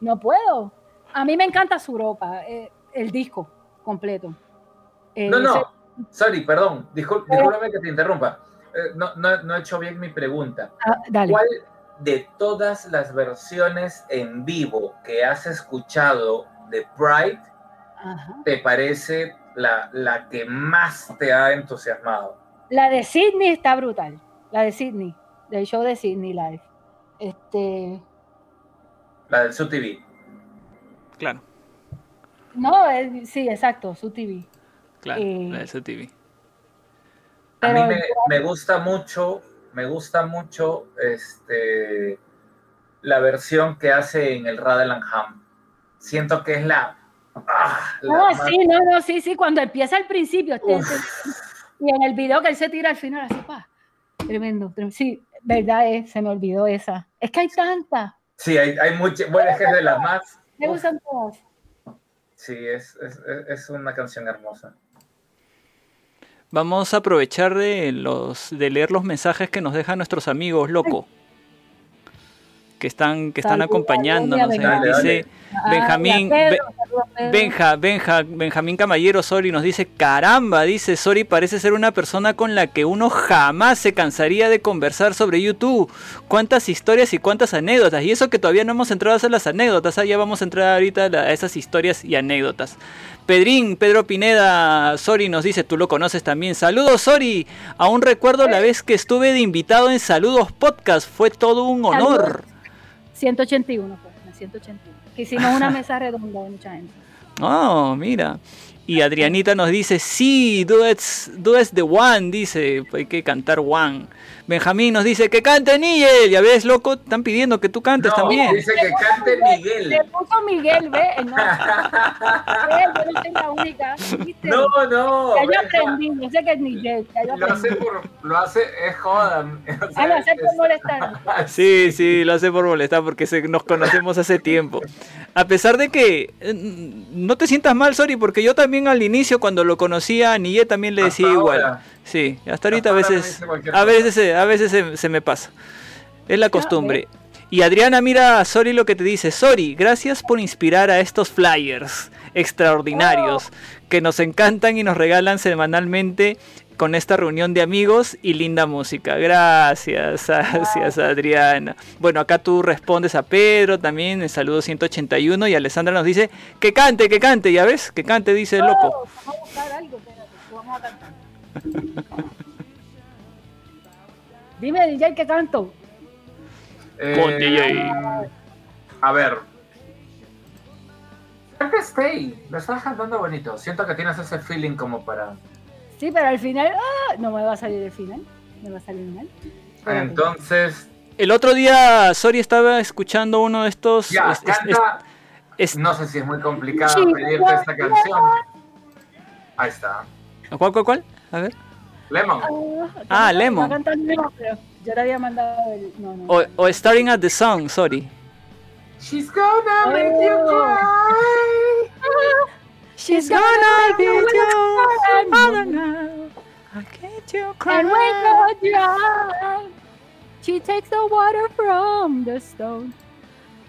No puedo. A mí me encanta su ropa, eh, el disco completo. Eh, No, ese- no. Sorry, perdón. Discul- discúlpame que te interrumpa. Eh, no, no, no he hecho bien mi pregunta. ah, dale. ¿Cuál de todas las versiones en vivo que has escuchado de Pride Ajá. te parece la, la que más te ha entusiasmado? La de Sydney está brutal. La de Sydney, del show de Sydney Live. Este, La del SUTV. Claro, no, sí, exacto, su TV. claro, Eh, la de su TV. A mí me, me gusta mucho, me gusta mucho este, la versión que hace en el Radelanham. Siento que es la... ah, la No, más- sí, no, no, sí, sí, cuando empieza al principio. este- Uf. este- y en el video que él se tira al final, así, pa. Tremendo, tremendo. Sí, verdad es, se me olvidó esa. Es que hay tantas. Sí, hay, hay muchas... Bueno, es que es de las más... Me gustan todas. sí, es, es, es- es una canción hermosa. Vamos a aprovechar de los de leer los mensajes que nos dejan nuestros amigos, loco. Que están, que están acompañándonos. Ahí. Dale, Dice Ah, Benjamín, y a Pedro, Be- saludos a Pedro. Benja, Benja, Benjamín Camallero Sori nos dice, caramba, dice Sori parece ser una persona con la que uno jamás se cansaría de conversar sobre YouTube. Cuántas historias y cuántas anécdotas. Y eso que todavía no hemos entrado a hacer las anécdotas. ah, Ya vamos a entrar ahorita a esas historias y anécdotas. Pedrín, Pedro Pineda, Sori nos dice, tú lo conoces también. Saludos, Sori. Aún recuerdo la vez que estuve de invitado en Saludos Podcast. Fue todo un honor. 181, pues, en el 181. Que hicimos una mesa redonda de mucha gente. Oh, mira. Y Adrianita nos dice, sí, duets, duets de One, dice, hay que cantar One. Benjamín nos dice, que cante Nigel, ya ves, loco, están pidiendo que tú cantes No, también. dice que cante Miguel. Le puso Miguel, ve. No, yo no soy la única. ¿viste? No, no. Ya yo aprendí, yo sé que es Miguel. Ya yo Lo hace por, lo hace, es joda. o sea, Ah, lo hace por es- molestar. Sí, sí, lo hace por molestar porque se- nos conocemos hace tiempo. A pesar de que eh, no te sientas mal, sorry, porque yo también al inicio cuando lo conocía a Nille también le decía Hasta igual. ahora. Sí, hasta ahorita a veces, a veces, se- a veces se, se me pasa. Es la costumbre. Y Adriana, mira, sorry lo que te dice. Sorry, gracias por inspirar a estos flyers extraordinarios que nos encantan y nos regalan semanalmente con esta reunión de amigos y linda música. Gracias, gracias Adriana. Bueno, acá tú respondes a Pedro también, el saludo 181 y Alessandra nos dice que cante, que cante, ya ves, que cante, dice el loco. Vamos a buscar algo, Dime, DJ, ¿qué canto? Eh, Con DJ. A ver. Creo que Stay. Lo estás cantando bonito. Siento que tienes ese feeling como para. Sí, pero al final, ¡ah! no me va a salir el final. Me va a salir mal. Entonces. El otro día, Sori estaba escuchando uno de estos. Ya, es- es- canta. es- No sé si es muy complicado Sí, pedirte esta canción. Ahí está. es- ¿Cuál, cuál, cuál? A ver. Lemon. Ah, está- Lemon. está cantando Lemon, pero yo le había mandado el. No, no. O, o Starting at the Song, sorry. She's gonna make you Oh. cry. She's gonna be you Father now. I get you And when you're dry, she takes the water from the stone.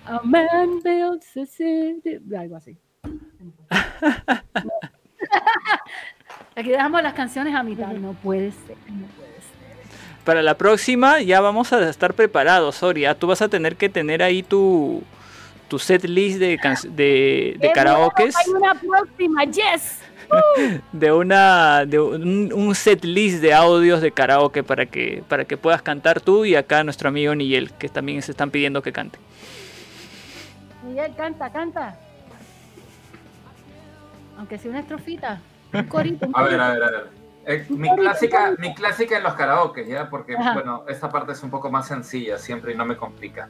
A man builds a city. Algo así. Aquí dejamos las canciones a mitad. No puede ser, no puede ser. Para la próxima ya vamos a estar preparados, Sori. Ya tú vas a tener que tener ahí tu, tu set list de, de, de Es karaokes. Hay una próxima, yes. de una de un, un set list de audios de karaoke para que para que puedas cantar tú y acá nuestro amigo Nigel que también se están pidiendo que cante. Miguel, canta, canta. Aunque sea una estrofita. Un corito. un A ver, corito. a ver, a ver. Eh, mi, Ahorita, clásica, mi clásica en los karaoke, ¿ya? Porque, Ajá. bueno, esta parte es un poco más sencilla siempre y no me complica.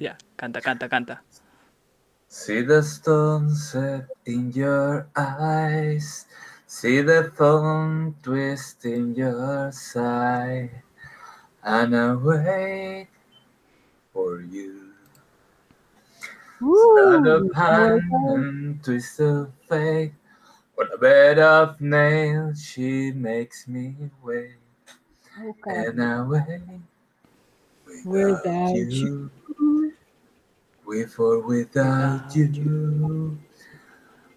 Ya, canta, canta, canta. See the stone set in your eyes. See the thorn twist in your side. And I wait for you. Stand Uh, up hand and twist of fate. On a bed of nails, she makes me wait. And I wait without, Without you. We for without you.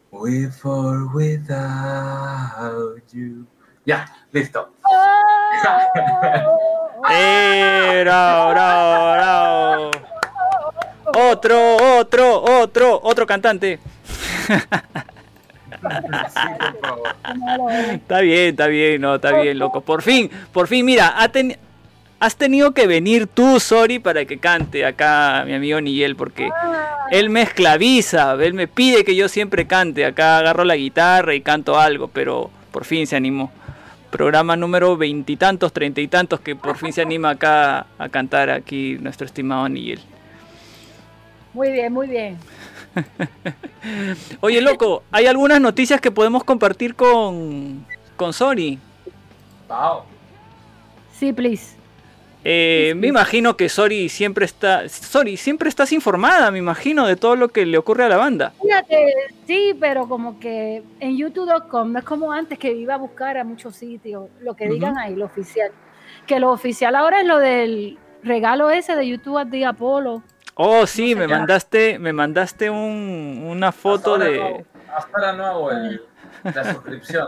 We for without you. Ya, listo. ¡Eh! ¡Bravo, bravo, bravo! Otro, otro, otro, otro cantante. Sí, por favor. Está bien, está bien, no, está bien, loco. Por fin, por fin, mira, ha ten- has tenido que venir tú, Sori, para que cante acá mi amigo Nigel, porque él me esclaviza, él me pide que yo siempre cante. Acá agarro la guitarra y canto algo, pero por fin se animó. Programa número veintitantos, treinta y tantos, que por fin se anima acá a cantar aquí nuestro estimado Nigel. Muy bien, muy bien. Oye, loco, hay algunas noticias que podemos compartir con, con Sori. Wow. Sí, please. Eh, me imagino que Sori siempre está. Sori, siempre estás informada, me imagino, de todo lo que le ocurre a la banda. Fíjate, sí, pero como que en youtube.com no es como antes que iba a buscar a muchos sitios, lo que digan ahí, lo oficial. Que lo oficial ahora es lo del regalo ese de YouTube at the Apolo. Oh, sí, No sé me mandaste, me mandaste un- una foto Hasta ahora de. no- hasta ahora no hago el- la suscripción.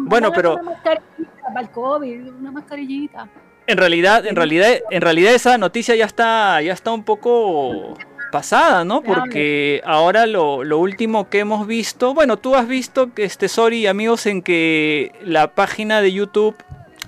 Bueno, pero- Una mascarillita para el COVID, una mascarillita. En realidad, en realidad, en realidad esa noticia ya está, ya está un poco pasada, ¿no? Porque ahora lo, lo último que hemos visto, bueno, tú has visto que este Sorry amigos en que la página de YouTube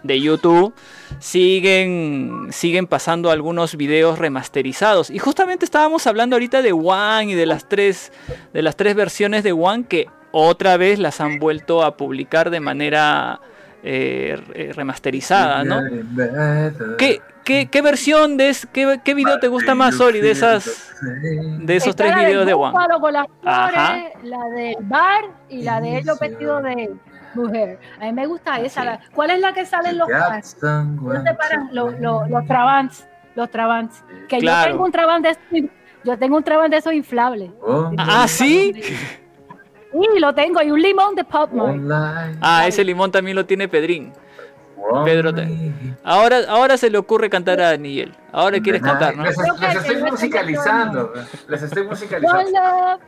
de YouTube siguen siguen pasando algunos videos remasterizados y justamente estábamos hablando ahorita de One y de las tres de las tres versiones de One que otra vez las han vuelto a publicar de manera eh, re- remasterizada, ¿no? ¿Qué, qué, qué versión de es, qué, qué video te gusta más, Sori, de esas de esos Está tres videos de One? búfalo con las Ajá. flores, la del bar y la de ellos vestidos de mujer. A mí me gusta esa. la- ¿Cuál es la que sale en los paran los, los, los trabants? Los trabants. Que Claro. yo tengo un trabant de esos, yo tengo un trabant de esos inflables. Ah, ¿sí? Sí, lo tengo. Y un limón de Pop Mart. Ah, ese limón también lo tiene Pedrín. Pedro Ahora, ahora se le ocurre cantar a Nigel. Ahora quieres cantar, ¿no? Les, les estoy musicalizando. Les estoy musicalizando.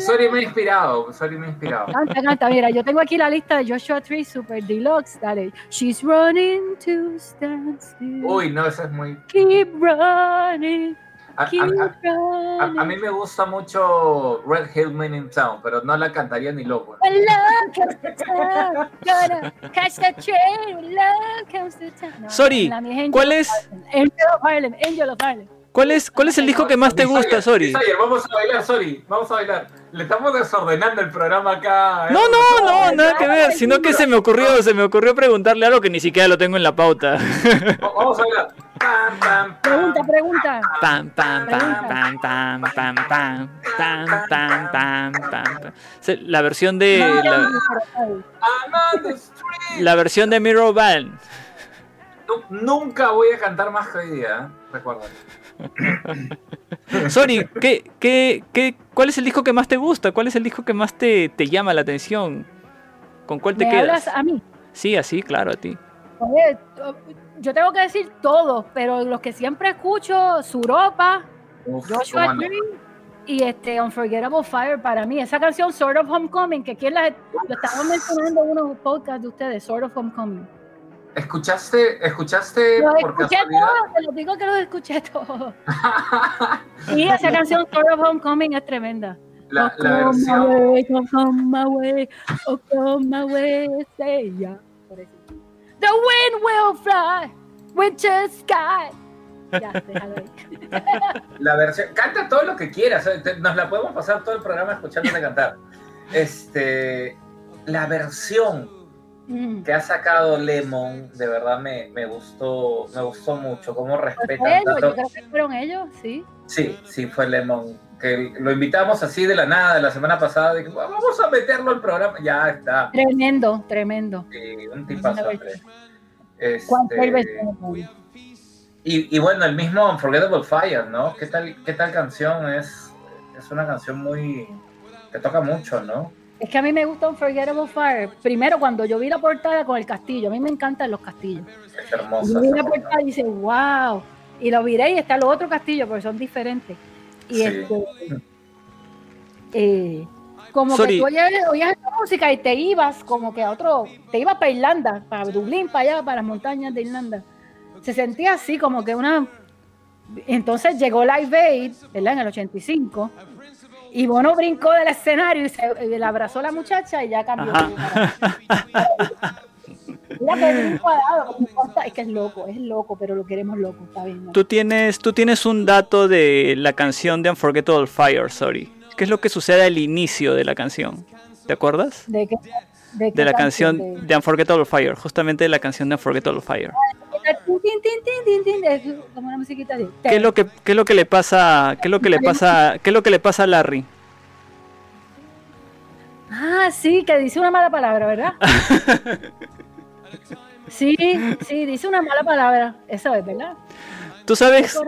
Sorry me ha inspirado. Sorry me ha inspirado. Canta, canta. Mira, yo tengo aquí la lista de Joshua Tree Super Deluxe. Dale. She's running to stand still. Uy, no, esa es muy. Keep running. A, Keep a- a- running. a- a mí me gusta mucho Red Hill Men in Town, pero no la cantaría ni loco. When love comes to town, gonna catch the train. When love comes to town. No, Sorry, ¿cuál es? Angel of Harlem. Angel of Harlem. ¿Cuál es, ¿Cuál es el disco que más te gusta, Sori? Vamos a bailar, Sori. Vamos a bailar. Le estamos desordenando el programa acá. ¿eh? No, no, no, nada que ver, sino que se me ocurrió, se me ocurrió preguntarle algo que ni siquiera lo tengo en la pauta. Va- Vamos a bailar. Pam, pam, pam. Pregunta, pregunta. Pam, pam, pam, pam, pam, pam, pam, pam, pam, pam, pam, La versión de la, versión de Mirror Band. Nu- Nunca voy a cantar más que hoy día, ¿eh? recuerda. Sori, ¿qué, qué, qué, ¿cuál es el disco que más te gusta? ¿Cuál es el disco que más te, te llama la atención? ¿Con cuál te ¿Me quedas? hablas a mí? Sí, así, claro, a ti. Oye, yo tengo que decir todos, pero los que siempre escucho, Suropa, Uf, Joshua. Tree y este Unforgettable Fire para mí. Esa canción, Sort of Homecoming, que quien la, lo estaba mencionando en unos podcasts de ustedes, Sort of Homecoming. ¿Escuchaste, escuchaste Lo por escuché casualidad? todo, te lo digo que lo escuché todo. y esa canción, Sort of Homecoming, es tremenda. La, Oh, la versión. my way, oh, come my way, oh, come my way, say ya. The wind will fly the sky. Ya, déjalo. La versión, canta todo lo que quieras, ¿eh? Nos la podemos pasar todo el programa escuchándote cantar. Este, la versión Mm. que ha sacado Lemon, de verdad me, me gustó, me gustó mucho, cómo Fue respetan ellos, yo tanto. creo que fueron ellos, sí. Sí, sí, fue Lemon, que lo invitamos así de la nada la semana pasada, dije, vamos a meterlo al programa, ya está, Tremendo, tremendo. Sí, un tipazo, Andrés. ¿Cuántas Este? Y, y bueno, el mismo Unforgettable Fire, ¿no? ¿Qué tal, qué tal canción? Es, es una canción muy... que toca mucho, ¿no? Es que a mí me gusta Unforgettable Fire. Primero, cuando yo vi la portada con el castillo, a mí me encantan los castillos. Es hermosa. Yo vi la portada y dice, wow. Y lo miré y está los otros castillos, porque son diferentes. Y Sí. este, eh, como Sorry. que tú oías, oías la música y te ibas como que a otro, te ibas para Irlanda, para Dublín, para allá, para las montañas de Irlanda. Se sentía así como que una... Entonces llegó Live Aid, ¿verdad? En el 85. Y Bono brincó del escenario y se y le abrazó a la muchacha y ya cambió. Mira que importa, es que es loco, es loco, pero lo queremos loco, está bien. ¿no? Tú tienes, tú tienes un dato de la canción de Unforgettable Fire, sorry. ¿Qué es lo que sucede al inicio de la canción? ¿Te acuerdas? ¿De qué, de qué De la canción De- de Unforgettable Fire, justamente de la canción de Unforgettable Fire. ¿Qué es lo que, qué es lo que le pasa, qué es lo que le pasa, qué es lo que le pasa a Larry? Ah, sí, que dice una mala palabra, ¿verdad? Sí, sí, dice una mala palabra. Eso es, ¿verdad? Tú Es sabes.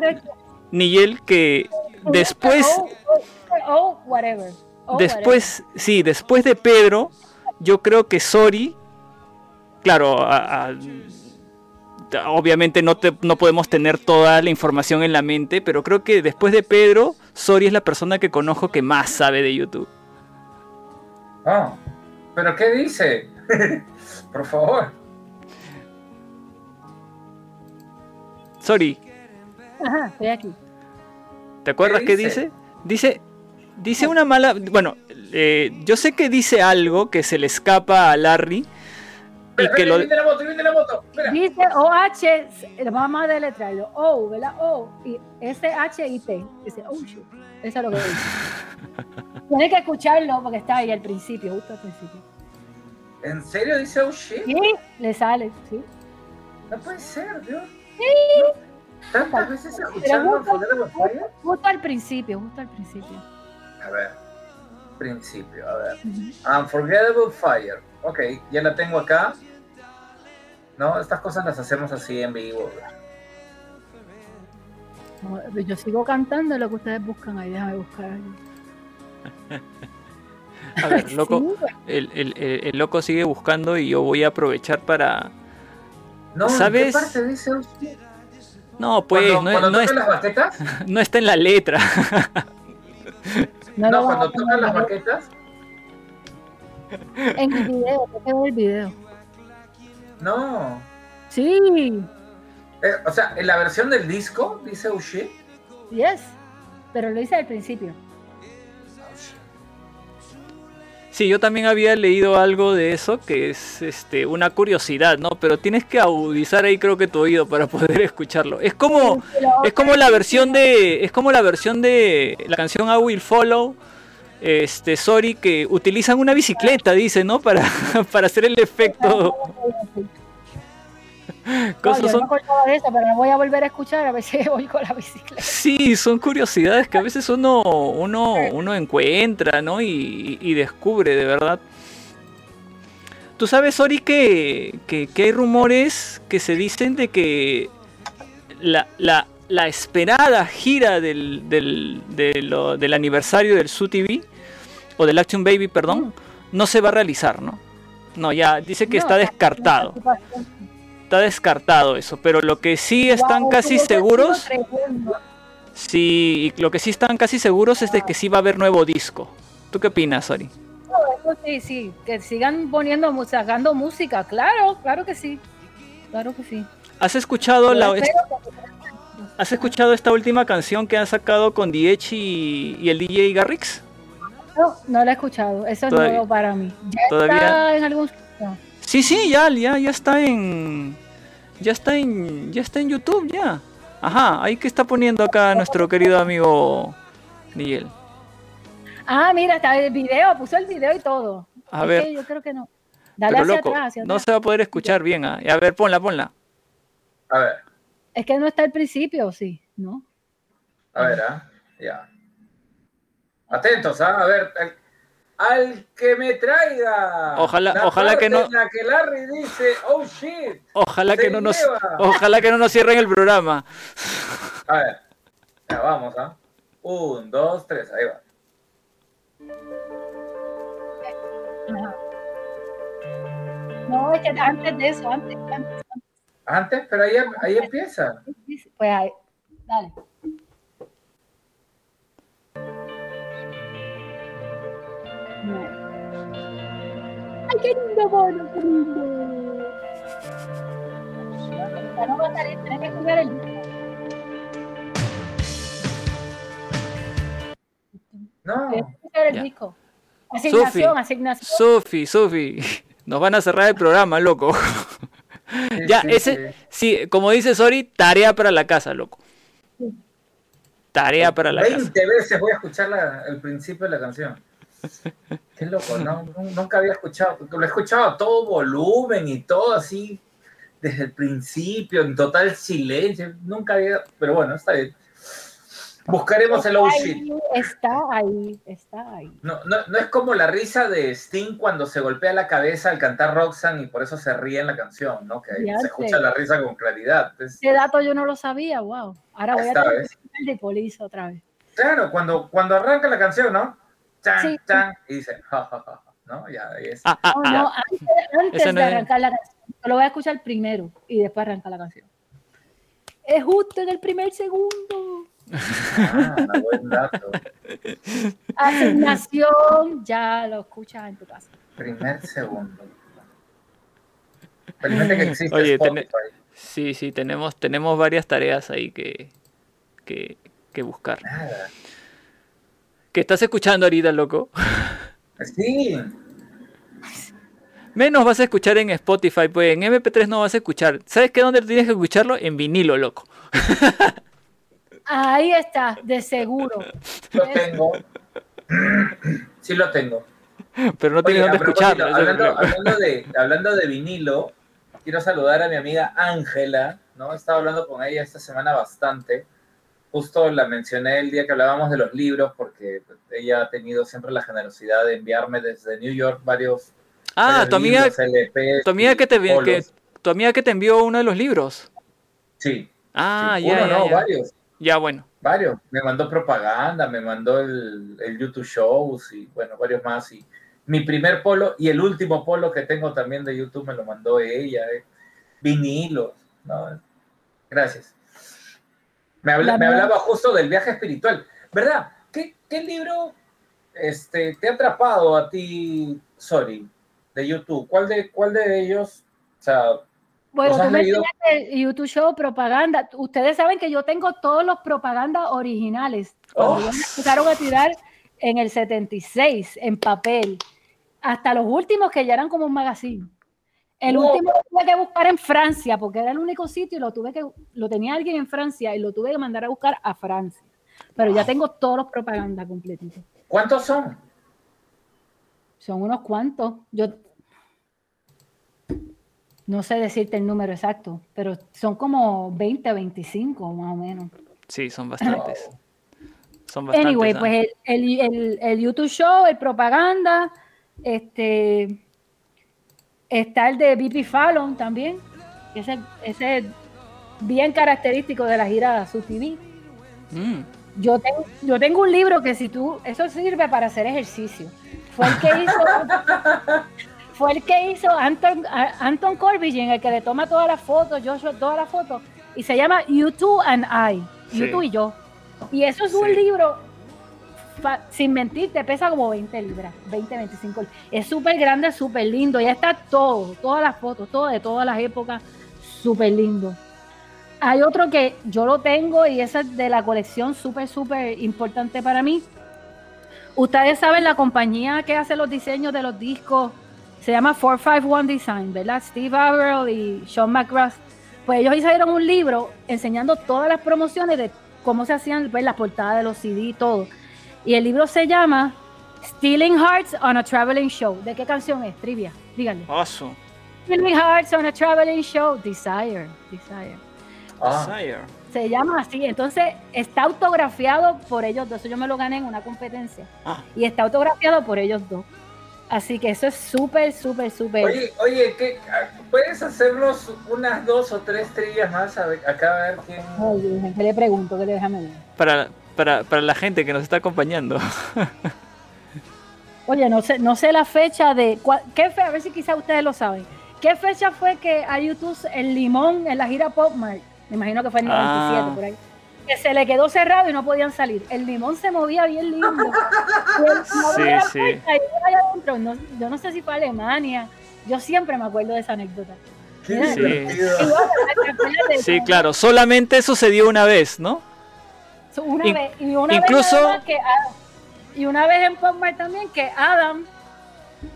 Nigel, que después, Oh, oh, oh, whatever. Oh, después, sí, después de Pedro, yo creo que Sori, claro, a- a- obviamente no, te- no podemos tener toda la información en la mente, pero creo que después de Pedro, Sori es la persona que conozco que más sabe de YouTube. Ah, ¿pero qué dice? Por favor. Sori. Ajá, estoy aquí. ¿te acuerdas qué dice? dice? Dice, dice una mala, bueno, eh, yo sé que dice algo que se le escapa a Larry y que lo, la moto, la moto. Dice OH, vamos a deletrearlo. O, ¿verdad? O y S-H-I-T. Dice, oh shit. Eso es lo que dice. Tienes que escucharlo porque está ahí al principio, justo al principio. ¿En serio dice oh shit? Sí, le sale, sí. No puede ser, Dios. ¿Tantas veces escuchando Unforgettable Fire? Justo al principio, justo al principio. A ver. Principio, a ver. Unforgettable Fire. Ok, ya la tengo acá. No, estas cosas las hacemos así en vivo. No, Yo sigo cantando lo que ustedes buscan ahí, déjame buscar a ver, loco, Sí, el, el- el- el loco sigue buscando y yo voy a aprovechar para, No, ¿Sabes? ¿en qué parte dice shit? no, pues, cuando, no, cuando no es- las no está en la letra. No, No, cuando tocan las poner baquetas. En el video, te el video. No. Sí, Eh, o sea, en la versión del disco dice shit. yes. Pero lo hice al principio. Sí, yo también había leído algo de eso, que es este una curiosidad, ¿no? Pero tienes que agudizar ahí creo que tu oído para poder escucharlo. Es como es como la versión de es como la versión de la canción I Will Follow este Sorry que utilizan una bicicleta, dice, ¿no? Para para hacer el efecto. No, yo son acordaba de eso, pero la voy a volver a escuchar a si voy con la bicicleta. Sí, son curiosidades que a veces uno, uno, uno encuentra, ¿no? Y, y descubre, de verdad. Tú sabes, Ori, que, que, que hay rumores que se dicen de que la, la, la esperada gira del, del, de lo- del aniversario del Su TV, o del Action Baby, perdón, no se va a realizar, ¿no? No, ya dice que No, está descartado. Está descartado eso, pero lo que sí están casi seguros... Sí, lo que sí están casi seguros es de que sí va a haber nuevo disco. ¿Tú qué opinas, Ori? No, eso sí, sí, que sigan poniendo, sacando música, claro, claro que sí, claro que sí. ¿Has escuchado la, que- ¿Has escuchado esta última canción que han sacado con DH y, y el DJ Garrix? No, no la he escuchado, eso es nuevo para mí. Ya todavía- está en algún sitio. Sí, sí, ya, ya, ya está en, ya está en, ya está en YouTube, ya. Ajá, ahí que está poniendo acá nuestro querido amigo Miguel. Ah, mira, está el video, puso el video y todo. A Es ver. yo creo que no. Dale Pero hacia loco, atrás, hacia no atrás. se va a poder escuchar bien. ah. A ver, ponla, ponla. A ver, Es que no está al principio, sí, ¿no? a ver, ¿ah? Ya. Atentos, ¿ah? A ver. Al que me traiga. Ojalá- la ojalá que no- en La que Larry dice, oh shit. Ojalá que no nos, lleva. ojalá que no nos cierren el programa. A ver. Ya, vamos, ¿ah? Un, dos, tres, ahí va. No, es que antes de eso, antes, antes, Antes, pero ahí, ahí empieza. pues ahí, dale. ¡Ay, qué lindo mono, qué lindo! Ya no salir, tenés que escuchar el No. el disco. Asignación, asignación. Sofi, Sofi, nos van a cerrar el programa, loco. Sí, ya, sí, ese, sí. sí, como dice Sori, tarea para la casa, loco. Tarea para la casa. 20 veces voy a escuchar la- el principio de la canción. Qué loco, ¿no? Nu- Nunca había escuchado, porque lo he escuchado a todo volumen y todo así, desde el principio, en total silencio. Nunca había, pero bueno, está bien. Buscaremos el oh shit. Ahí, está ahí, está ahí. No, no, no es como la risa de Sting cuando se golpea la cabeza al cantar Roxanne y por eso se ríe en la canción, ¿no? Que Ya se sé. escucha la risa con claridad. Es- Ese dato yo no lo sabía, wow. Ahora voy a tener el de Police otra vez. Claro, cuando, cuando arranca la canción, ¿no? Chan, Sí. chan, y dice, ja, ja, ja, ja, ¿no? Ya, ahí es. Ah, ah, No, ah, no, antes, antes Ese no de es- arrancar la canción. Yo lo voy a escuchar primero y después arranca la canción. Es justo en el primer segundo. Ah, buen dato. Asignación, ya lo escuchas en tu casa. Primer segundo. Felizmente que existe Oye. Sí, sí, tenemos, tenemos varias tareas ahí que, que, que buscar. Nada. ¿Qué estás escuchando ahorita, loco? Sí, Menos vas a escuchar en Spotify, pues en MP3 no vas a escuchar. ¿Sabes qué? ¿Dónde tienes que escucharlo? En vinilo, loco. Ahí está, de seguro. lo tengo. Sí lo tengo. Pero no Oye, tienes dónde escucharlo. hablando de, hablando de vinilo, quiero saludar a mi amiga Ángela, ¿no? He estado hablando con ella esta semana bastante. Justo la mencioné el día que hablábamos de los libros, porque ella ha tenido siempre la generosidad de enviarme desde New York varios, Ah, varios tu amiga, libros, tu amiga que te que, tu amiga que te envió uno de los libros. Sí, Ah, sí, ya, uno ya, no, ya. varios. Ya, bueno. Varios. Me mandó propaganda, me mandó el, el YouTube Shows y bueno, varios más. Y mi primer polo y el último polo que tengo también de YouTube me lo mandó ella. eh. Vinilos. ¿no? Gracias. Me, habla- La me hablaba justo del viaje espiritual. ¿Verdad? ¿Qué, qué libro este, te ha atrapado a ti, Sorry, de YouTube? ¿Cuál de, cuál de ellos? O sea, Bueno, ¿Los tú me YouTube Show, propaganda. Ustedes saben que yo tengo todos los propagandas originales. Oh. ellos me empezaron a tirar en el 76, en papel. hasta los últimos que ya eran como un magazine. El último lo tuve que buscar en Francia, porque era el único sitio y lo tuve que, lo tenía alguien en Francia y lo tuve que mandar a buscar a Francia. Pero ya tengo todos los propaganda completitos. ¿Cuántos son? Son unos cuantos. Yo no sé decirte el número exacto, pero son como 20, 25 más o menos. Sí, son bastantes. Son bastantes. Anyway, ¿ah? pues el, el- el- el YouTube Show, el propaganda, este está el de BP Fallon también. Ese, ese es bien característico de la gira Su TV. Mm, Yo tengo, yo tengo un libro que si tú, eso sirve para hacer ejercicio. Fue el que hizo, fue el que hizo Anton, Anton Corbijn, el que le toma todas las fotos, Joshua todas las fotos, y se llama You Two and I, You. Two y yo. Y eso es un libro, sin mentir, te pesa como 20 libras, 20, 25 libras. Es súper grande, súper lindo, ya está todo, todas las fotos, todo de todas las épocas, súper lindo. Hay otro que yo lo tengo y ese es de la colección súper, súper importante para mí. Ustedes saben la compañía que hace los diseños de los discos, se llama 451 Design, ¿verdad? Steve Averill y Sean McGrath. Pues ellos hicieron un libro enseñando todas las promociones de cómo se hacían pues, las portadas de los CD y todo. Y el libro se llama Stealing Hearts on a Traveling Show. ¿De qué canción es? Trivia, díganle. oso. Stealing Hearts on a Traveling Show. Desire, Desire. Ah, Desire. Se llama así. Entonces está autografiado por ellos dos. Eso yo me lo gané en una competencia. Ah. Y está autografiado por ellos dos. Así que eso es súper, súper, súper. Oye, oye, ¿qué, ah, ¿puedes hacernos unas dos o tres trillas más? A ver, acá a ver quién. Ay, Virgen, ¿qué le pregunto? ¿Qué le déjame ver? Para, para, para la gente que nos está acompañando. Oye, no sé, no sé la fecha de. cua- ¿Qué fe? A ver si quizás ustedes lo saben. ¿Qué fecha fue que a YouTube el limón en la gira Pop Mart? Me imagino que fue en el Ah. 97 por ahí. Que se le quedó cerrado y no podían salir. El limón se movía bien lindo. Sí, sí. puerta y iba allá adentro. No- yo no sé si fue Alemania. Yo siempre me acuerdo de esa anécdota. Sí. divertido. Y bueno, ¿te acuerdas de Sí, eso? claro. Solamente sucedió una vez, ¿no? Una In- vez, y una incluso- vez que Adam- y una vez en Mart también que Adam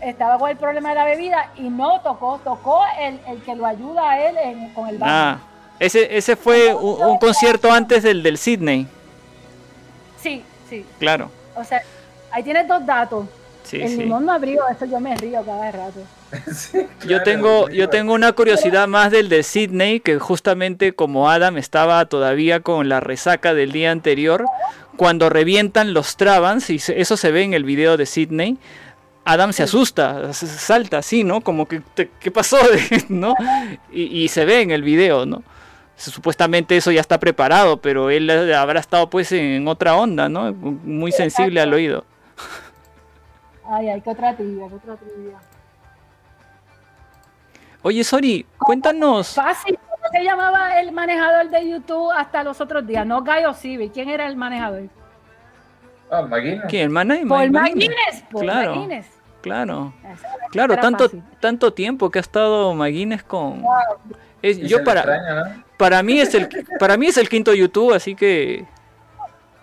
estaba con el problema de la bebida y no tocó, tocó el, el que lo ayuda a él en- con el baño. Ah, ese, ese fue un, un concierto antes del del Sydney. Sí, sí. Claro. O sea, ahí tienes dos datos. Sí, el sí. limón no abrió, eso yo me río cada rato. Sí, Yo tengo, yo tengo una curiosidad más del de Sydney, que justamente como Adam estaba todavía con la resaca del día anterior, cuando revientan los Trabans, y eso se ve en el video de Sydney, Adam se asusta, salta así, ¿no? Como que, te- ¿qué pasó? ¿no? Y, y se ve en el video, ¿no? Supuestamente eso ya está preparado, pero él habrá estado pues en otra onda, ¿no? Muy sensible al oído. Ay, hay que otra trivia, que otra trivia. Oye, Sori, cuéntanos. Fácil, ¿cómo se llamaba el manejador de YouTube hasta los otros días? No Guy O'Sivi, ¿quién era el manejador? Ah, McGuinness. ¿Quién? ¿Mana- Paul Ma- McGuinness. Paul Claro. McGuinness. Claro. Claro, tanto, fácil. tanto tiempo que ha estado McGuinness con. Es- Y se yo para, extraña, ¿no? para mí es el para mí es el quinto YouTube, así que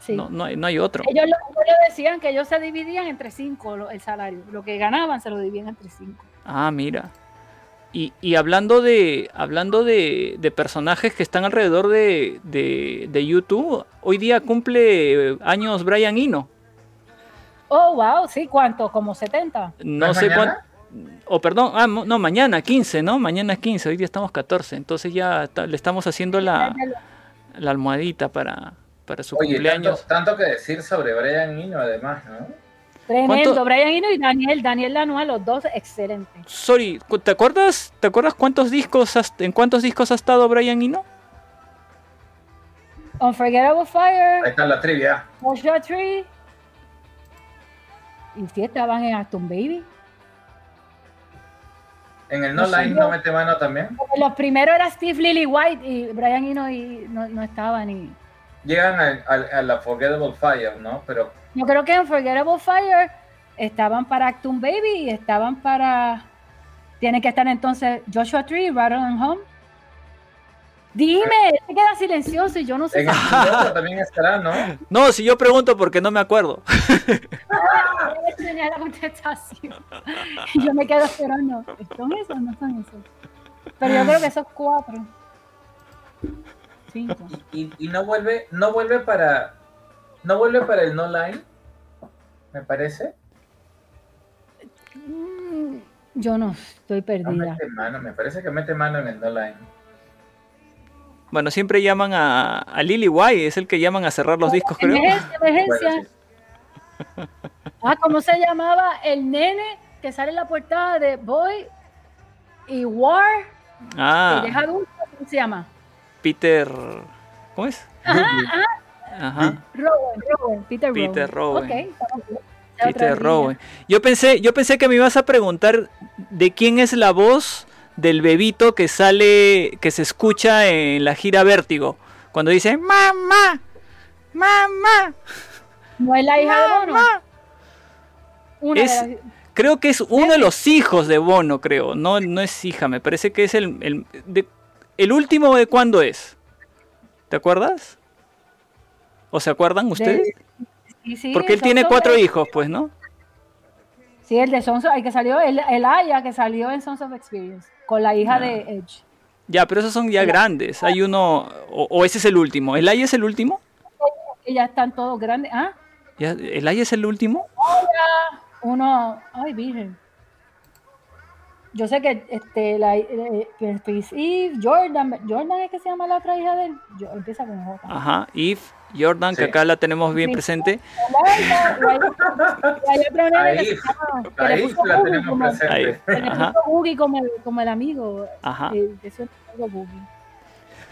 Sí. no, no, hay, no hay otro. Ellos, lo- ellos decían que ellos se dividían entre cinco lo- el salario. Lo que ganaban se lo dividían entre cinco. Ah, mira. Y, y hablando de hablando de, de personajes que están alrededor de, de, de YouTube, hoy día cumple años Brian Eno. Oh, wow, sí, ¿cuánto? ¿Como 70? No ¿Es sé cuánto. O perdón, ah, no, mañana 15, ¿no? Mañana es 15, hoy día estamos 14. Entonces ya le estamos haciendo la, la almohadita para, para su Oye, tanto, cumpleaños. tanto que decir sobre Brian Eno, además, ¿no? Tremendo. ¿Cuánto- Brian Eno y Daniel, Daniel Lanois, los dos excelentes. Sorry, ¿te acuerdas, ¿te acuerdas cuántos discos has- en cuántos discos ha estado Brian Eno? Unforgettable Ahí Fire, está la trivia. Joshua Tree. Y si estaban en Aston Baby. En el No Line no mete mano también. Porque Los primeros era Steve Lily White y Brian Eno y no, no estaban. Y... Llegan al- al- a, la Forgettable Fire, ¿no? Pero Yo creo que en Unforgettable Fire estaban para Acton Baby y estaban para. Tiene que estar entonces Joshua Tree, Rattle and Home. Dime, se queda silencioso y yo no sé en si. también estará, ¿no? No, si yo pregunto porque no me acuerdo. Él tenía la contestación. Y yo me quedo esperando. ¿Son esos o no son esos? Pero yo creo que esos cuatro. Y, y no vuelve, no vuelve para. No vuelve para el no line. Me parece. Mm, Yo no, estoy No perdida. mete mano, me parece que mete mano en el no line. Bueno, siempre llaman a, a Lily White, es el que llaman a cerrar los discos, creo. Emergencia, emergencia. Bueno, sí. Ah, ¿cómo se llamaba el nene que sale en la portada de Boy y War? Ah, Que es adulto, ¿cómo se llama? Peter. ¿Cómo es? Ajá. Rowan, Rowan, Peter Rowan. Peter Rowan. Ok, estamos bien. Ya otra Peter. Rowan. Yo pensé, yo pensé que me ibas a preguntar de quién es la voz del bebito que sale, que se escucha en la gira Vértigo. Cuando dice mamá, mamá, No es la hija de Bono. mamá. Una Es- de las- Creo que es uno de los hijos de Bono, creo. No, no es hija, me parece que es el, el, de- el último de cuándo es. ¿Te acuerdas? ¿O se acuerdan ustedes? sí, sí, Porque él tiene cuatro hijos, pues, ¿no? Sí, el de Sons of, el que salió, el, el Aya que salió en Sons of Experience, con la hija Ah. de Edge. Ya, pero esos son ya grandes. Hay uno, o, o ese es el último. ¿El Aya es el último? Ya están todos grandes. Ah, ¿El Aya es el último? uno, ay, virgen. Yo sé que este, la, eh, que Eve, Jordan, Jordan es que se llama la otra hija de él. Yo, empieza con J. Ajá. Eve, Jordan, que Sí. acá la tenemos bien Sí. presente. Que Ahí, se llama- que le ahí puso la tenemos como- presente. Que Boogie como el, como el amigo. Ajá. eh, que suena algo Boogie.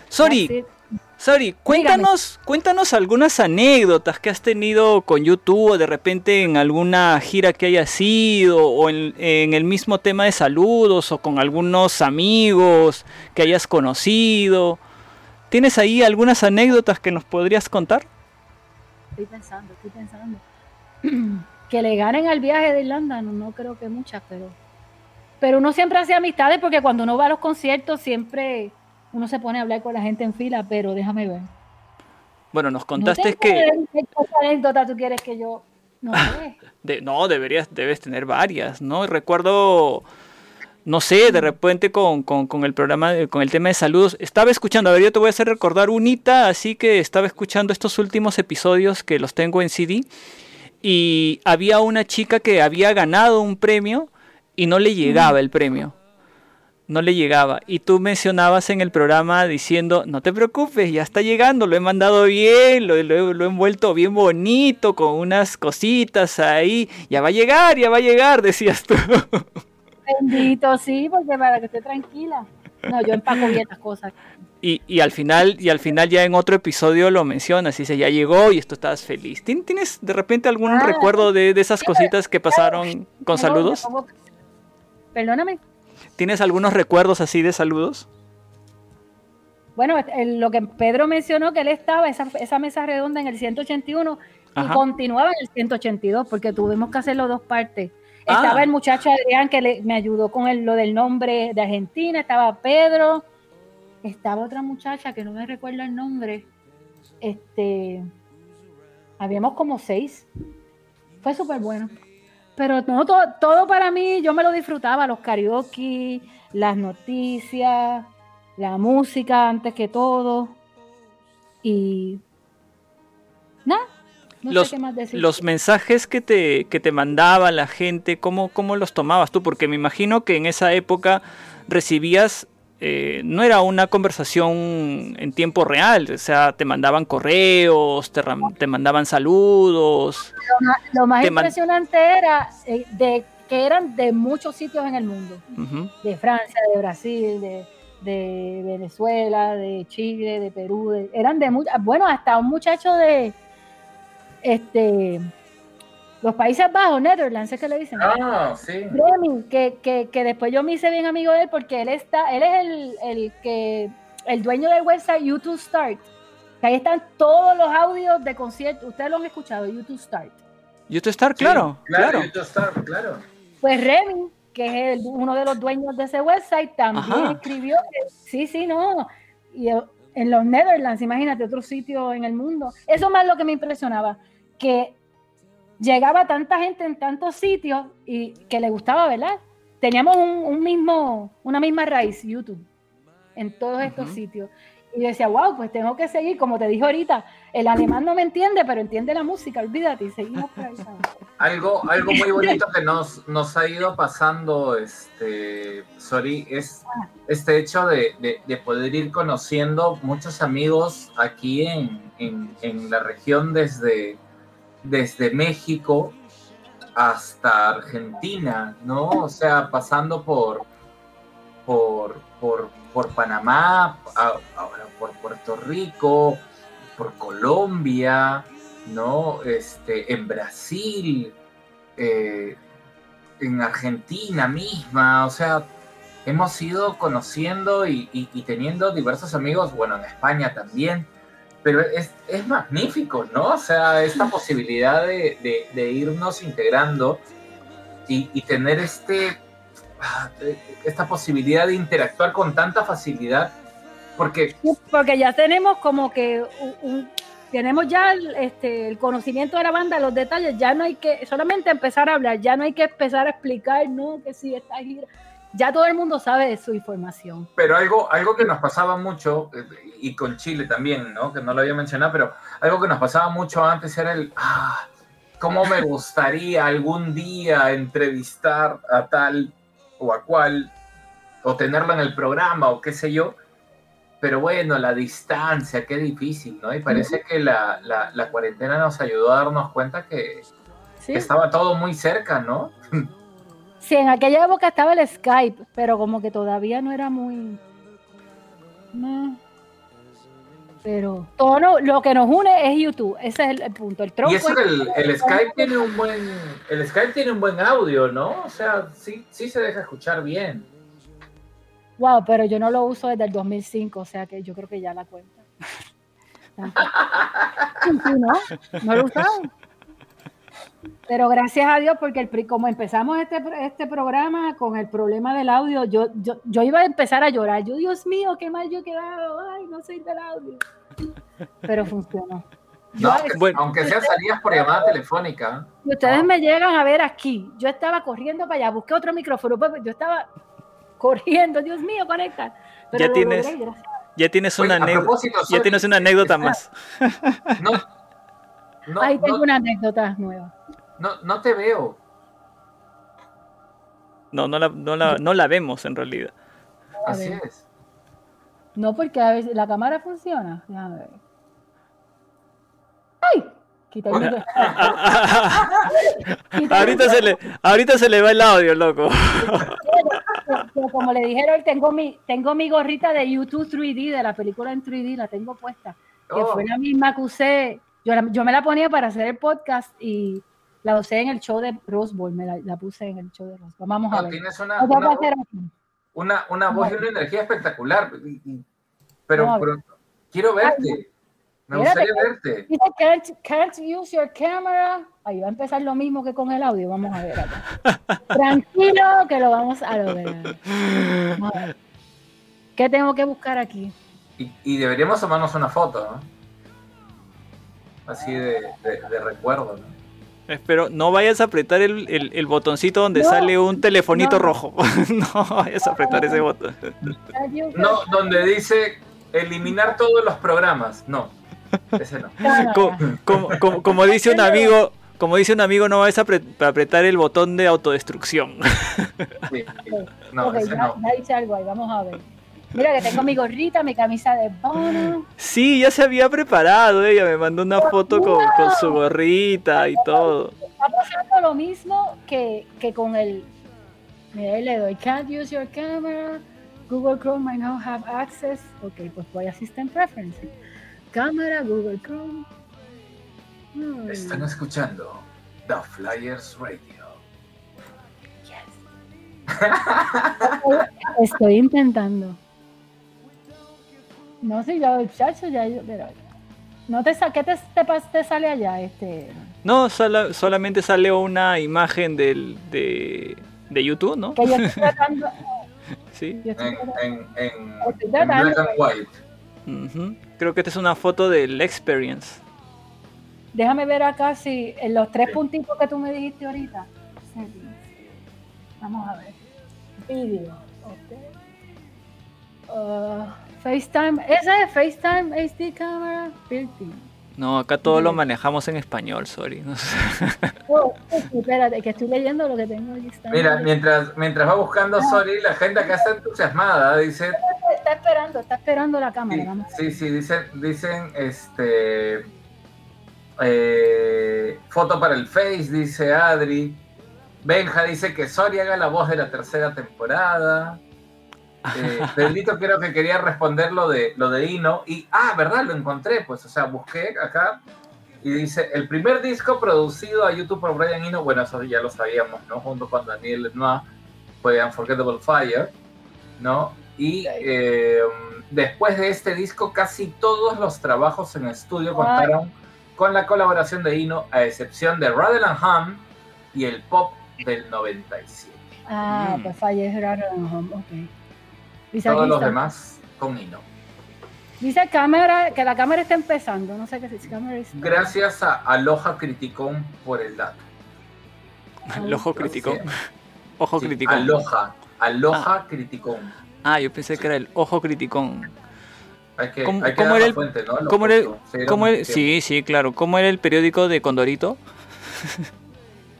Sorry, Sorry, cuéntanos, cuéntanos algunas anécdotas que has tenido con YouTube o de repente en alguna gira que hayas ido o en, en el mismo tema de saludos o con algunos amigos que hayas conocido. ¿Tienes ahí algunas anécdotas que nos podrías contar? Estoy pensando, estoy pensando. que le ganen al viaje de Irlanda, no, no creo que muchas, pero. Pero uno siempre hace amistades porque cuando uno va a los conciertos siempre uno se pone a hablar con la gente en fila, pero déjame ver. Bueno, nos No contaste que... ¿Qué anécdota tú quieres que yo.? No sé. de- no, deberías, debes tener varias, ¿no? Recuerdo, no sé, de repente con, con- con el programa, con el tema de saludos, estaba escuchando, a ver, yo te voy a hacer recordar unita, así que estaba escuchando estos últimos episodios que los tengo en CD y había una chica que había ganado un premio y no le llegaba el premio. No le llegaba. Y tú mencionabas en el programa diciendo, no te preocupes, ya está llegando, lo he mandado bien, lo, lo he- lo he envuelto bien bonito, con unas cositas ahí. Ya va a llegar, ya va a llegar, decías tú. Bendito, sí, porque para que esté tranquila. No, yo empaco bien las cosas. Y, y al final, y al final ya en otro episodio lo mencionas, dice, ya llegó y esto estabas feliz. ¿Tien- ¿Tienes de repente algún Ah, recuerdo de, de esas cositas que pasaron con saludos? Perdóname. ¿Tienes algunos recuerdos así de saludos? Bueno, el- lo que Pedro mencionó, que él estaba, esa, esa mesa redonda en el 181 y continuaba en el 182 porque tuvimos que hacerlo dos partes. Ah. Estaba el muchacho Adrián que le- me ayudó con el- lo del nombre de Argentina, estaba Pedro, estaba otra muchacha que no me recuerdo el nombre. Este, habíamos como seis. Fue súper bueno. Pero no, todo, todo para mí, yo me lo disfrutaba, los karaoke, las noticias, la música antes que todo. Y nada, no los, sé qué más decir. los mensajes que te, que te mandaba la gente, ¿cómo, ¿cómo los tomabas tú? Porque me imagino que en esa época recibías, eh, no era una conversación en tiempo real, o sea, te mandaban correos, te, te mandaban saludos. Lo más, lo impresionante era eh, de que eran de muchos sitios en el mundo, de Francia, de Brasil, de, de Venezuela, de Chile, de Perú, de- eran de muchas, bueno, hasta un muchacho de este los Países Bajos, Netherlands, es que le dicen. Ah, sí. Remy, que, que, que después yo me hice bien amigo de él porque él está, él es el, el que el dueño del website YouTube Start. Que ahí están todos los audios de conciertos. Ustedes lo han escuchado, YouTube Start. YouTube Star, Sí, claro, claro. YouTube Star, claro. Pues Remy, que es el- uno de los dueños de ese website, también Ajá. escribió que sí, sí, no. Y eh, en los Netherlands, imagínate, otro sitio en el mundo. Eso más lo que me impresionaba, que llegaba tanta gente en tantos sitios y que le gustaba, ¿verdad? Teníamos un, un mismo, una misma raíz, YouTube, en todos estos Ujú. sitios. Y decía, wow, pues tengo que seguir, como te dije ahorita, el alemán no me entiende, pero entiende la música, olvídate, y seguimos por ahí. Algo, algo muy bonito que nos, nos ha ido pasando, este, Sori, es este hecho de, de- de poder ir conociendo muchos amigos aquí en, en- en la región desde, desde México hasta Argentina, ¿no? O sea, pasando por, por, por, por Panamá, ahora por Puerto Rico, por Colombia, ¿no? Este, en Brasil, eh, en Argentina misma, o sea, hemos ido conociendo y- y teniendo diversos amigos, bueno, en España también, pero es, es magnífico, ¿no? O sea, esta posibilidad de, de- de irnos integrando y, tener este, ah, esta posibilidad de interactuar con tanta facilidad, porque Porque ya tenemos como que un, tenemos ya el, este, el conocimiento de la banda, los detalles, ya no hay que solamente empezar a hablar, ya no hay que empezar a explicar, no, que si esta gira, ya todo el mundo sabe de su información. Pero algo, algo que nos pasaba mucho, y con Chile también, ¿no? Que no lo había mencionado, pero algo que nos pasaba mucho antes era el, ah, ¿cómo me gustaría algún día entrevistar a tal o a cual, o tenerlo en el programa, o qué sé yo? Pero bueno, la distancia, qué difícil, ¿no? Y parece que la, la- la cuarentena nos ayudó a darnos cuenta que ¿sí? estaba todo muy cerca, ¿no? Sí, en aquella época estaba el Skype, pero como que todavía no era muy... no. Pero todo no- lo que nos une es YouTube, ese es el, el punto. El tronco Y eso es- el, el Skype tiene un buen el Skype tiene un buen audio, ¿no? O sea, sí, sí se deja escuchar bien. Wow, pero yo no lo uso desde el 2005, o sea que yo creo que ya la cuenta. ¿no? No lo usado. Pero gracias a Dios, porque el, pri- como empezamos este, este programa con el problema del audio, yo, yo, yo iba a empezar a llorar. Yo, Dios mío, qué mal yo he quedado. Ay, no sirve el audio. Pero funcionó. No, aunque, Bueno. aunque sea salías por llamada telefónica. Y ustedes Ah. me llegan a ver aquí. Yo estaba corriendo para allá, busqué otro micrófono. pues, Yo estaba corriendo, Dios mío, conecta. Pero Ya lo tienes- logré. Ya tienes una anécdota. Ya tienes una anécdota está- más. No, no, Ahí tengo no, una anécdota nueva. No, no te veo. No, no la, no la, no la vemos en realidad. Así es. No, porque a veces la cámara funciona. Déjame ver. ¡Ay! Quita el el ahorita, se le, ahorita se le va el audio, loco. pero Como le dijeron, tengo mi, tengo mi gorrita de YouTube 3D, de la película en 3D, la tengo puesta. Que Oh. fue la misma que usé. Yo, la- yo me la ponía para hacer el podcast y la usé en el show de Rose Bowl. Me la, la puse en el show de Rose Bowl. Vamos a No, ver. tienes una, una, una, una voz y una energía espectacular. Pero, No, pero quiero verte. Me gustaría verte. Dice, can't, can't use your camera. Ahí va a empezar lo mismo que con el audio. Vamos a ver acá. Tranquilo, que lo vamos a lograr. Vamos a ver. ¿Qué tengo que buscar aquí? Y, y deberíamos tomarnos una foto, ¿no? Así de, de- de recuerdo, ¿no? Espero, no vayas a apretar el, el- el botoncito donde No, sale un telefonito no. rojo. no vayas a apretar ese botón. No, donde dice eliminar todos los programas. No, ese no. como, como- como dice un amigo, como dice un amigo, no vayas a apre- a apretar el botón de autodestrucción. Sí, sí. No, Ok, ese ya, no. ya hice algo ahí, vamos a ver. Mira que tengo mi gorrita, mi camisa de bono. Sí, ya se había preparado, ella me mandó una foto con, con su gorrita y todo. Está pasando lo mismo que, que con el. Mira, le doy can't use your camera. Google Chrome might not have access. Ok, pues voy a System Preferences. Cámara, Google Chrome. Hmm, Están escuchando The Flyers Radio. Estoy intentando. No sé, yo, chacho, ya yo. Pero, no te, sa- ¿Qué te, te, te sale allá? Este. No, sola- solamente sale una imagen del, de, de YouTube, ¿no? Que yo estoy tratando. Sí. yo estoy En, tratando- en, en, Estoy en tratando. black and white. Creo que esta es una foto del Experience. Déjame ver acá si en los tres puntitos que tú me dijiste ahorita. Vamos a ver. Video. ok. Uh, FaceTime. ¿Esa es FaceTime HD camera? Built-in. No, acá todo lo manejamos en español, sorry. no sé. Oh, espérate, que estoy leyendo lo que tengo. Está, Mira, mientras, mientras va buscando Sorry, la gente acá está entusiasmada. Dice, está esperando, está esperando la cámara. sí, Vamos. sí, sí, dicen, dicen, este, eh, foto para el Face, dice Adri. Benja dice que Sorry haga la voz de la tercera temporada. Eh, Pedrito creo que quería responder lo de, lo de Ino. Y, ah, ¿verdad? Lo encontré. Pues, o sea, busqué acá y dice, el primer disco producido a YouTube por Brian Ino, bueno, eso ya lo sabíamos, ¿no? Junto con Daniel Lenoir, fue Unforgettable Fire, ¿no? Y eh, después de este disco, casi todos los trabajos en estudio contaron con la colaboración de Ino, a excepción de Rattle and Hum y el pop del 97. Ah, Mm. pues fallé raro. Ok. Dice, Todos los está. demás con Ino. Dice cámara, que la cámara está empezando. No sé qué dice. Cámara está- Gracias a Aloha Criticón por el dato. Crítico. Sí. Ojo Sí, crítico. Aloha. Aloha Criticón. Ah, yo pensé que era el ojo criticón. Hay que, ¿Cómo- hay que cómo dar era el- fuente, ¿no? Lo ¿Cómo era, el- justo. Sí, cómo era- sí, sí, claro. ¿Cómo era el periódico de Condorito?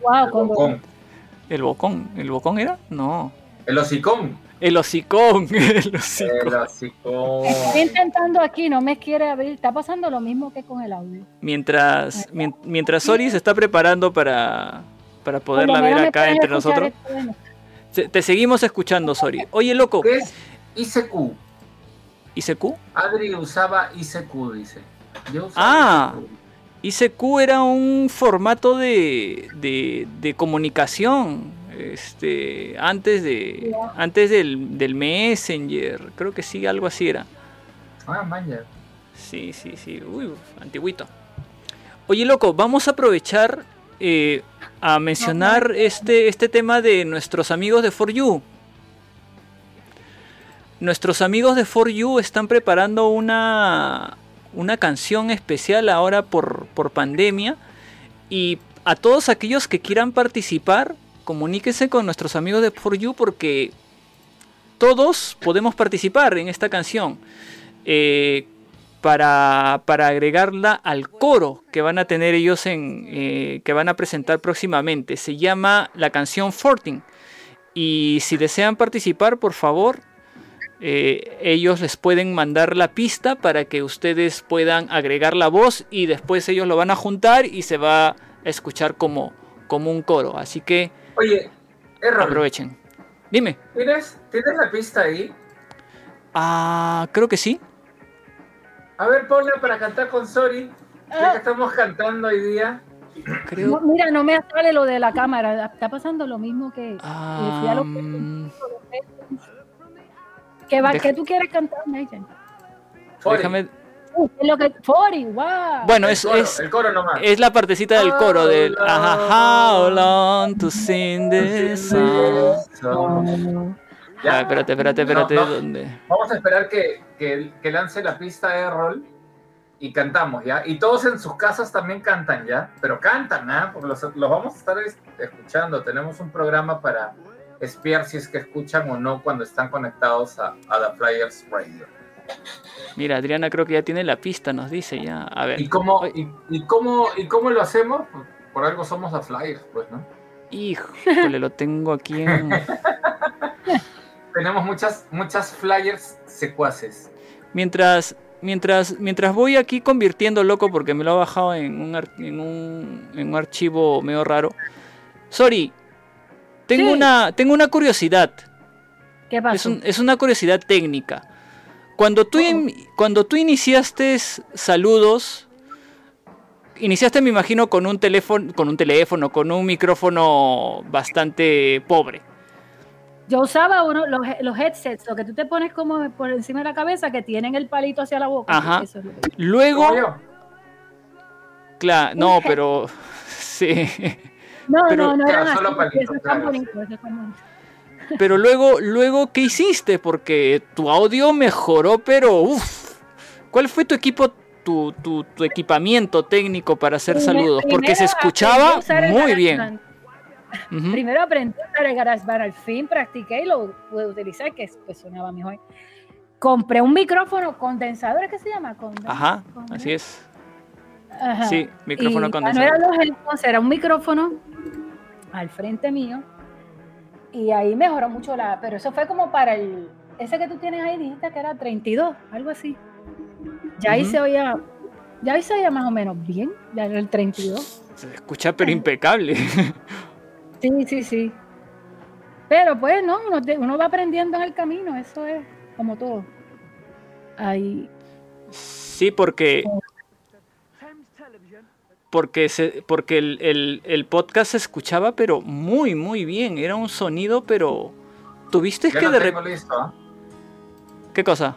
Wow, El bocón. ¿El Bocón? ¿El Bocón era? No. El hocicón. El hocicón. El hocicón. El hocicón. Estoy intentando aquí, no me quiere abrir. Está pasando lo mismo que con el audio. Mientras, mien- mientras Sori se está preparando para, para poderla ver acá entre nosotros, esto, bueno. se- te seguimos escuchando, Sori. Oye, loco, ¿Qué es ICQ? ¿ICQ? Adri usaba ICQ, dice. Yo usaba Ah. ICQ. ICQ era un formato de, de, de comunicación este, antes, de, antes del, del Messenger. Creo que sí, algo así era. Ah, man, ya. Sí, sí, sí. Uy, antiguito. Oye, loco, vamos a aprovechar eh, a mencionar este, este tema de nuestros amigos de For You. Nuestros amigos de For You están preparando una, una canción especial ahora por, por pandemia. Y a todos aquellos que quieran participar, comuníquense con nuestros amigos de For You porque todos podemos participar en esta canción. Eh, para, para agregarla al coro que van a tener ellos en eh, que van a presentar próximamente. Se llama la canción Forting. Y si desean participar, por favor, eh, ellos les pueden mandar la pista para que ustedes puedan agregar la voz y después ellos lo van a juntar y se va a escuchar como, como un coro. Así que Oye, Errol, aprovechen. Dime. ¿tienes, ¿tienes la pista ahí? Ah, creo que sí. A ver, ponla para cantar con Sori. Ya que Ah, estamos cantando hoy día. Creo. no, mira, no me sale lo de la cámara. Está pasando lo mismo que. Ah, fui a los- mm, que, va, Deja- que tú quieres cantar, Nathan. Déjame. Uh, es lo que. 40, wow. Bueno, el es, coro, es, el coro nomás. es la partecita del coro del How ajá, How long to sing this song. So, ya. Ah, espérate, espérate, espérate. No, no. ¿dónde? Vamos a esperar que, que, que lance la pista Errol y cantamos, ¿ya? Y todos en sus casas también cantan, ¿ya? Pero cantan, ¿ah? Porque los, los vamos a estar es- escuchando. Tenemos un programa para espiar si es que escuchan o no cuando están conectados a, a The Flyers Radio. Mira, Adriana creo que ya tiene la pista, nos dice ya. A ver. ¿Y cómo, y, y cómo, ¿Y cómo lo hacemos? Por algo somos The Flyers, pues, ¿no? Híjole, lo tengo aquí en. Tenemos muchas, muchas Flyers secuaces. Mientras, mientras, mientras voy aquí convirtiendo loco porque me lo ha bajado en un, ar- en un, en un archivo medio raro. Sorry, tengo, Sí. una, tengo una curiosidad. ¿Qué pasó? Es, un- es una curiosidad técnica. Cuando tú, in- cuando tú iniciaste saludos, iniciaste me imagino con un teléfono, con un teléfono, con un micrófono bastante pobre. Yo usaba uno, los, los headsets, lo que tú te pones como por encima de la cabeza, que tienen el palito hacia la boca. Ajá. Eso es lo que- Luego, claro, no, pero sí. No, Pero- no, no Claro, eran solo así. palito, Eso es tan bonito, eso es tan bonito. Pero luego, luego, ¿qué hiciste? Porque tu audio mejoró, pero uff. ¿Cuál fue tu equipo tu, tu- tu equipamiento técnico para hacer saludos? Porque se escuchaba muy bien. Primero aprendí a usar el GarageBand, al fin practiqué y lo pude utilizar, que pues, sonaba mejor. Compré un micrófono condensador, ¿qué se llama? Ajá, así es. Ajá. Sí, micrófono Y, ah, condensador. No eran los era un micrófono al frente mío. Y ahí mejoró mucho la. Pero eso fue como para el. Ese que tú tienes ahí, dijiste que era 32, algo así. Ya ahí se oía. Ya ahí se oía más o menos bien, ya era el 32. Se escucha pero impecable. Sí, sí, sí. Pero pues no, uno va aprendiendo en el camino, eso es como todo. Ahí. Sí, porque. Porque, se, porque el, el- el podcast se escuchaba, pero muy, muy bien. Era un sonido, pero. ¿Tuviste Ya que lo de tengo repente. listo, ¿ah? ¿Qué cosa?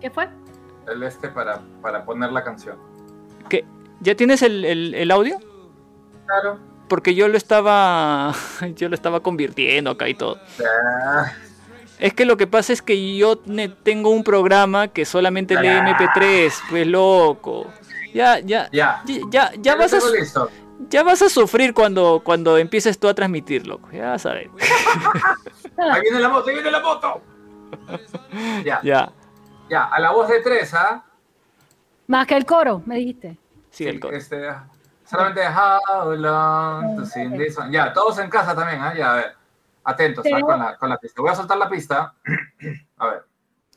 ¿Qué fue? el este para, para poner la canción. ¿Qué? ¿Ya tienes el, el- el audio? Claro. Porque yo lo estaba. Yo lo estaba convirtiendo acá y todo. Ya. Es que lo que pasa es que yo ne- tengo un programa que solamente lee Ah. MP3, pues loco. Ya, ya, Ya. ya, ya, ya lo vas a, listo. ya vas a sufrir cuando, cuando empieces tú a transmitir, loco. Ya vas a ver. Ahí viene la moto, ahí viene la moto. Ya, Ya, ya, a la voz de tres, ¿ah? Más que el coro, me dijiste. sí, el co- Este, solamente How long to sing this. Ya, todos en casa también, ¿ah? Ya, a ver. Atentos, ¿ah? Con la, con la pista. Voy a soltar la pista. A ver.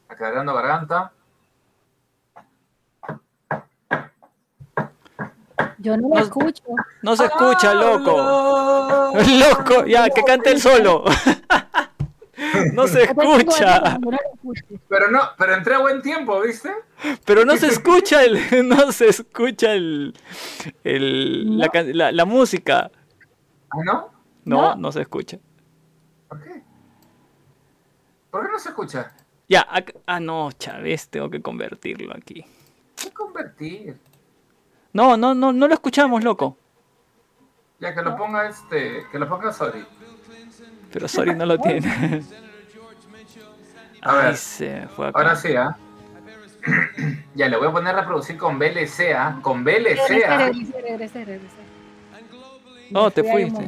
Aclarando garganta. Yo no lo No- escucho. No se escucha, loco. Loco, ya, que cante el solo. No se escucha. Pero no, pero entré a buen tiempo, ¿viste? Pero no se escucha el. No se escucha el. el la, No. can- la- la música. ¿Ah, no? No, No. se escucha. ¿Por qué? ¿Por qué no se escucha? Ya, ah, no, Chávez, tengo que convertirlo aquí. ¿Qué convertir? No, no, no, no lo escuchamos, loco. Ya, que lo ponga este, que lo ponga Sorry. Pero sorry, no lo tiene. A Ay, ver. se fue acá. Ahora sí, ¿ah? ya, le voy a poner a reproducir con VLC, ¿ah? Con VLC, Regrese, ¿ah? Oh, te fuiste.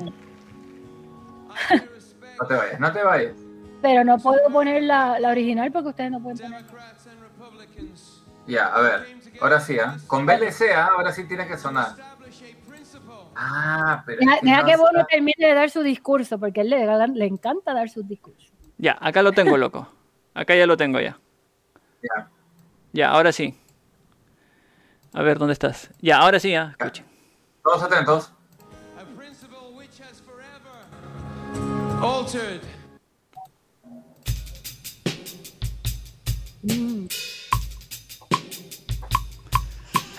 No te vayas, no te vayas. Pero no puedo poner la, la original porque ustedes no pueden poner. Ya, a ver. Ahora sí, ¿ah? Con VLC, ¿ah? Ahora sí tiene que sonar. Ah, pero. Deja, deja no que Bono está- termine de dar su discurso porque a él le, le encanta dar sus discursos. Ya, acá lo tengo, loco. Acá ya lo tengo ya. Ya. Ya, ahora sí. A ver, ¿dónde estás? Ya, ahora sí, ya. Escuchen. Todos atentos. A principle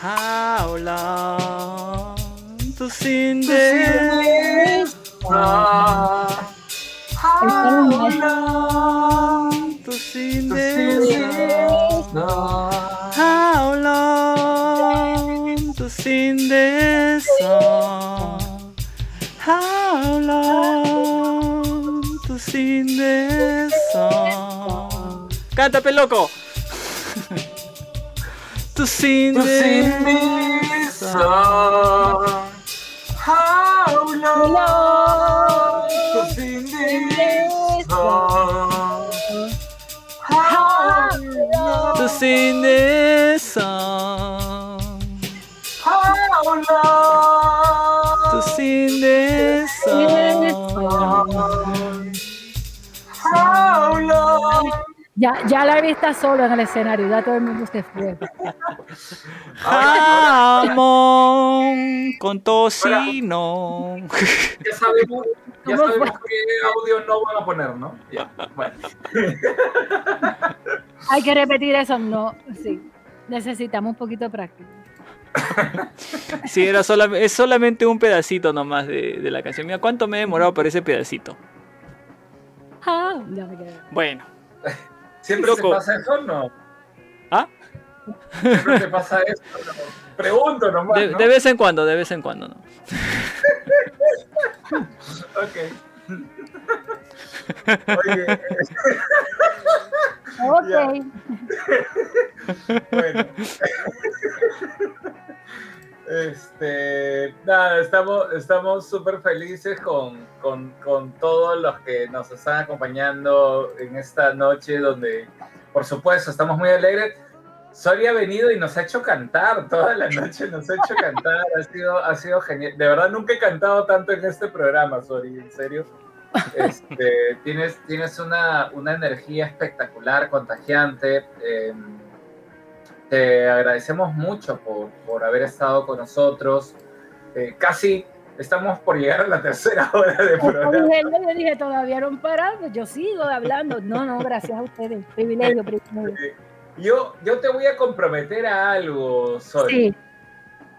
How long to sing this? Ah, How long to sing this? no. How long to sing this song? How long to sing this song? ¡Cántate, loco! To sing To sing this song. How long to sing this song? How long? to sing this song. How long? To sing this song. How long? Ya, ya Larry está solo en el escenario, ya todo el mundo se fue. Jamón con tocino. Ya sabemos, ya ¿Cómo sabemos qué audio no van a poner, ¿no? Ya, bueno. Hay que repetir eso, no, sí. Necesitamos un poquito de práctica. Sí, era sola- es solamente un pedacito nomás de, de la canción. Mira, ¿cuánto me he demorado para ese pedacito? Ah, ya me quedé. Bueno. ¿Siempre Loco. te pasa eso no? ¿Ah? ¿Siempre te pasa eso? No? Pregunto nomás, De, ¿no? de vez en cuando, de vez en cuando, ¿no? Ok. Oye, Ok. Bueno. Este, nada, estamos estamos súper felices con, con, con todos los que nos están acompañando en esta noche donde, por supuesto, estamos muy alegres. Sori ha venido y nos ha hecho cantar toda la noche, nos ha hecho cantar, ha sido, ha sido genial. De verdad, nunca he cantado tanto en este programa, Sori, en serio. Este, tienes tienes una, una energía espectacular, contagiante. eh, te agradecemos mucho por, por haber estado con nosotros. Eh, casi estamos por llegar a la tercera hora de programa. yo dije, todavía no han parado, yo sigo hablando. No, no, gracias a ustedes. Privilegio, privilegio. Yo, yo te voy a comprometer a algo, Sol. Sí,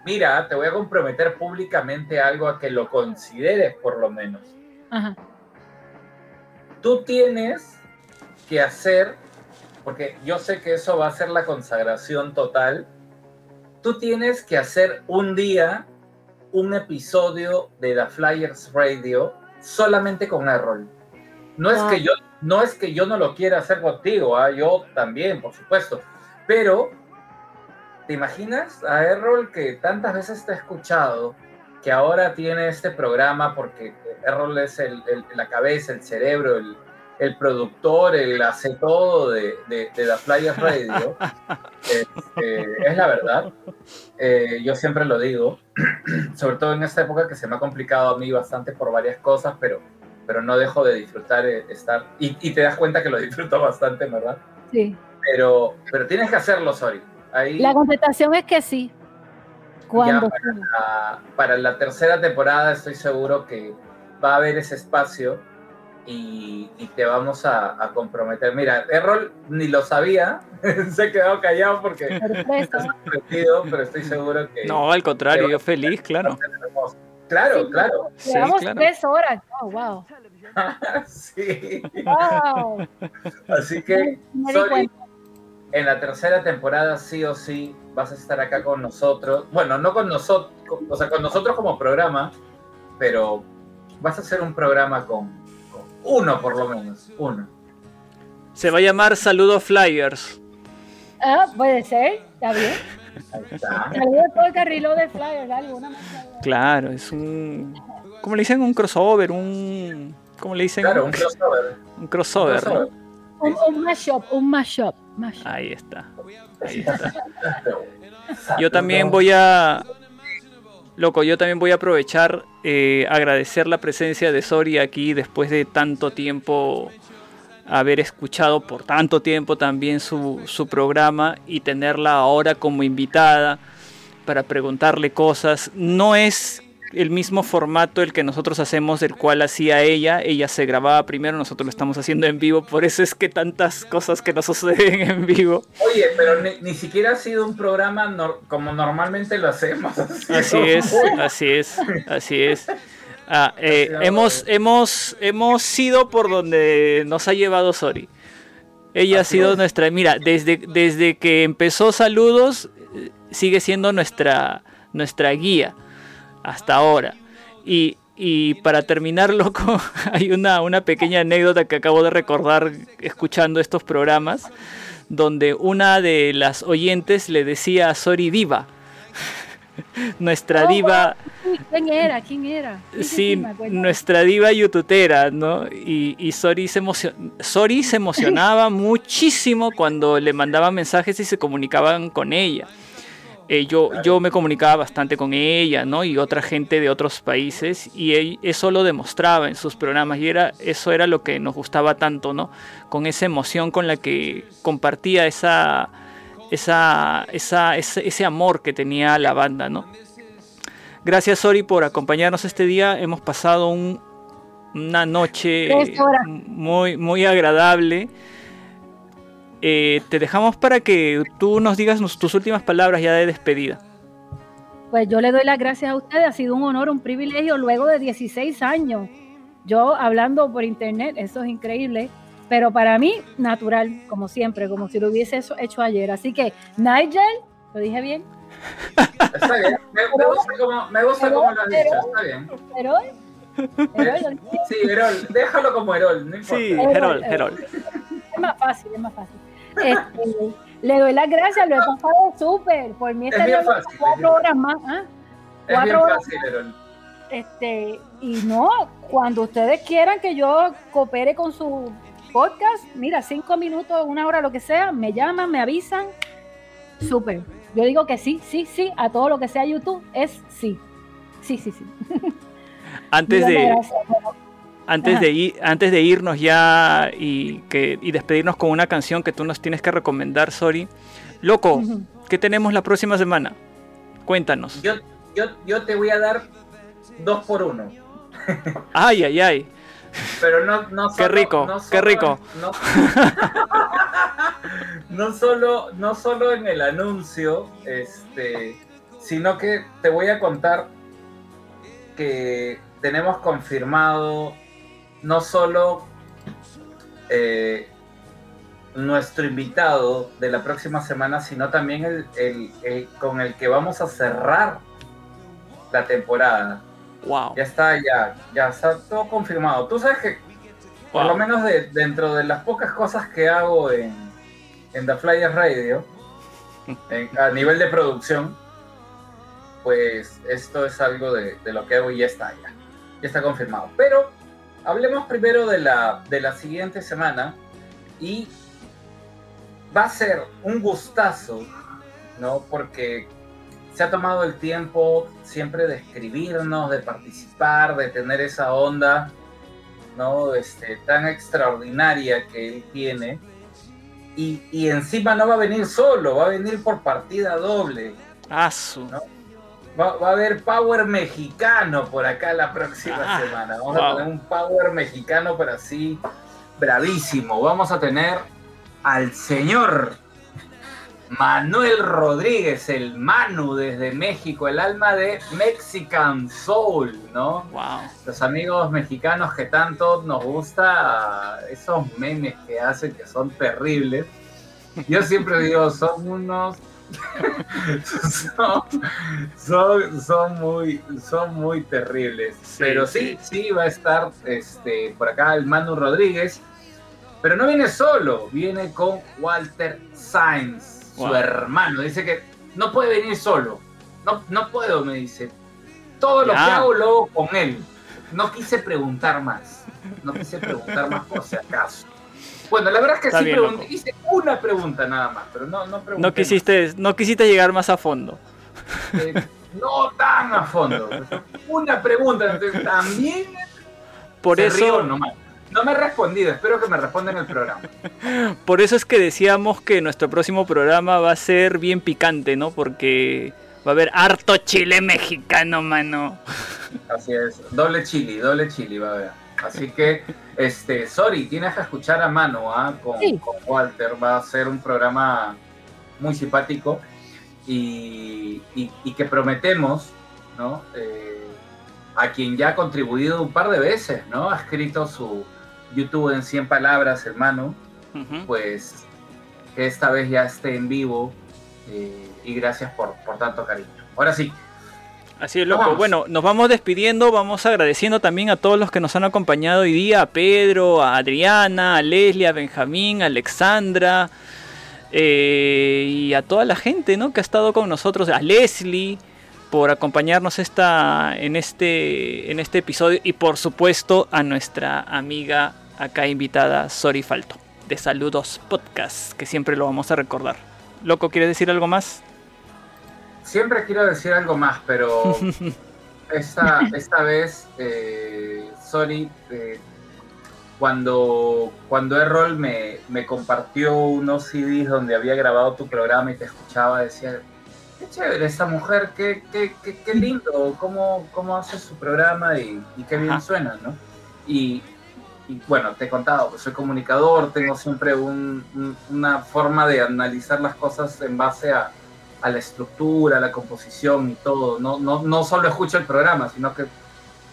Mira, te voy a comprometer públicamente a algo a que lo consideres por lo menos. ajá. Tú tienes que hacer, porque yo sé que eso va a ser la consagración total, tú tienes que hacer un día un episodio de The Flyers Radio solamente con Errol. No es que yo no es que yo no lo quiera hacer contigo, ¿ah? yo también, por supuesto, pero ¿te imaginas a Errol que tantas veces te ha escuchado, que ahora tiene este programa porque Errol es el- el- la cabeza, el cerebro, el, el productor, el hace todo de, de, de The Flyers Radio? Este, es la verdad. Eh, yo siempre lo digo, sobre todo en esta época que se me ha complicado a mí bastante por varias cosas, pero, pero no dejo de disfrutar eh, estar. Y, y te das cuenta que lo disfruto bastante, ¿verdad? sí. Pero, pero tienes que hacerlo, sorry. Ahí La contestación es que sí. Cuando para, para la tercera temporada estoy seguro que va a haber ese espacio y, y te vamos a, a comprometer. Mira, Errol ni lo sabía, se ha quedado callado porque está sorprendido, pero estoy seguro que... No, al contrario, yo feliz, claro. Claro, Sí, claro. Sí, Llevamos claro. tres horas. Oh, wow. sí. Wow. Así que, sorry, en la tercera temporada sí o sí vas a estar acá con nosotros. Bueno, no con nosotros, o sea, con nosotros como programa, pero vas a hacer un programa con uno por lo menos, uno. Se va a llamar Saludos Flyers. Ah, puede ser. Está bien. Ahí está. Saludos a todo el carrilo de Flyer, alguna más. Claro, es un. ¿Cómo le dicen? Un crossover, un. ¿Cómo le dicen? Claro, un crossover. Un crossover, ¿no? crossover. Un, un mashup, un mashup. mashup. Ahí está. Ahí está. Yo también voy a. Loco, yo también voy a aprovechar, eh, agradecer la presencia de Sori aquí después de tanto tiempo, haber escuchado por tanto tiempo también su, su programa y tenerla ahora como invitada para preguntarle cosas. No es el mismo formato el que nosotros hacemos, del cual hacía ella. Ella se grababa primero, nosotros lo estamos haciendo en vivo, por eso es que tantas cosas que nos suceden en vivo. Oye, pero ni, ni siquiera ha sido un programa nor- como normalmente lo hacemos. Así es, así es, así es. Ah, eh, hemos, hemos, hemos sido por donde nos ha llevado Sori. Ella ha Así sido es. nuestra, mira, desde, desde que empezó Saludos, eh, sigue siendo nuestra, nuestra guía hasta ahora. Y, y para terminar, loco, hay una, una pequeña anécdota que acabo de recordar escuchando estos programas, donde una de las oyentes le decía a Sori Diva. Nuestra Oh, diva, ¿Quién era? ¿Quién era? sí, nuestra diva youtubera, ¿no? Y, y Sori, se emocion- Sori se emocionaba muchísimo cuando le mandaban mensajes y se comunicaban con ella. Eh, yo, yo me comunicaba bastante con ella, ¿no? Y otra gente de otros países, y él- eso lo demostraba en sus programas, y era, eso era lo que nos gustaba tanto, ¿no? Con esa emoción con la que compartía esa, esa, esa, ese, ese amor que tenía la banda, ¿no? Gracias, Sori, por acompañarnos este día. Hemos pasado un- una noche muy, muy agradable. Eh, te dejamos para que tú nos digas nos- tus últimas palabras ya de despedida. Pues yo le doy las gracias a ustedes, ha sido un honor, un privilegio luego de 16 años. Yo hablando por internet, eso es increíble, pero para mí natural, como siempre, como si lo hubiese hecho- ayer. Así que, Nigel, ¿lo dije bien? Está bien, me, me gusta como, me gusta Pero- como lo has dicho, está bien. Dije bien. Sí, Herol, déjalo como Herol, no importa. Sí, Herol, Herol, Herol. Herol. es más fácil, es más fácil. Este, le doy las gracias, lo he pasado súper. Por mí Es estaría bien fácil, es cuatro horas más. ¿ah? Es bien Cuatro horas fácil. Este, y no, cuando ustedes quieran que yo coopere con su podcast, mira, cinco minutos, una hora, lo que sea, me llaman, me avisan, súper. Yo digo que sí, sí, sí, a todo lo que sea YouTube es sí. Sí, sí, sí. Antes de, gracias, bueno, antes de, ir, antes de irnos ya y, que, y despedirnos con una canción que tú nos tienes que recomendar, Sorry. Loco. ¿qué tenemos la próxima semana? Cuéntanos. Yo, yo, yo te voy a dar dos por uno. Ay, ay, ay. Pero no, no Qué solo- rico, no qué solo- rico. No, no solo, no solo en el anuncio, este, sino que te voy a contar que tenemos confirmado no solo eh, nuestro invitado de la próxima semana, sino también el, el- el con el que vamos a cerrar la temporada. Wow. Ya está, ya, ya está todo confirmado. Tú sabes que, por lo menos de- dentro de las pocas cosas que hago en, en The Flyers Radio, en- a nivel de producción, pues esto es algo de, de lo que hago y ya está, ya, ya está confirmado. Pero hablemos primero de la, de la siguiente semana y va a ser un gustazo, ¿no? Porque se ha tomado el tiempo siempre de escribirnos, de participar, de tener esa onda, ¿no? Este, tan extraordinaria que él tiene. Y, y encima no va a venir solo, va a venir por partida doble. Asu. Va, va a haber Power mexicano por acá la próxima Ah, semana. Vamos wow. a tener un Power mexicano, pero así bravísimo. Vamos a tener al señor Manuel Rodríguez, el Manu desde México, el alma de Mexican Soul, ¿no? Wow. Los amigos mexicanos que tanto nos gusta esos memes que hacen que son terribles. Yo siempre digo, son unos son, son, son muy, son muy terribles. Sí, pero sí, sí, va a estar este, por acá el Manu Rodríguez. Pero no viene solo, viene con Walter Sainz, su hermano. Dice que no puede venir solo. No, no puedo, me dice. Todo lo Ya. que hago lo hago con él. No quise preguntar más. No quise preguntar más por si acaso. Bueno, la verdad es que Está sí bien, pregunté. Hice una pregunta nada más, pero no, no pregunté. No quisiste, no quisiste llegar más a fondo. Eh, no tan a fondo. Una pregunta. entonces, También Por se eso, nomás. No me he respondido, espero que me responda en el programa. por eso es que decíamos que nuestro próximo programa va a ser bien picante, ¿no? Porque va a haber harto chile mexicano, mano. Así es, doble chili, doble chili va a haber. Así que, este, sorry, tienes que escuchar a mano ¿ah? con, Sí. con Walter. Va a ser un programa muy simpático y, y- y que prometemos, ¿no? Eh, a quien ya ha contribuido un par de veces, ¿no? Ha escrito su YouTube en 100 palabras, hermano. Pues que esta vez ya esté en vivo eh, y gracias por, por tanto cariño. Ahora sí, Así es, loco. Vamos. Bueno, nos vamos despidiendo, vamos agradeciendo también a todos los que nos han acompañado hoy día, a Pedro, a Adriana, a Leslie, a Benjamín, a Alexandra, eh, y a toda la gente ¿no? que ha estado con nosotros, a Leslie, por acompañarnos esta, en, este, en este episodio, y por supuesto a nuestra amiga acá invitada, Sori Falto, de Saludos Podcast, que siempre lo vamos a recordar. Loco, ¿quieres decir algo más? Siempre quiero decir algo más, pero esta, esta vez, eh, sorry, eh, cuando, cuando Errol me, me compartió unos CDs donde había grabado tu programa y te escuchaba, decía, qué chévere esta mujer, qué, qué, qué, qué lindo, cómo, cómo hace su programa y, y qué bien Ajá. suena, ¿no? Y, y bueno, te he contado, pues soy comunicador, tengo siempre un- un- una forma de analizar las cosas en base a, a la estructura, a la composición y todo. No, no, no solo escucho el programa, sino que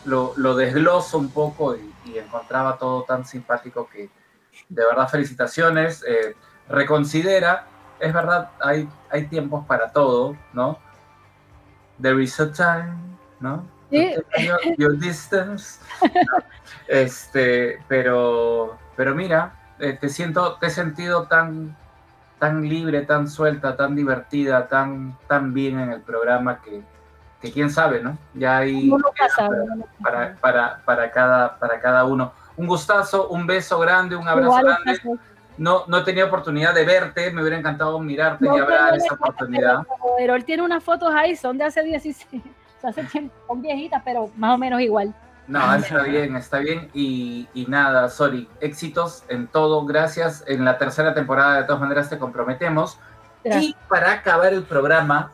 lo, lo desgloso un poco y, y encontraba todo tan simpático que de verdad felicitaciones. eh, reconsidera, es verdad, hay, hay tiempos para todo, ¿no? There is a time, ¿no? Sí. Your distance. Este, pero, pero mira, eh, te siento, te he sentido tan, tan libre, tan suelta, tan divertida, tan, tan bien en el programa que, que quién sabe, ¿no? Ya hay para, para, para, cada, para cada uno. Un gustazo, un beso grande, un abrazo Igual, grande. gracias. No, no he tenido oportunidad de verte, me hubiera encantado mirarte No y tengo esa oportunidad. pero- Herol tiene unas fotos ahí, son de hace 16, hace tiempo, son viejitas, pero más o menos igual. No, está bien, está bien. Y, y nada, sorry, éxitos en todo, gracias. En la tercera temporada, de todas maneras, te comprometemos. Gracias. Y para acabar el programa,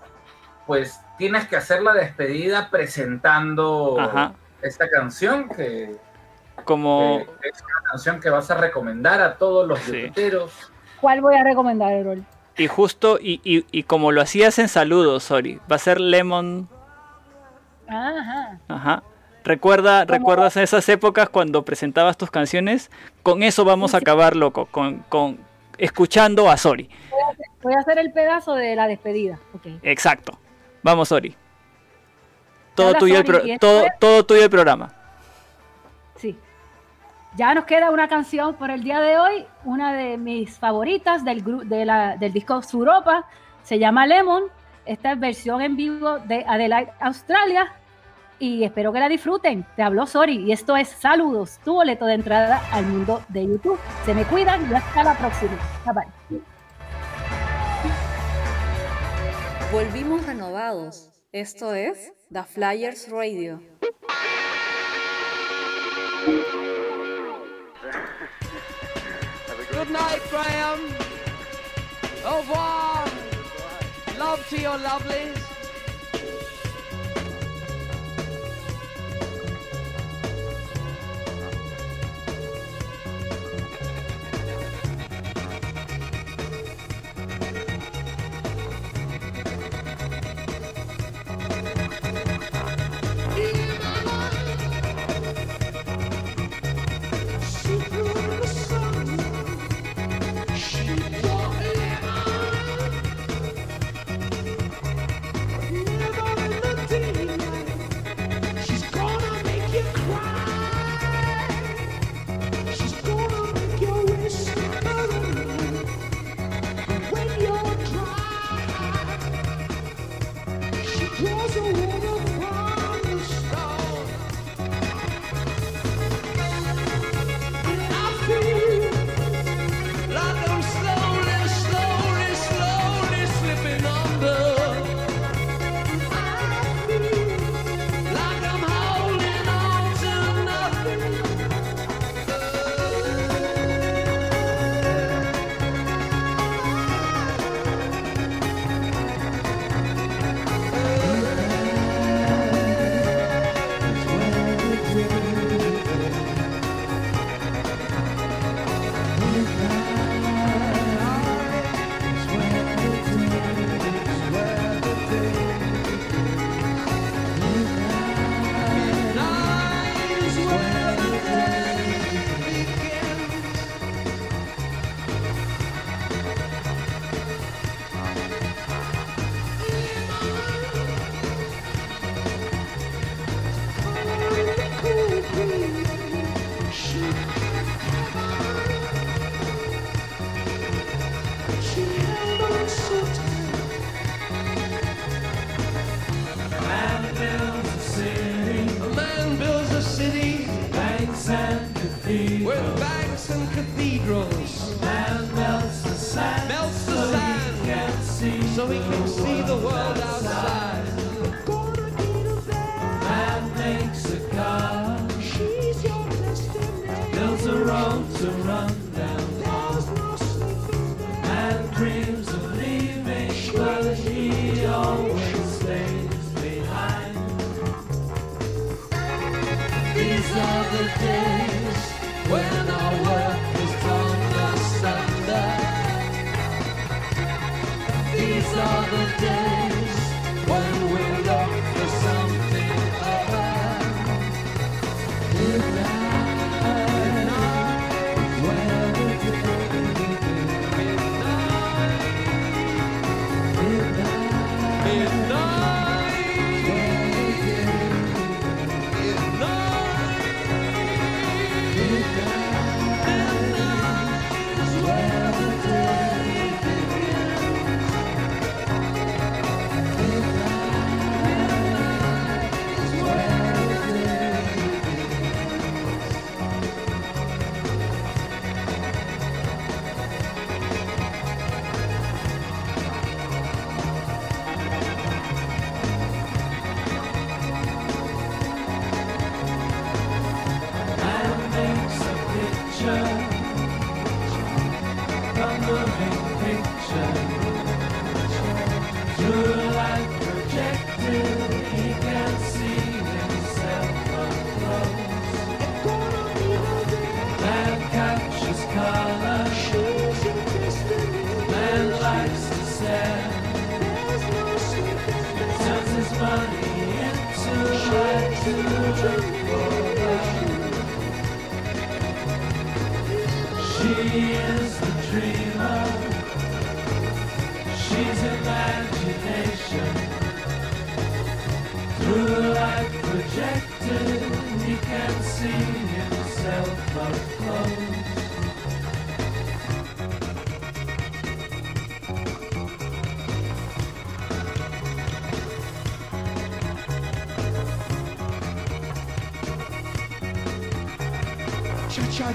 pues tienes que hacer la despedida presentando Ajá. esta canción que, Como que es una canción que vas a recomendar a todos los Sí. youtuberos. ¿Cuál voy a recomendar, Herol? y justo y, y, y como lo hacías en saludos, sorry, va a ser Lemon. Ajá. Ajá. Recuerda, Como- ¿Recuerdas esas épocas cuando presentabas tus canciones? Con eso vamos a acabar, loco, con, con escuchando a Sori. Voy a hacer el pedazo de la despedida. Exacto. Vamos, Sori. Todo tuyo, el Sori, todo, todo tuyo el programa. Sí. Ya nos queda una canción por el día de hoy, una de mis favoritas del, de la- del disco Suropa, se llama Lemon. Esta es versión en vivo de Adelaide, Australia. Y espero que la disfruten. Te habló Sori y esto es Saludos, tu boleto de entrada al mundo de YouTube. Se me cuidan y hasta la próxima. Bye bye. Volvimos renovados. Esto es The Flyers Radio. Good night, Graham. Au revoir. Love to your lovelies.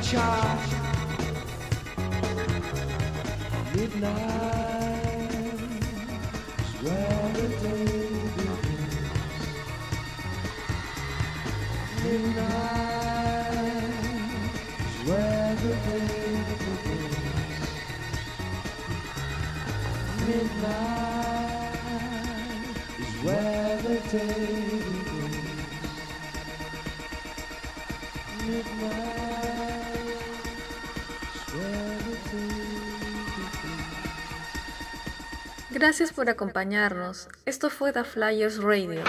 child. Gracias por acompañarnos. Esto fue The Flyers Radio.